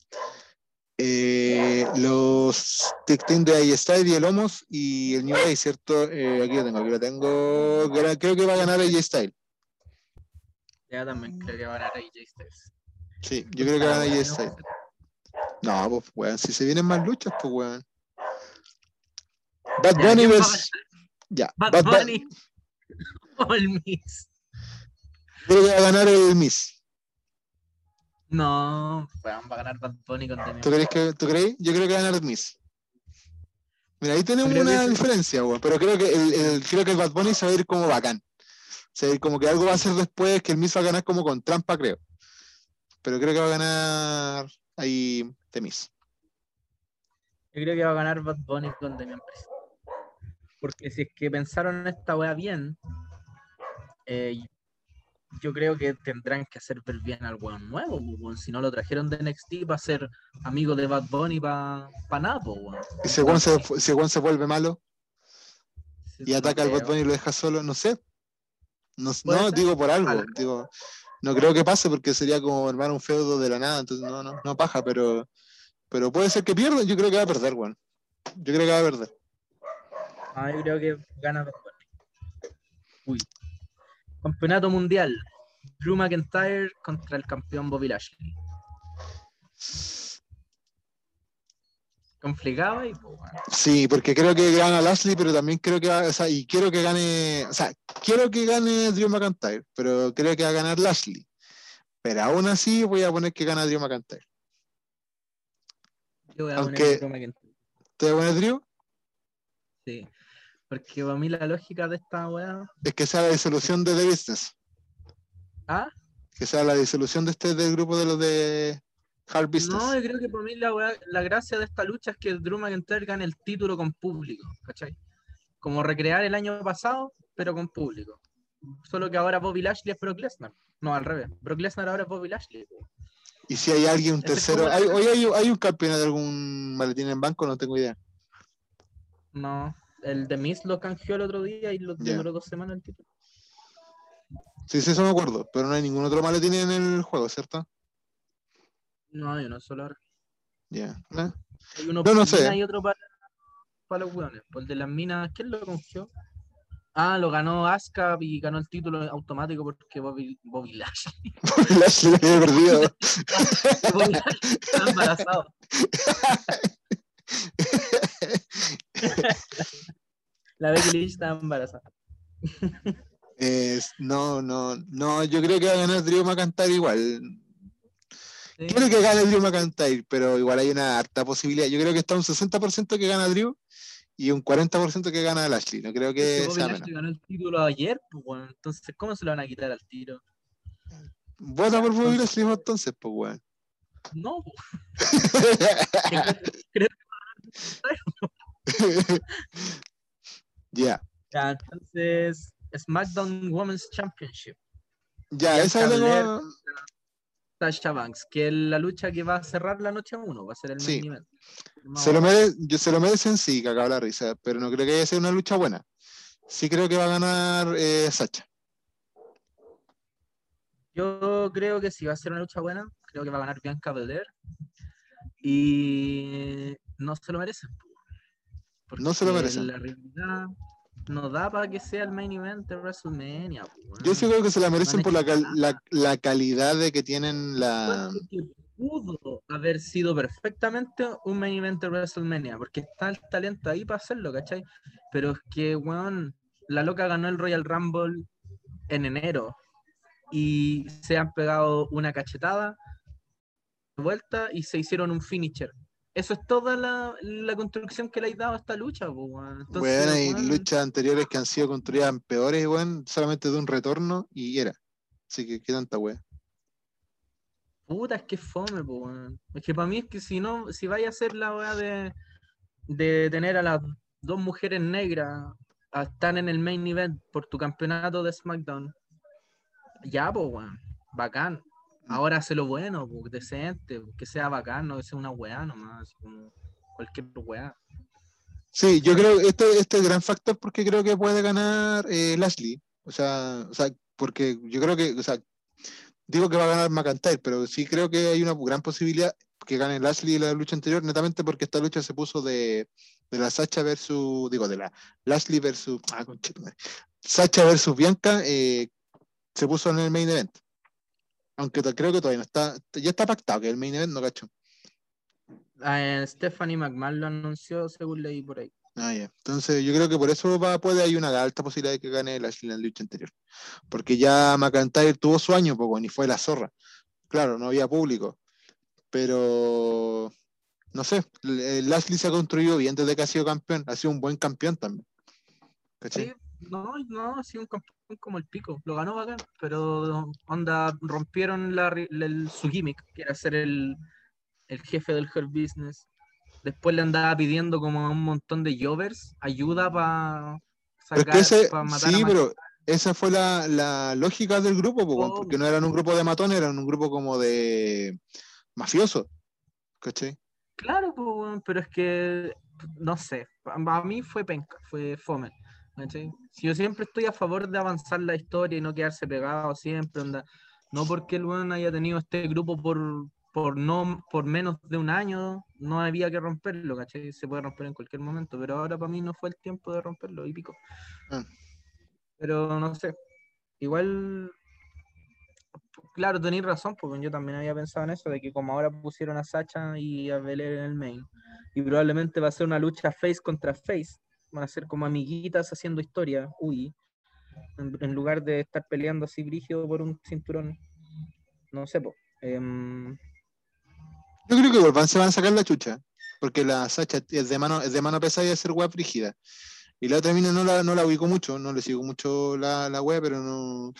Eh, los Team de AJ y el Homos y el New Day, ¿cierto? Eh, aquí lo tengo, aquí lo tengo. Creo que va a ganar AJ Styles. Ya también creo que va a ganar AJ Styles. Sí, yo creo que va a ganar AJ Styles. No, pues, weón, si se vienen más luchas, pues, weón. Bad Bunny ¿quién va a versus. Ya, Bad Bunny o el Miz. Creo que va a ganar el Miss. No, va a ganar Bad Bunny con. ¿Tú crees que, ¿Tú crees? Yo creo que va a ganar el Miss. Mira, ahí tenemos una diferencia, weón. Pero creo que el, el- creo que el Bad Bunny se va a ir como bacán. Se va a ir como que algo va a hacer después, que el Miss va a ganar como con trampa, creo. Pero creo que va a ganar ahí The Miss. Yo creo que va a ganar Bad Bunny con Priest. Porque si es que pensaron esta wea bien, eh, yo creo que tendrán que hacer ver bien al weón nuevo, weón. Si no lo trajeron de NXT para ser amigo de Bad Bunny para pa nada, po, weón. Y si weón se, si el weón se vuelve malo Sí, y ataca al Bad. Bunny y lo deja solo, no sé. No, no digo por algo, digo, no creo que pase porque sería como armar un feudo de la nada, entonces no, no, no paja, pero, pero puede ser que pierda, yo creo que va a perder, weón. Yo creo que va a perder. Ah, yo creo que gana Bad Bunny. Uy. Campeonato mundial. Drew McIntyre contra el campeón Bobby Lashley. Complicado po, weón. Sí, porque creo que gana Lashley, pero también creo que va, o sea, y quiero que gane, o sea, quiero que gane Drew McIntyre, pero creo que va a ganar Lashley. Pero aún así voy a poner que gana Drew McIntyre. Yo voy a Aunque- poner Drew McIntyre. ¿Te voy a poner Drew? Sí. Porque para mí la lógica de esta weá. Es que sea la disolución de The Business. ¿Ah? Que sea la disolución de este del grupo de los de Hard Business. No, yo creo que para mí la, weá- la gracia de esta lucha es que Drew McIntyre gane el título con público, ¿cachai? Como recrear el año pasado, pero con público. Solo que ahora Bobby Lashley es Brock Lesnar. No, al revés. Brock Lesnar ahora es Bobby Lashley. Y si hay alguien, un tercero. ¿Hay, hoy hay, hay un campeonato de algún maletín en banco? No tengo idea. No, el de Miz lo canjeó el otro día y lo Ya. demoró dos semanas el título. Sí, sí, eso me acuerdo. Pero no hay ningún otro maletín en el juego, ¿cierto? No, hay uno solo ahora. Ya. ¿eh? Hay uno No, para no sé. minas y otro para, para los hueones. Por el de las minas, ¿quién lo canjeó? Ah, lo ganó Asuka y ganó el título automático porque Bobby, Bobby Lashley. *laughs* *laughs* Lashley *laughs* lo había perdido. Bobby Lashley estaba embarazado. *laughs* La Becky Lynch estaba embarazada. No, no, no, yo creo que va a ganar Drew McIntyre igual. Sí. Quiero que gane Drew McIntyre, pero igual hay una harta posibilidad. Yo creo que está un 60% que gana Drew y un 40% que gana Lashley. No creo que sea menos. Ganó el título ayer, pues, weón. entonces, ¿cómo se lo van a quitar al tiro? Vota por Bobby Lashley entonces, pues, weón. No, pues. *laughs* *laughs* Creo *laughs* Ya, Ya, entonces, SmackDown Women's Championship. ya, esa la Belair. tengo. Sasha Banks, que es la lucha que va a cerrar la noche 1, va a ser el Sí. main event. Se lo, mere- yo, se lo merecen, sí, cagado la risa, pero no creo que vaya a ser una lucha buena. Sí creo que va a ganar eh, Sacha. Yo creo que sí va a ser una lucha buena. Creo que va a ganar Bianca Belair. Y no se lo merecen. No se lo merecen. La realidad no da para que sea el main event de WrestleMania. Yo sí creo que se la merecen por la, cal- la, la calidad de que tienen la... Pudo haber sido perfectamente un main event de WrestleMania, porque está el talento ahí para hacerlo, ¿cachai? Pero es que, weón, la loca ganó el Royal Rumble en enero y se han pegado una cachetada de vuelta y se hicieron un finisher. Eso es toda la, la construcción que le hay dado a esta lucha. Entonces, Weón, hay luchas anteriores que han sido construidas peores, weón, solamente de un retorno y era. Así que qué tanta weá. Puta, es que fome, po, weón. Es que para mí es que si no, si vaya a hacer la weá de, de tener a las dos mujeres negras a estar en el main event por tu campeonato de SmackDown, ya, pues, weón, bacán. Ahora hace lo bueno, decente, que sea bacán, no que sea una weá nomás, como cualquier weá. Sí, yo creo que este, este es gran factor porque creo que puede ganar eh, Lashley. O sea, o sea, porque yo creo que, o sea, digo que va a ganar McIntyre, pero sí creo que hay una gran posibilidad que gane Lashley la lucha anterior, netamente porque esta lucha se puso de, de la Sacha versus, digo, de la Lashley versus, ah. Sacha versus Bianca, eh, se puso en el main event. Aunque creo que todavía no está, ya está pactado que el main event, no cacho. Ah, Stephanie McMahon lo anunció según leí por ahí. Ah, ya. Entonces yo creo que por eso va, puede hay una alta posibilidad de que gane Lashley en la lucha anterior. Porque ya McIntyre tuvo su año, poco, ni fue la zorra. Claro, no había público. Pero no sé, eh, Lashley se ha construido bien desde que ha sido campeón. Ha sido un buen campeón también. ¿Cachai? Sí, no, no, ha sido un campeón como el pico, lo ganó bacán, pero onda, rompieron la, ri- la- el- su gimmick, que era ser el, el jefe del Hurt Business. Después le andaba pidiendo como a un montón de jovers ayuda para Pero es sacar, que para matar sí, a pero esa fue la, la lógica del grupo, Oh. porque no eran un grupo de matones, eran un grupo como de mafiosos. ¿Cachai? Claro, pero es que, no sé, a mí fue penca, fue fome. ¿Cachai? Si yo siempre estoy a favor de avanzar la historia y no quedarse pegado siempre, onda, no porque el weón haya tenido este grupo por, por, no, por menos de un año, no había que romperlo, ¿cachai? Se puede romper en cualquier momento, pero ahora para mí no fue el tiempo de romperlo y pico. Ah. Pero no sé, igual, claro, tenéis razón, porque yo también había pensado en eso, de que como ahora pusieron a Sacha y a Belair en el main, y probablemente va a ser una lucha face contra face, van a ser como amiguitas haciendo historia, uy, en, lugar de estar peleando así brígido por un cinturón, no sé, po. em, Yo creo que igual se van a sacar la chucha, porque la Sacha es de mano, es de mano pesada y de ser web frígida. Y la otra mina no la, no la ubico mucho, no le sigo mucho la, la web, pero no.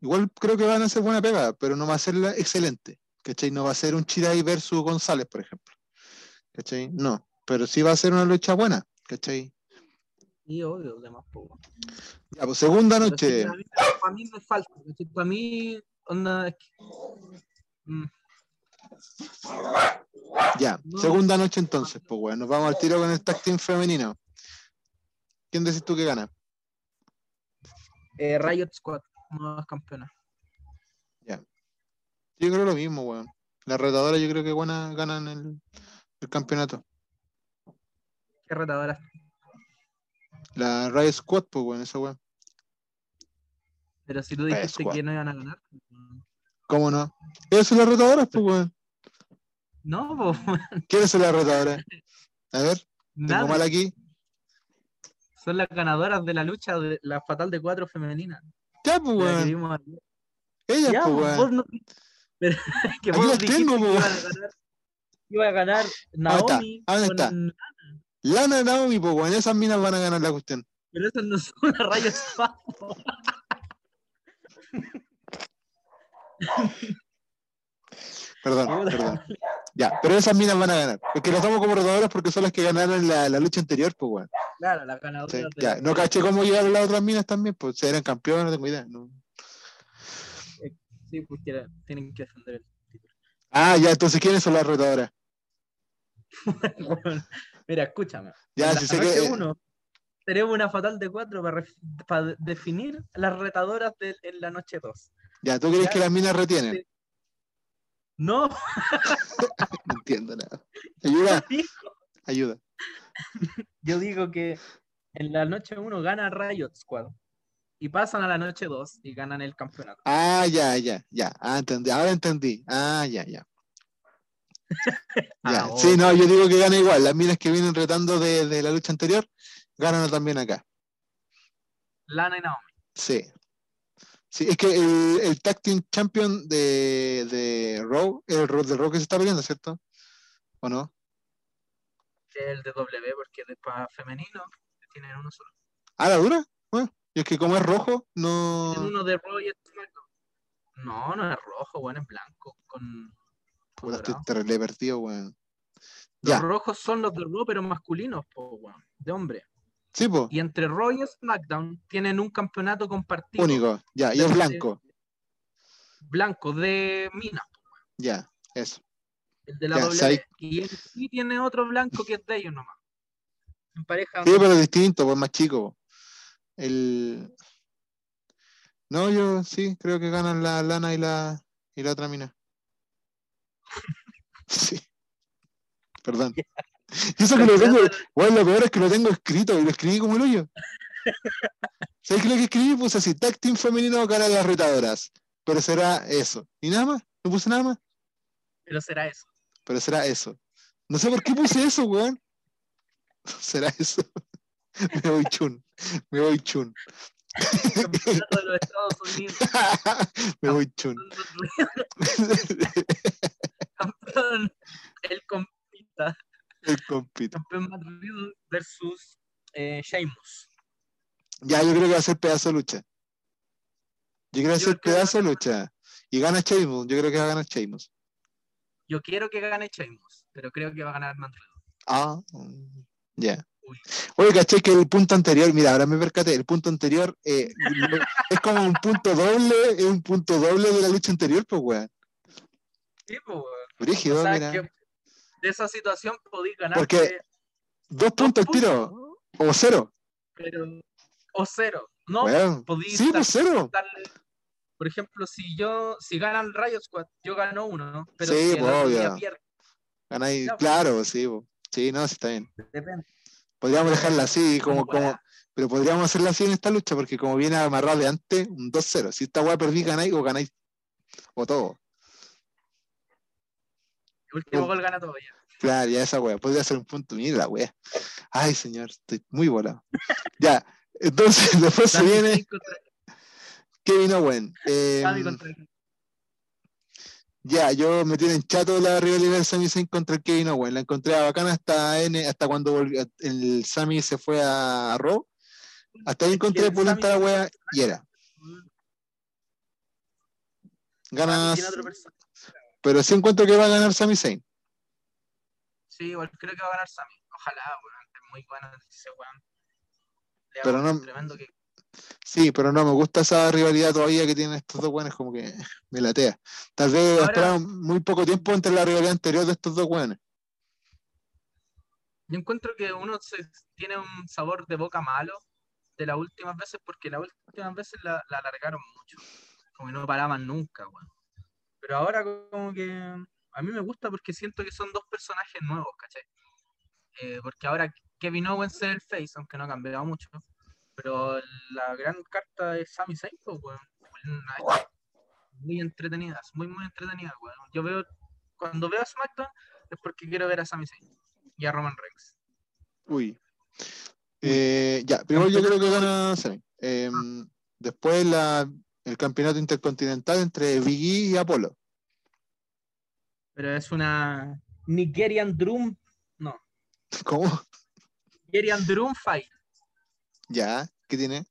Igual creo que van a hacer buena pega, pero no va a ser la excelente. ¿Cachai? No va a ser un Chirai versus González, por ejemplo. ¿Cachai? No. Pero sí va a ser una lucha buena. ¿Cachai? Y obvio, demás, po. Ya, pues segunda noche. para, mí, para mí me falta, para mí, onda, mm, Ya, No. segunda noche entonces, pues bueno, nos vamos al tiro con el tag team femenino. ¿Quién decís tú que gana? eh, Riot Squad, nuevas campeonas. Yo creo lo mismo, weón. La retadora yo creo que buena ganan el, el campeonato. Qué retadora. La Riot Squad, pues weón, esa weón. Pero si tú dijiste que no iban a ganar. mm, ¿Cómo no? ¿Quiénes son las retadoras, pues weón? No, po, ¿Quiénes son las retadoras? A ver, tengo mal aquí. Son las ganadoras de la lucha de la fatal de cuatro femenina. Ya, pues weón. Ellas, Ya, pues po, weón. vos no- Pero, *laughs* que Aquí vos las dijiste tengo, que po. iban a ganar, iba a ganar Naomi. ¿Dónde está? con- Lana Naomi, pues weón. Esas minas van a ganar la cuestión. Pero esas no son las rayas. Perdón, perdón. Ya, pero esas minas van a ganar. Porque las damos como retadoras porque son las que ganaron la, la lucha anterior, pues weón. Claro, las ganadoras. Sí, de- ya, no caché cómo llegaron las otras minas también, pues eran campeones, no tengo idea. no. Sí, pues tienen que defender el título. Ah, ya, entonces ¿quiénes son las retadoras? *laughs* Bueno, mira, escúchame. Ya, si sé noche que. uno, tenemos una fatal de cuatro para, definir las retadoras de, en la noche 2. Ya, ¿tú crees Ya, que las minas retienen? sí. No, *laughs* No entiendo nada. Ayuda, *laughs* ayuda. yo digo que en la noche 1 gana Riot Squad y pasan a la noche 2 y ganan el campeonato. Ah, ya, ya, ya. Ah, entendí. Ahora entendí. Ah, ya, ya. *laughs* Ah, sí, no, yo digo que gana igual. Las minas que vienen retando de, de la lucha anterior, ganan también acá. Lana y Naomi. Sí. Sí, es que el, el Tag Team Champion de, de Raw, el Raw, de Raw que se está peleando, ¿cierto? ¿O no? el de W, porque es para femenino, tienen uno solo. ¿Ah, la dura? Bueno, y es que como es rojo, no. Tienen uno de Raw y SmackDown. No, no es rojo, weón, es blanco. Con, terrible perdido, weón. Los Ya, rojos son los de Raw, pero masculinos, po, weón, de hombre. sí, po, Y entre Raw y SmackDown tienen un campeonato compartido. único. Ya, y es de- blanco. Blanco de mina, Ya, eso. el de la Ya. ¿sabes? Y él sí tiene otro blanco que es de ellos nomás. En pareja. Sí, pero distinto, pues más chico. El. No, yo sí, creo que ganan la lana y la, y la otra mina. Sí. Perdón. Y eso que lo tengo, bueno, lo peor es que lo tengo escrito y lo escribí como el hoyo. *laughs* ¿Sabes qué lo que escribí? Puse así, tag team femenino gana las retadoras. Pero será eso. Y nada más, no puse nada más, Pero será eso. pero será eso. No sé por qué puse eso, weón. *laughs* Será eso. *laughs* Me voy chun. Me voy chun. Campeonato de los Estados Unidos. *laughs* Me voy chun. *laughs* Campeón. El compita. El compito. Campeón Madrid versus eh, Sheamus. Ya, yo creo que va a ser pedazo de lucha. Yo creo que va a ser pedazo de lucha. Y gana Sheamus. Yo creo que va a ganar Sheamus. Yo quiero que gane Sheamus, pero creo que va a ganar Madrid. Ah, mm, ya. Oye, caché que el punto anterior, mira, ahora me percaté, el punto anterior eh, es como un punto doble, es un punto doble de la lucha anterior, pues, weón. Sí, pues, weón. Brígido, O sea, mira. que de esa situación podéis ganar. Porque- Dos puntos al tiro, o cero. Pero, o cero. No, Weón. podéis Sí, pues cero. darle- Por ejemplo, si yo, si ganan Riot Squad, yo gano uno, ¿no? Pero Sí, si pues, obvio. Ganáis, pues. claro, sí, po. sí, no, sí está bien. depende. Podríamos dejarla así, como, Como pero podríamos hacerla así en esta lucha, porque como viene amarrado de antes, un 2-0. Si esta weá perdí, ganáis o ganáis, o todo. El último gol gana todo ya. Claro, ya esa weá, podría ser un punto. Mira la weá. Ay, señor, estoy muy volado. ya, entonces *laughs* después se viene Kevin Owen. Eh, ya, yo me tienen chato la rivalidad de Sami Zayn contra el Kevin Owen. La encontré bacana hasta, N, hasta cuando volvió- el Sami se fue a Raw. Hasta ahí encontré pulenta la weá y era. Gana, Tiene otro personaje. pero sí encuentro que va a ganar Sami Zayn. Sí, igual creo que va a ganar Sami. Ojalá, weón. Es muy bueno ese weón. Pero no- Tremendo que. Sí, pero no me gusta esa rivalidad todavía que tienen estos dos buenos, como que me latea. Tal vez esperaron muy poco tiempo entre la rivalidad anterior de estos dos buenos. Yo encuentro que uno se, tiene un sabor de boca malo de las últimas veces porque las últimas veces la, la alargaron mucho. Como que no paraban nunca, weón. Pero ahora como que a mí me gusta porque siento que son dos personajes nuevos, ¿cachai? Eh, porque ahora Kevin Owens es el face, aunque no ha cambiado mucho. Pero la gran carta es Sami Zayn, pues, weón. Muy entretenidas, muy, muy entretenidas, weón. Yo veo, cuando veo a SmackDown es porque quiero ver a Sami Zayn y a Roman Reigns. Uy. Eh, ya, primero yo creo que gana Sami. Em, después la, el campeonato intercontinental entre Big E y Apolo. Pero es una Nigerian Drum, no, *laughs* ¿Cómo? Nigerian Drum Fight. Ya, ¿qué tiene?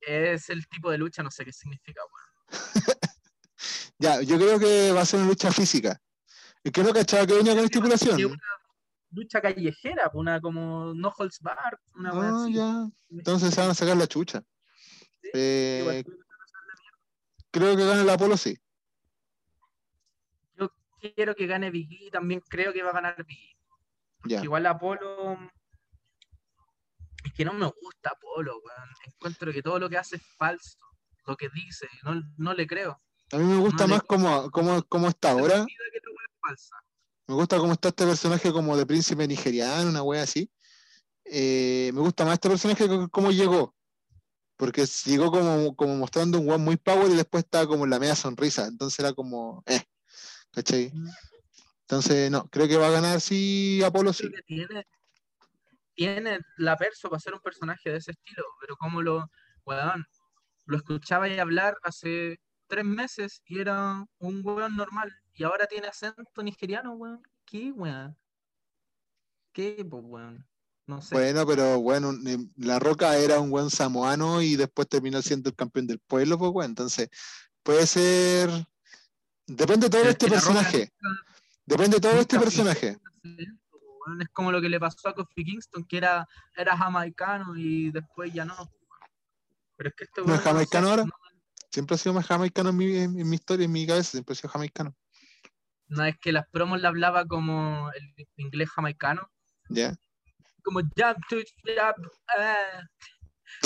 Es el tipo de lucha, no sé qué significa, weón. Ya, yo creo que va a ser una lucha física. Es que no cachaba que venía con estipulación. Una lucha callejera, una como no holds bar, una Ah, ya. Entonces se van a sacar la chucha. Sí, Eh, creo que gana el Apolo, sí. Yo quiero que gane Big E, también creo que va a ganar Big E. Ya. Igual Apolo. Es que no me gusta Apolo, weón. Encuentro que todo lo que hace es falso. Lo que dice, no, no le creo. A mí me gusta No más como, como, como está ahora. Me gusta cómo está este personaje como de príncipe nigeriano, una wea así. Eh, me gusta más este personaje que cómo llegó. Porque llegó como, como mostrando un weón muy power y después estaba como en la media sonrisa. Entonces era como, eh, ¿cachai? Mm. Entonces, no, creo que va a ganar sí Apolo, sí. que tiene, tiene la perso para ser un personaje de ese estilo, pero como lo, weón, lo escuchaba y hablar hace tres meses y era un weón normal, y ahora tiene acento nigeriano, weón. ¿Qué, weón? ¿Qué, pues, weón? No sé. Bueno, pero bueno, eh, La Roca era un buen samoano y después terminó siendo el campeón del pueblo, pues bueno, entonces puede ser. Depende de todo Pero este La Roca personaje. Depende de todo este personaje. Weón. Es como lo que le pasó a Kofi Kingston, que era, era jamaicano y después ya no. Pero es que este ¿No weón es jamaicano ahora? No, Siempre ha sido más jamaicano en mi, en mi historia, en mi cabeza, siempre ha sido jamaicano. no, es que las promos le hablaba como el inglés jamaicano. ¿Ya? como jab, jab, ah.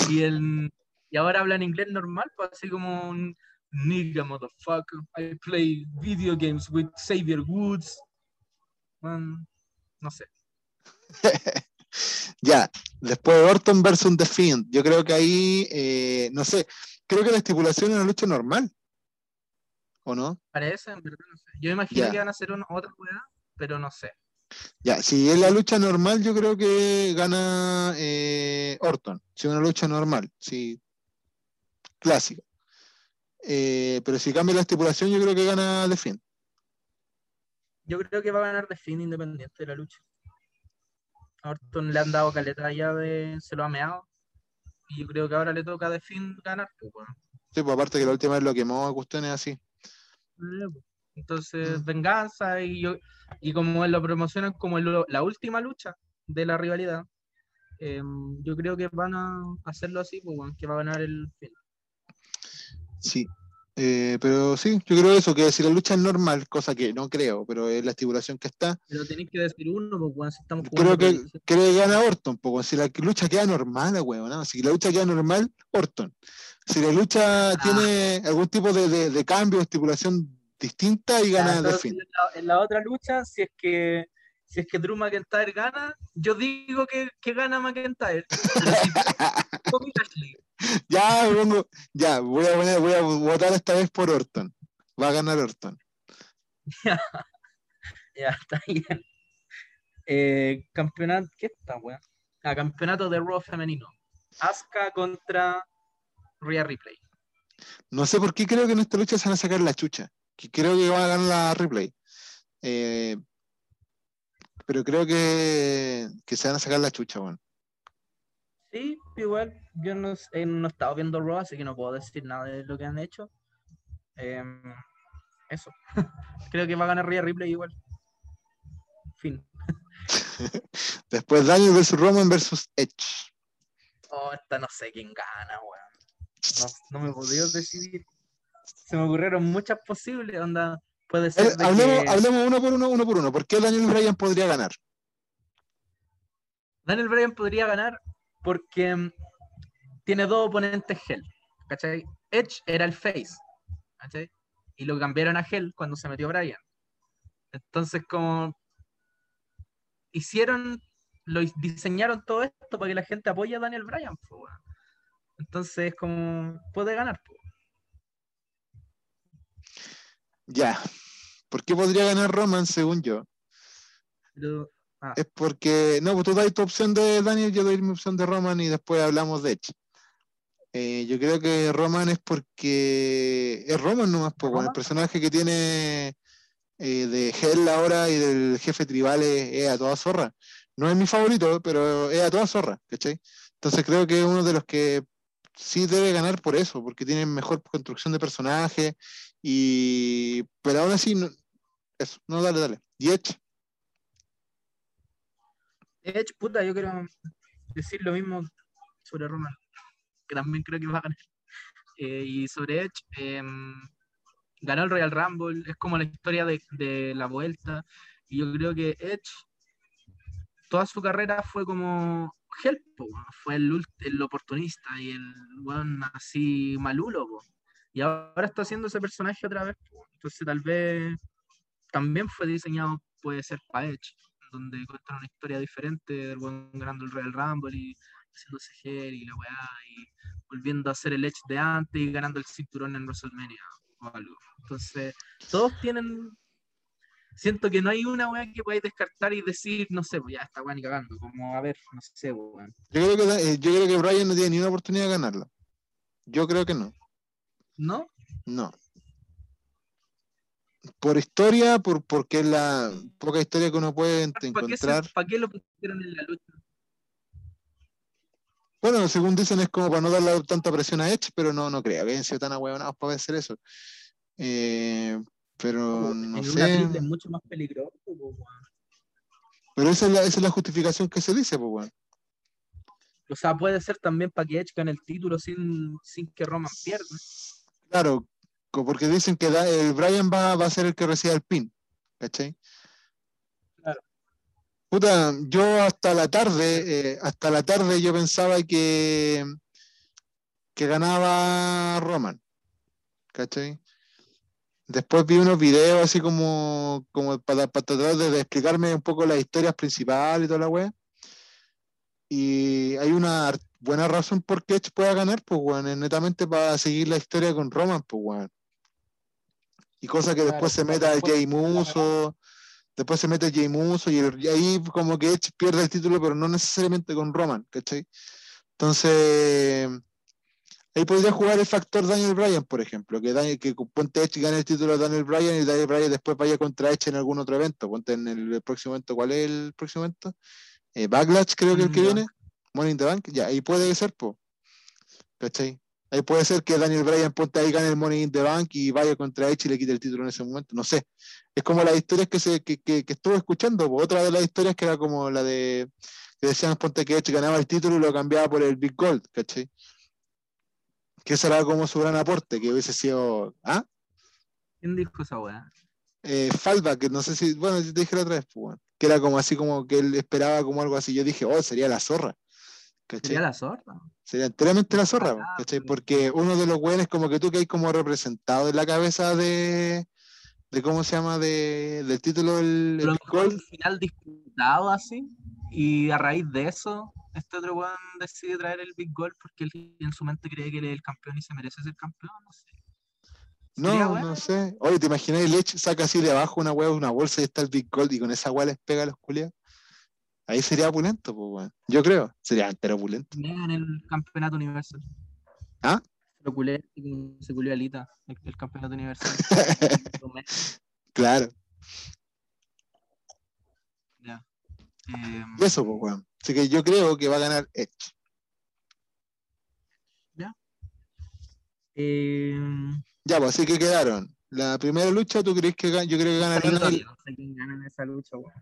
y el y ahora habla en inglés normal, pues así como un nigga motherfucker, I play video games with Xavier Woods. Man, no sé. *laughs* Ya, después Orton versus The Fiend. Yo creo que ahí, eh, no sé, creo que la estipulación es una lucha normal. ¿O no? Parece, en verdad, no sé. Yo imagino Ya. que van a hacer una, otra weá, pero no sé. Ya, si es la lucha normal, yo creo que gana eh, Orton. Si es una lucha normal, sí. Clásica. Eh, pero si cambia la estipulación, yo creo que gana The Fiend. Yo creo que va a ganar de fin independiente de la lucha. A Orton le han dado caleta ya de. se lo ha meado. Y yo creo que ahora le toca de fin ganar, pues, weón. Sí, pues aparte que la última vez lo quemó a cuestiones así. Po. Entonces, Mm. venganza y yo y como lo promocionan como el- la última lucha de la rivalidad, em, yo creo que van a hacerlo así, pues, que va a ganar el fin. Sí. Eh, pero sí, yo creo eso, que si la lucha es normal, cosa que no creo, pero es la estipulación que está, Pero tenéis que decir uno, pues, weón, si estamos creo jugando que, por- creo que gana Orton, porque si la lucha queda normal, weón, ¿no? si la lucha queda normal, Orton. Si la lucha Ah. tiene algún tipo de, de- de cambio, estipulación distinta, y gana The entonces, Fiend. en, la, en la otra lucha, si es que si es que Drew McIntyre gana, yo digo que, que gana McIntyre. *laughs* Pero si Bobby Lashley, *laughs* Ya, ya, voy a, poner- voy a votar esta vez por Orton. Va a ganar Orton. *laughs* ya está bien. Eh, campeonato, ¿qué está, weón? Ah, campeonato de Raw femenino. Asuka contra Rhea Ripley. No sé por qué creo que en esta lucha se van a sacar la chucha. Que creo que va a ganar la replay. Eh, pero creo que, que se van a sacar la chucha, bueno. Sí, igual, yo no, eh, no he estado viendo Raw, así que no puedo decir nada de lo que han hecho. Em, eso. *laughs* Creo que va a ganar Rhea Ripley igual. Fin. *laughs* Después Daniel versus Roman versus Edge. Oh, esta no sé quién gana, weón. *laughs* No, no me he podido decidir. Se me ocurrieron muchas posibles, onda. Puede Eh, ser de hablemos, que hablemos uno por uno, uno por uno. ¿Por qué Daniel Bryan podría ganar? Daniel Bryan podría ganar porque mm, tiene dos oponentes Hell. ¿Cachai? Edge era el face. ¿Cachai? Y lo cambiaron a Hell cuando se metió Bryan. Entonces, como hicieron, lo diseñaron todo esto para que la gente apoye a Daniel Bryan. Entonces, como puede ganar. po. Ya. ¿Por qué podría ganar Roman según yo? Pero, Es porque, no, pues tú das tu opción de Daniel, yo doy mi opción de Roman y después hablamos de Edge. Eh, yo creo que Roman es porque es Roman nomás, pues, bueno, el personaje que tiene eh, de Hell ahora y del jefe tribal es, es a toda zorra. No es mi favorito, pero es a toda zorra, ¿cachai? Entonces creo que es uno de los que sí debe ganar por eso, porque tiene mejor construcción de personaje y... Pero aún así, no... eso, no, dale, dale. Y Edge, Edge, puta, yo quiero decir lo mismo sobre Roman, que también creo que va a ganar. Eh, y sobre Edge, em, ganó el Royal Rumble, es como la historia de, de la vuelta. Y yo creo que Edge, toda su carrera fue como help, fue el, el oportunista y el así malulo. po. Y ahora está haciendo ese personaje otra vez. Entonces tal vez también fue diseñado, puede ser para Edge donde cuentan una historia diferente del buen ganando el Royal Rumble y haciéndose gel y la weá y volviendo a hacer el Edge de antes y ganando el cinturón en WrestleMania o algo. Entonces, todos tienen. Siento que no hay una weá que podáis descartar y decir, no sé, pues ya está weá ni cagando. Como, a ver, no sé, weón. Yo creo que, eh, yo creo que Bryan no tiene ni una oportunidad de ganarla. Yo creo que no. ¿No? No. Por historia, por, porque es la poca historia que uno puede ¿Para qué, se- encontrar. pa' qué lo pusieron en la lucha? Bueno, según dicen es como para no darle tanta presión a Edge, pero no, no creo que hayan sido tan ahueonados para hacer eso. Eh, pero no en sé. una es mucho más peligroso. weón. Pero esa es la, esa es la justificación que se dice, pues bueno. O sea, puede ser también para que Edge gane el título sin, sin que Roman pierda. Claro, porque dicen que da- el Brian va, va a ser el que reciba el pin. ¿Cachai? Claro. Puta, yo hasta la tarde, eh, hasta la tarde yo pensaba que, que ganaba Roman. ¿Cachai? Después vi unos videos así como, como para, para tratar de, de explicarme un poco las historias principales y toda la wea. Y hay una buena razón por qué Edge pueda ganar, pues, weón. Es netamente para seguir la historia con Roman, pues, weón. Y cosa que Claro, después se meta el después Jay Muso, después se mete Jay Muso y, y ahí como que Edge pierde el título, pero no necesariamente con Roman, ¿cachai? Entonces, ahí podría jugar el factor Daniel Bryan, por ejemplo, que, Daniel, que ponte Edge gane el título a Daniel Bryan y Daniel Bryan después vaya contra Edge en algún otro evento. Ponte en el próximo evento, ¿cuál es el próximo evento? Eh, Backlash, creo que el que viene. Money in the Bank, ya, ahí puede ser, po. ¿Cachai? Ahí puede ser que Daniel Bryan ponte ahí gane el Money in the Bank y vaya contra Edge y le quite el título en ese momento. No sé. Es como las historias que se que, que, que estuve escuchando. po. Otra de las historias que era como la de que decían ponte que Edge ganaba el título y lo cambiaba por el Big Gold, ¿cachai? Que ese era como su gran aporte, que hubiese sido. ¿Ah? ¿Quién dijo esa weá? eh, Falva, que no sé si, bueno, te dije la otra vez, pues, que era como así como que él esperaba como algo así. Yo dije, oh, sería la zorra. ¿Cachai? ¿Sería la zorra? Sería enteramente la zorra, Ah, ¿cachai? pero- Porque uno de los güeyes como que tú que hay como representado en la cabeza de, de ¿cómo se llama? De, del título del mejor Gold. un final disputado así. Y a raíz de eso, este otro weón decide traer el Big Gold porque él en su mente cree que él es el campeón y se merece ser campeón. No sé. No, no sé. Oye, ¿te imaginas el Edge saca así de abajo una hueá, una bolsa y está el Big Gold y con esa hueá les pega a los culiados? Ahí sería opulento, pues, weón. Yo creo. Sería entero opulento. en el campeonato universal. ¿Ah? Lo culé, se culió a Alita, el, el campeonato universal. *laughs* Claro. Ya. Y eso, pues, weón. Así que yo creo que va a ganar Edge. em, Ya, pues así que quedaron. La primera lucha, ¿tú crees que gana? Yo creo que gana yo Lana todavía y- no sé quién gana en esa lucha, weón.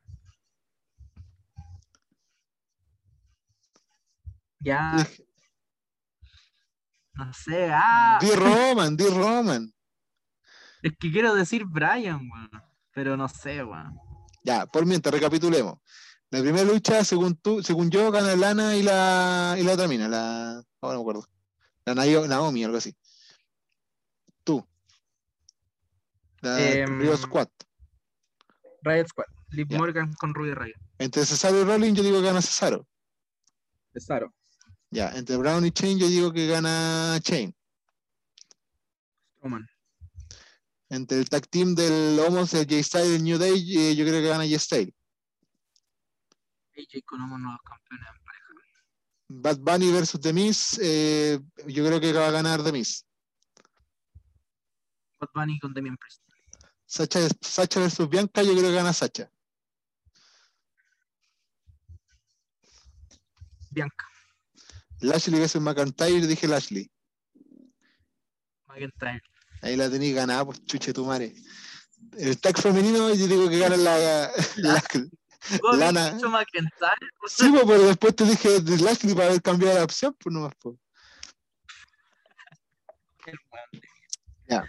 Ya, no sé, ah, Di Roman, di Roman. es que quiero decir Brian, weón, pero no sé, weón. Ya, por mientras, recapitulemos. La primera lucha, según tú, según yo, gana Lana y la, y la otra mina, la. Ahora no me acuerdo. La Naomi, algo así. Tú. La Em, Rio Squad. Riot Squad, Liv. Morgan con Ruby Riot. Entre Cesaro y Rollins, yo digo que gana Cesaro. Cesaro, Ya, entre Brown y Chain, yo digo que gana Chain. Strowman, Entre el tag team del Homos, el J-Style y el New Day, eh, yo creo que gana J-Style. AJ con unos nuevos campeones. Bad Bunny versus The Miz, eh, yo creo que va a ganar The Miz. Bad Bunny con Damian Priest. Sacha, Sacha versus Bianca, yo creo que gana Sacha. Bianca, Lashley versus McIntyre, dije Lashley. McIntyre. Ahí la tenéis ganada, pues chuche tu madre. El tag femenino, yo digo que gana la, la- ¿Vos Lana. dicho McIntyre? Sí, pues, pero después te dije de Lashley para haber cambiado la opción, pues nomás, pues. Weón.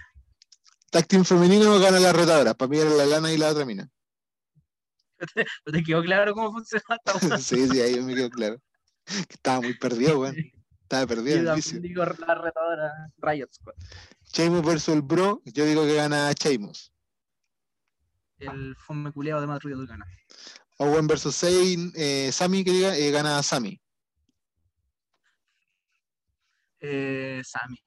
Tag team femenino gana la retadora. Para mí era la lana y la otra mina. *laughs* ¿No te quedó claro cómo funciona esta *laughs* sí, sí, ahí me quedó claro. Que *laughs* estaba muy perdido, weón. Estaba perdido Yo también digo la retadora Riot Squad. Sheamus versus el Bro, yo digo que gana Sheamus. El fome culeado de Madrid gana. Owen versus Zayn, eh, Sami, que diga, eh, gana Sami. Eh, Sammy.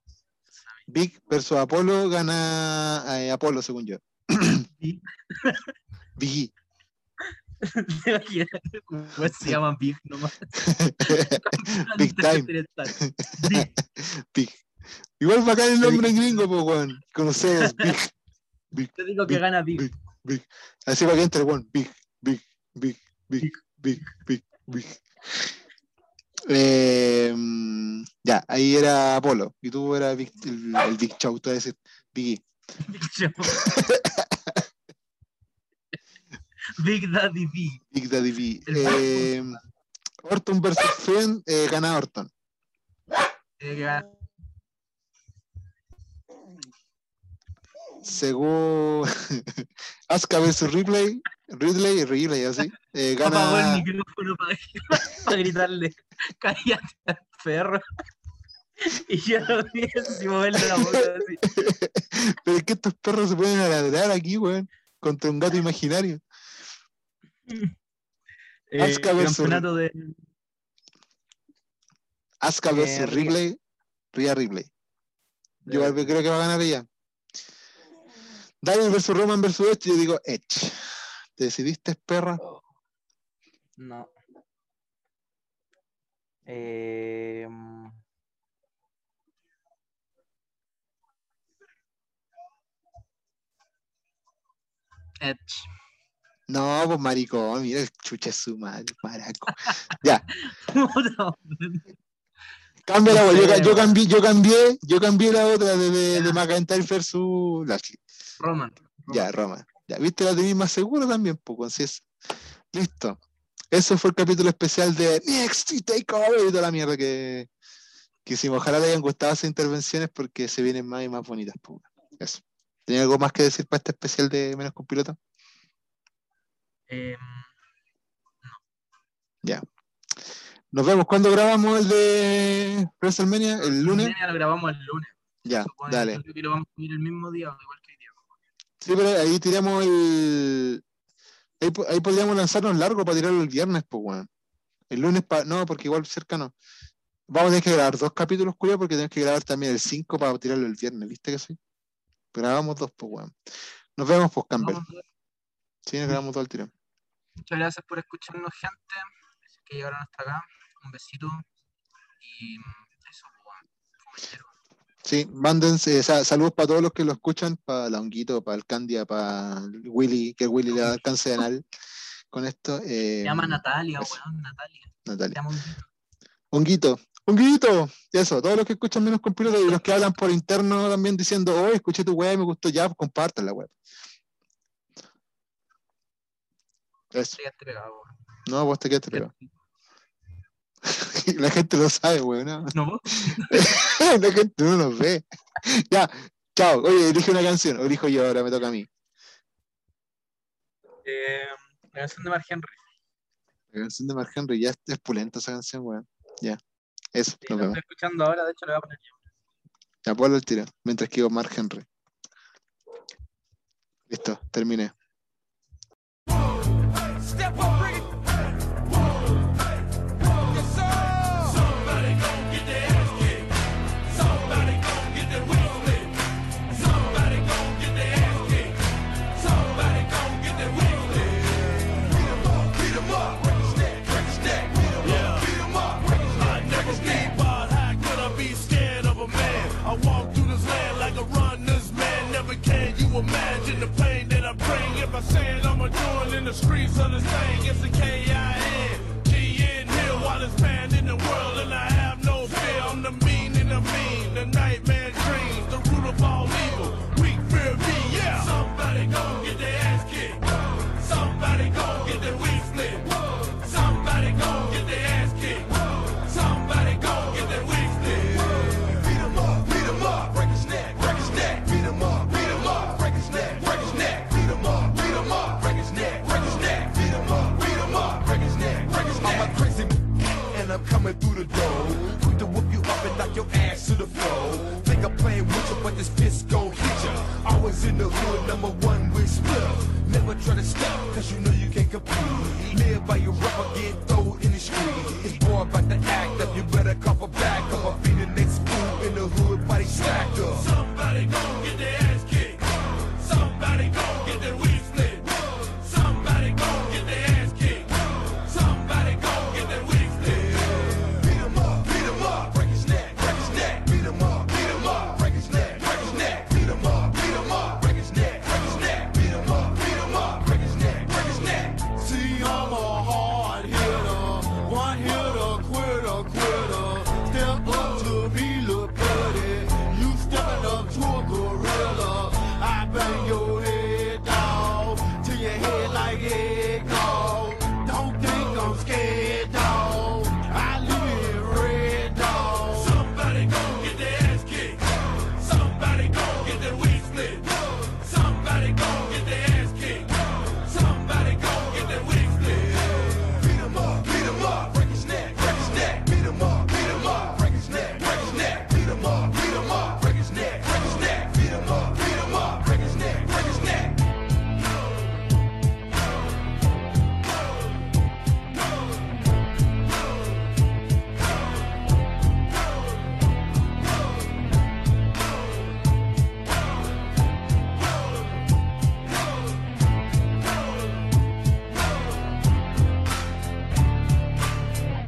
Big versus Apolo, gana eh, Apolo, según yo. Big. *laughs* Biggie. *laughs* Pues se llaman Big nomás. *laughs* Big time. Big. *laughs* Big. Igual bacán el nombre en gringo, pues, weón. Conocemos Big. Big, Te digo que Big, gana Big. Big, Big. Así para que entre one. Big, big, big, big, big, big, big. Eh, ya, ahí era Apolo. Y tú eras el, el Big Show, te voy a decir Biggie. Big Show. Big Daddy B. Big Daddy B. Eh, Orton versus Finn, eh, gana Orton. Eh, gana- Según *laughs* Asuka versus Ripley, Ridley, Ripley, así. eh, Apagó el gana. micrófono para, *laughs* para gritarle, cállate al perro. Y yo lo vi sin moverle la boca así. *laughs* Pero es que estos perros se pueden ladrar aquí, weón. Contra un gato imaginario. Eh, campeonato de Asuka Eh, versus Rhea. Ripley, Rhea Ripley. Yo igual creo que va a ganar ella. Daniel versus Roman versus Edge, yo digo Edge. ¿Te decidiste, perra? No. Eh, mm, Edge. No, pues maricón, mira el chucha su madre, maraco. ya, *laughs* Puta, cambia la yo, yo cambié, yo cambié, yo cambié la otra de, de, de. McIntyre versus Lashley. Roman. Ya, Roma. Ya, viste, la tenéis más segura también, pues, así es. Listo. Eso fue el capítulo especial de NXT Takeover y toda la mierda que, que hicimos. Ojalá les hayan gustado esas intervenciones porque se vienen más y más bonitas. pues. Eso. ¿Tenía algo más que decir para este especial de Menos con Piloto? Eh, Nos vemos cuando grabamos el de WrestleMania, el lunes. Lo grabamos el lunes. Ya, Supone dale. que lo vamos a subir el mismo día, igual que día. Sí, pero ahí tiramos el. Ahí, ahí podríamos lanzarnos largo para tirarlo el viernes, pues, weón. El lunes, pa... no, porque igual cerca no. Vamos a tener que grabar dos capítulos, cuyo, porque tenemos que grabar también el 5 para tirarlo el viernes, ¿viste que sí? Grabamos dos, pues, weón. Nos vemos, pues, Campbell. Sí, nos grabamos todo el tiro. Muchas gracias por escucharnos, gente. Que llegaron hasta acá. Un besito. Y mm, eso, pues. Fumillero. Sí, mándense, o sea, saludos para todos los que lo escuchan, para la Honguito, para el Candia, para Willy, que Willy le alcance anal con esto. Eh, Se llama Natalia, eso. weón. Natalia. Natalia. Honguito, Honguito, eso, todos los que escuchan menos con piloto y los que hablan por interno también diciendo, oh, escuché tu web, me gustó ya, pues compartan la web. Eso, no, vos te quedaste pegado. *laughs* la gente lo sabe, weón. ¿no? ¿No? *laughs* la gente no nos ve. ya, chao. Oye, elige una canción, o elijo yo, ahora me toca a mí. Eh, la canción de Mark Henry. La canción de Mark Henry, ya es, pulenta esa canción, weón. Ya, eso, Sí, la vemos. estoy escuchando ahora, de hecho la voy a poner yo. Ya, ponlo el tiro, mientras que digo Mark Henry. Listo, terminé. Imagine the pain that I bring if I say it, I'm a doing in the streets of this thing. It's the K-I-N, G-N Hill, wildest man in the world, and I have no fear. I'm the mean and the mean, coming through the door. Quick to whoop you up and knock your ass to the floor. Think I'm playing with you, but this fist gon' hit ya. Always in the hood, number one with split. Never try to stop, cause you know you can't compete. Live by your rubber, get thrown in the street. It's more about the act up, you better cover back up. I'll the next move in the hood, body stacked up. Somebody gon' get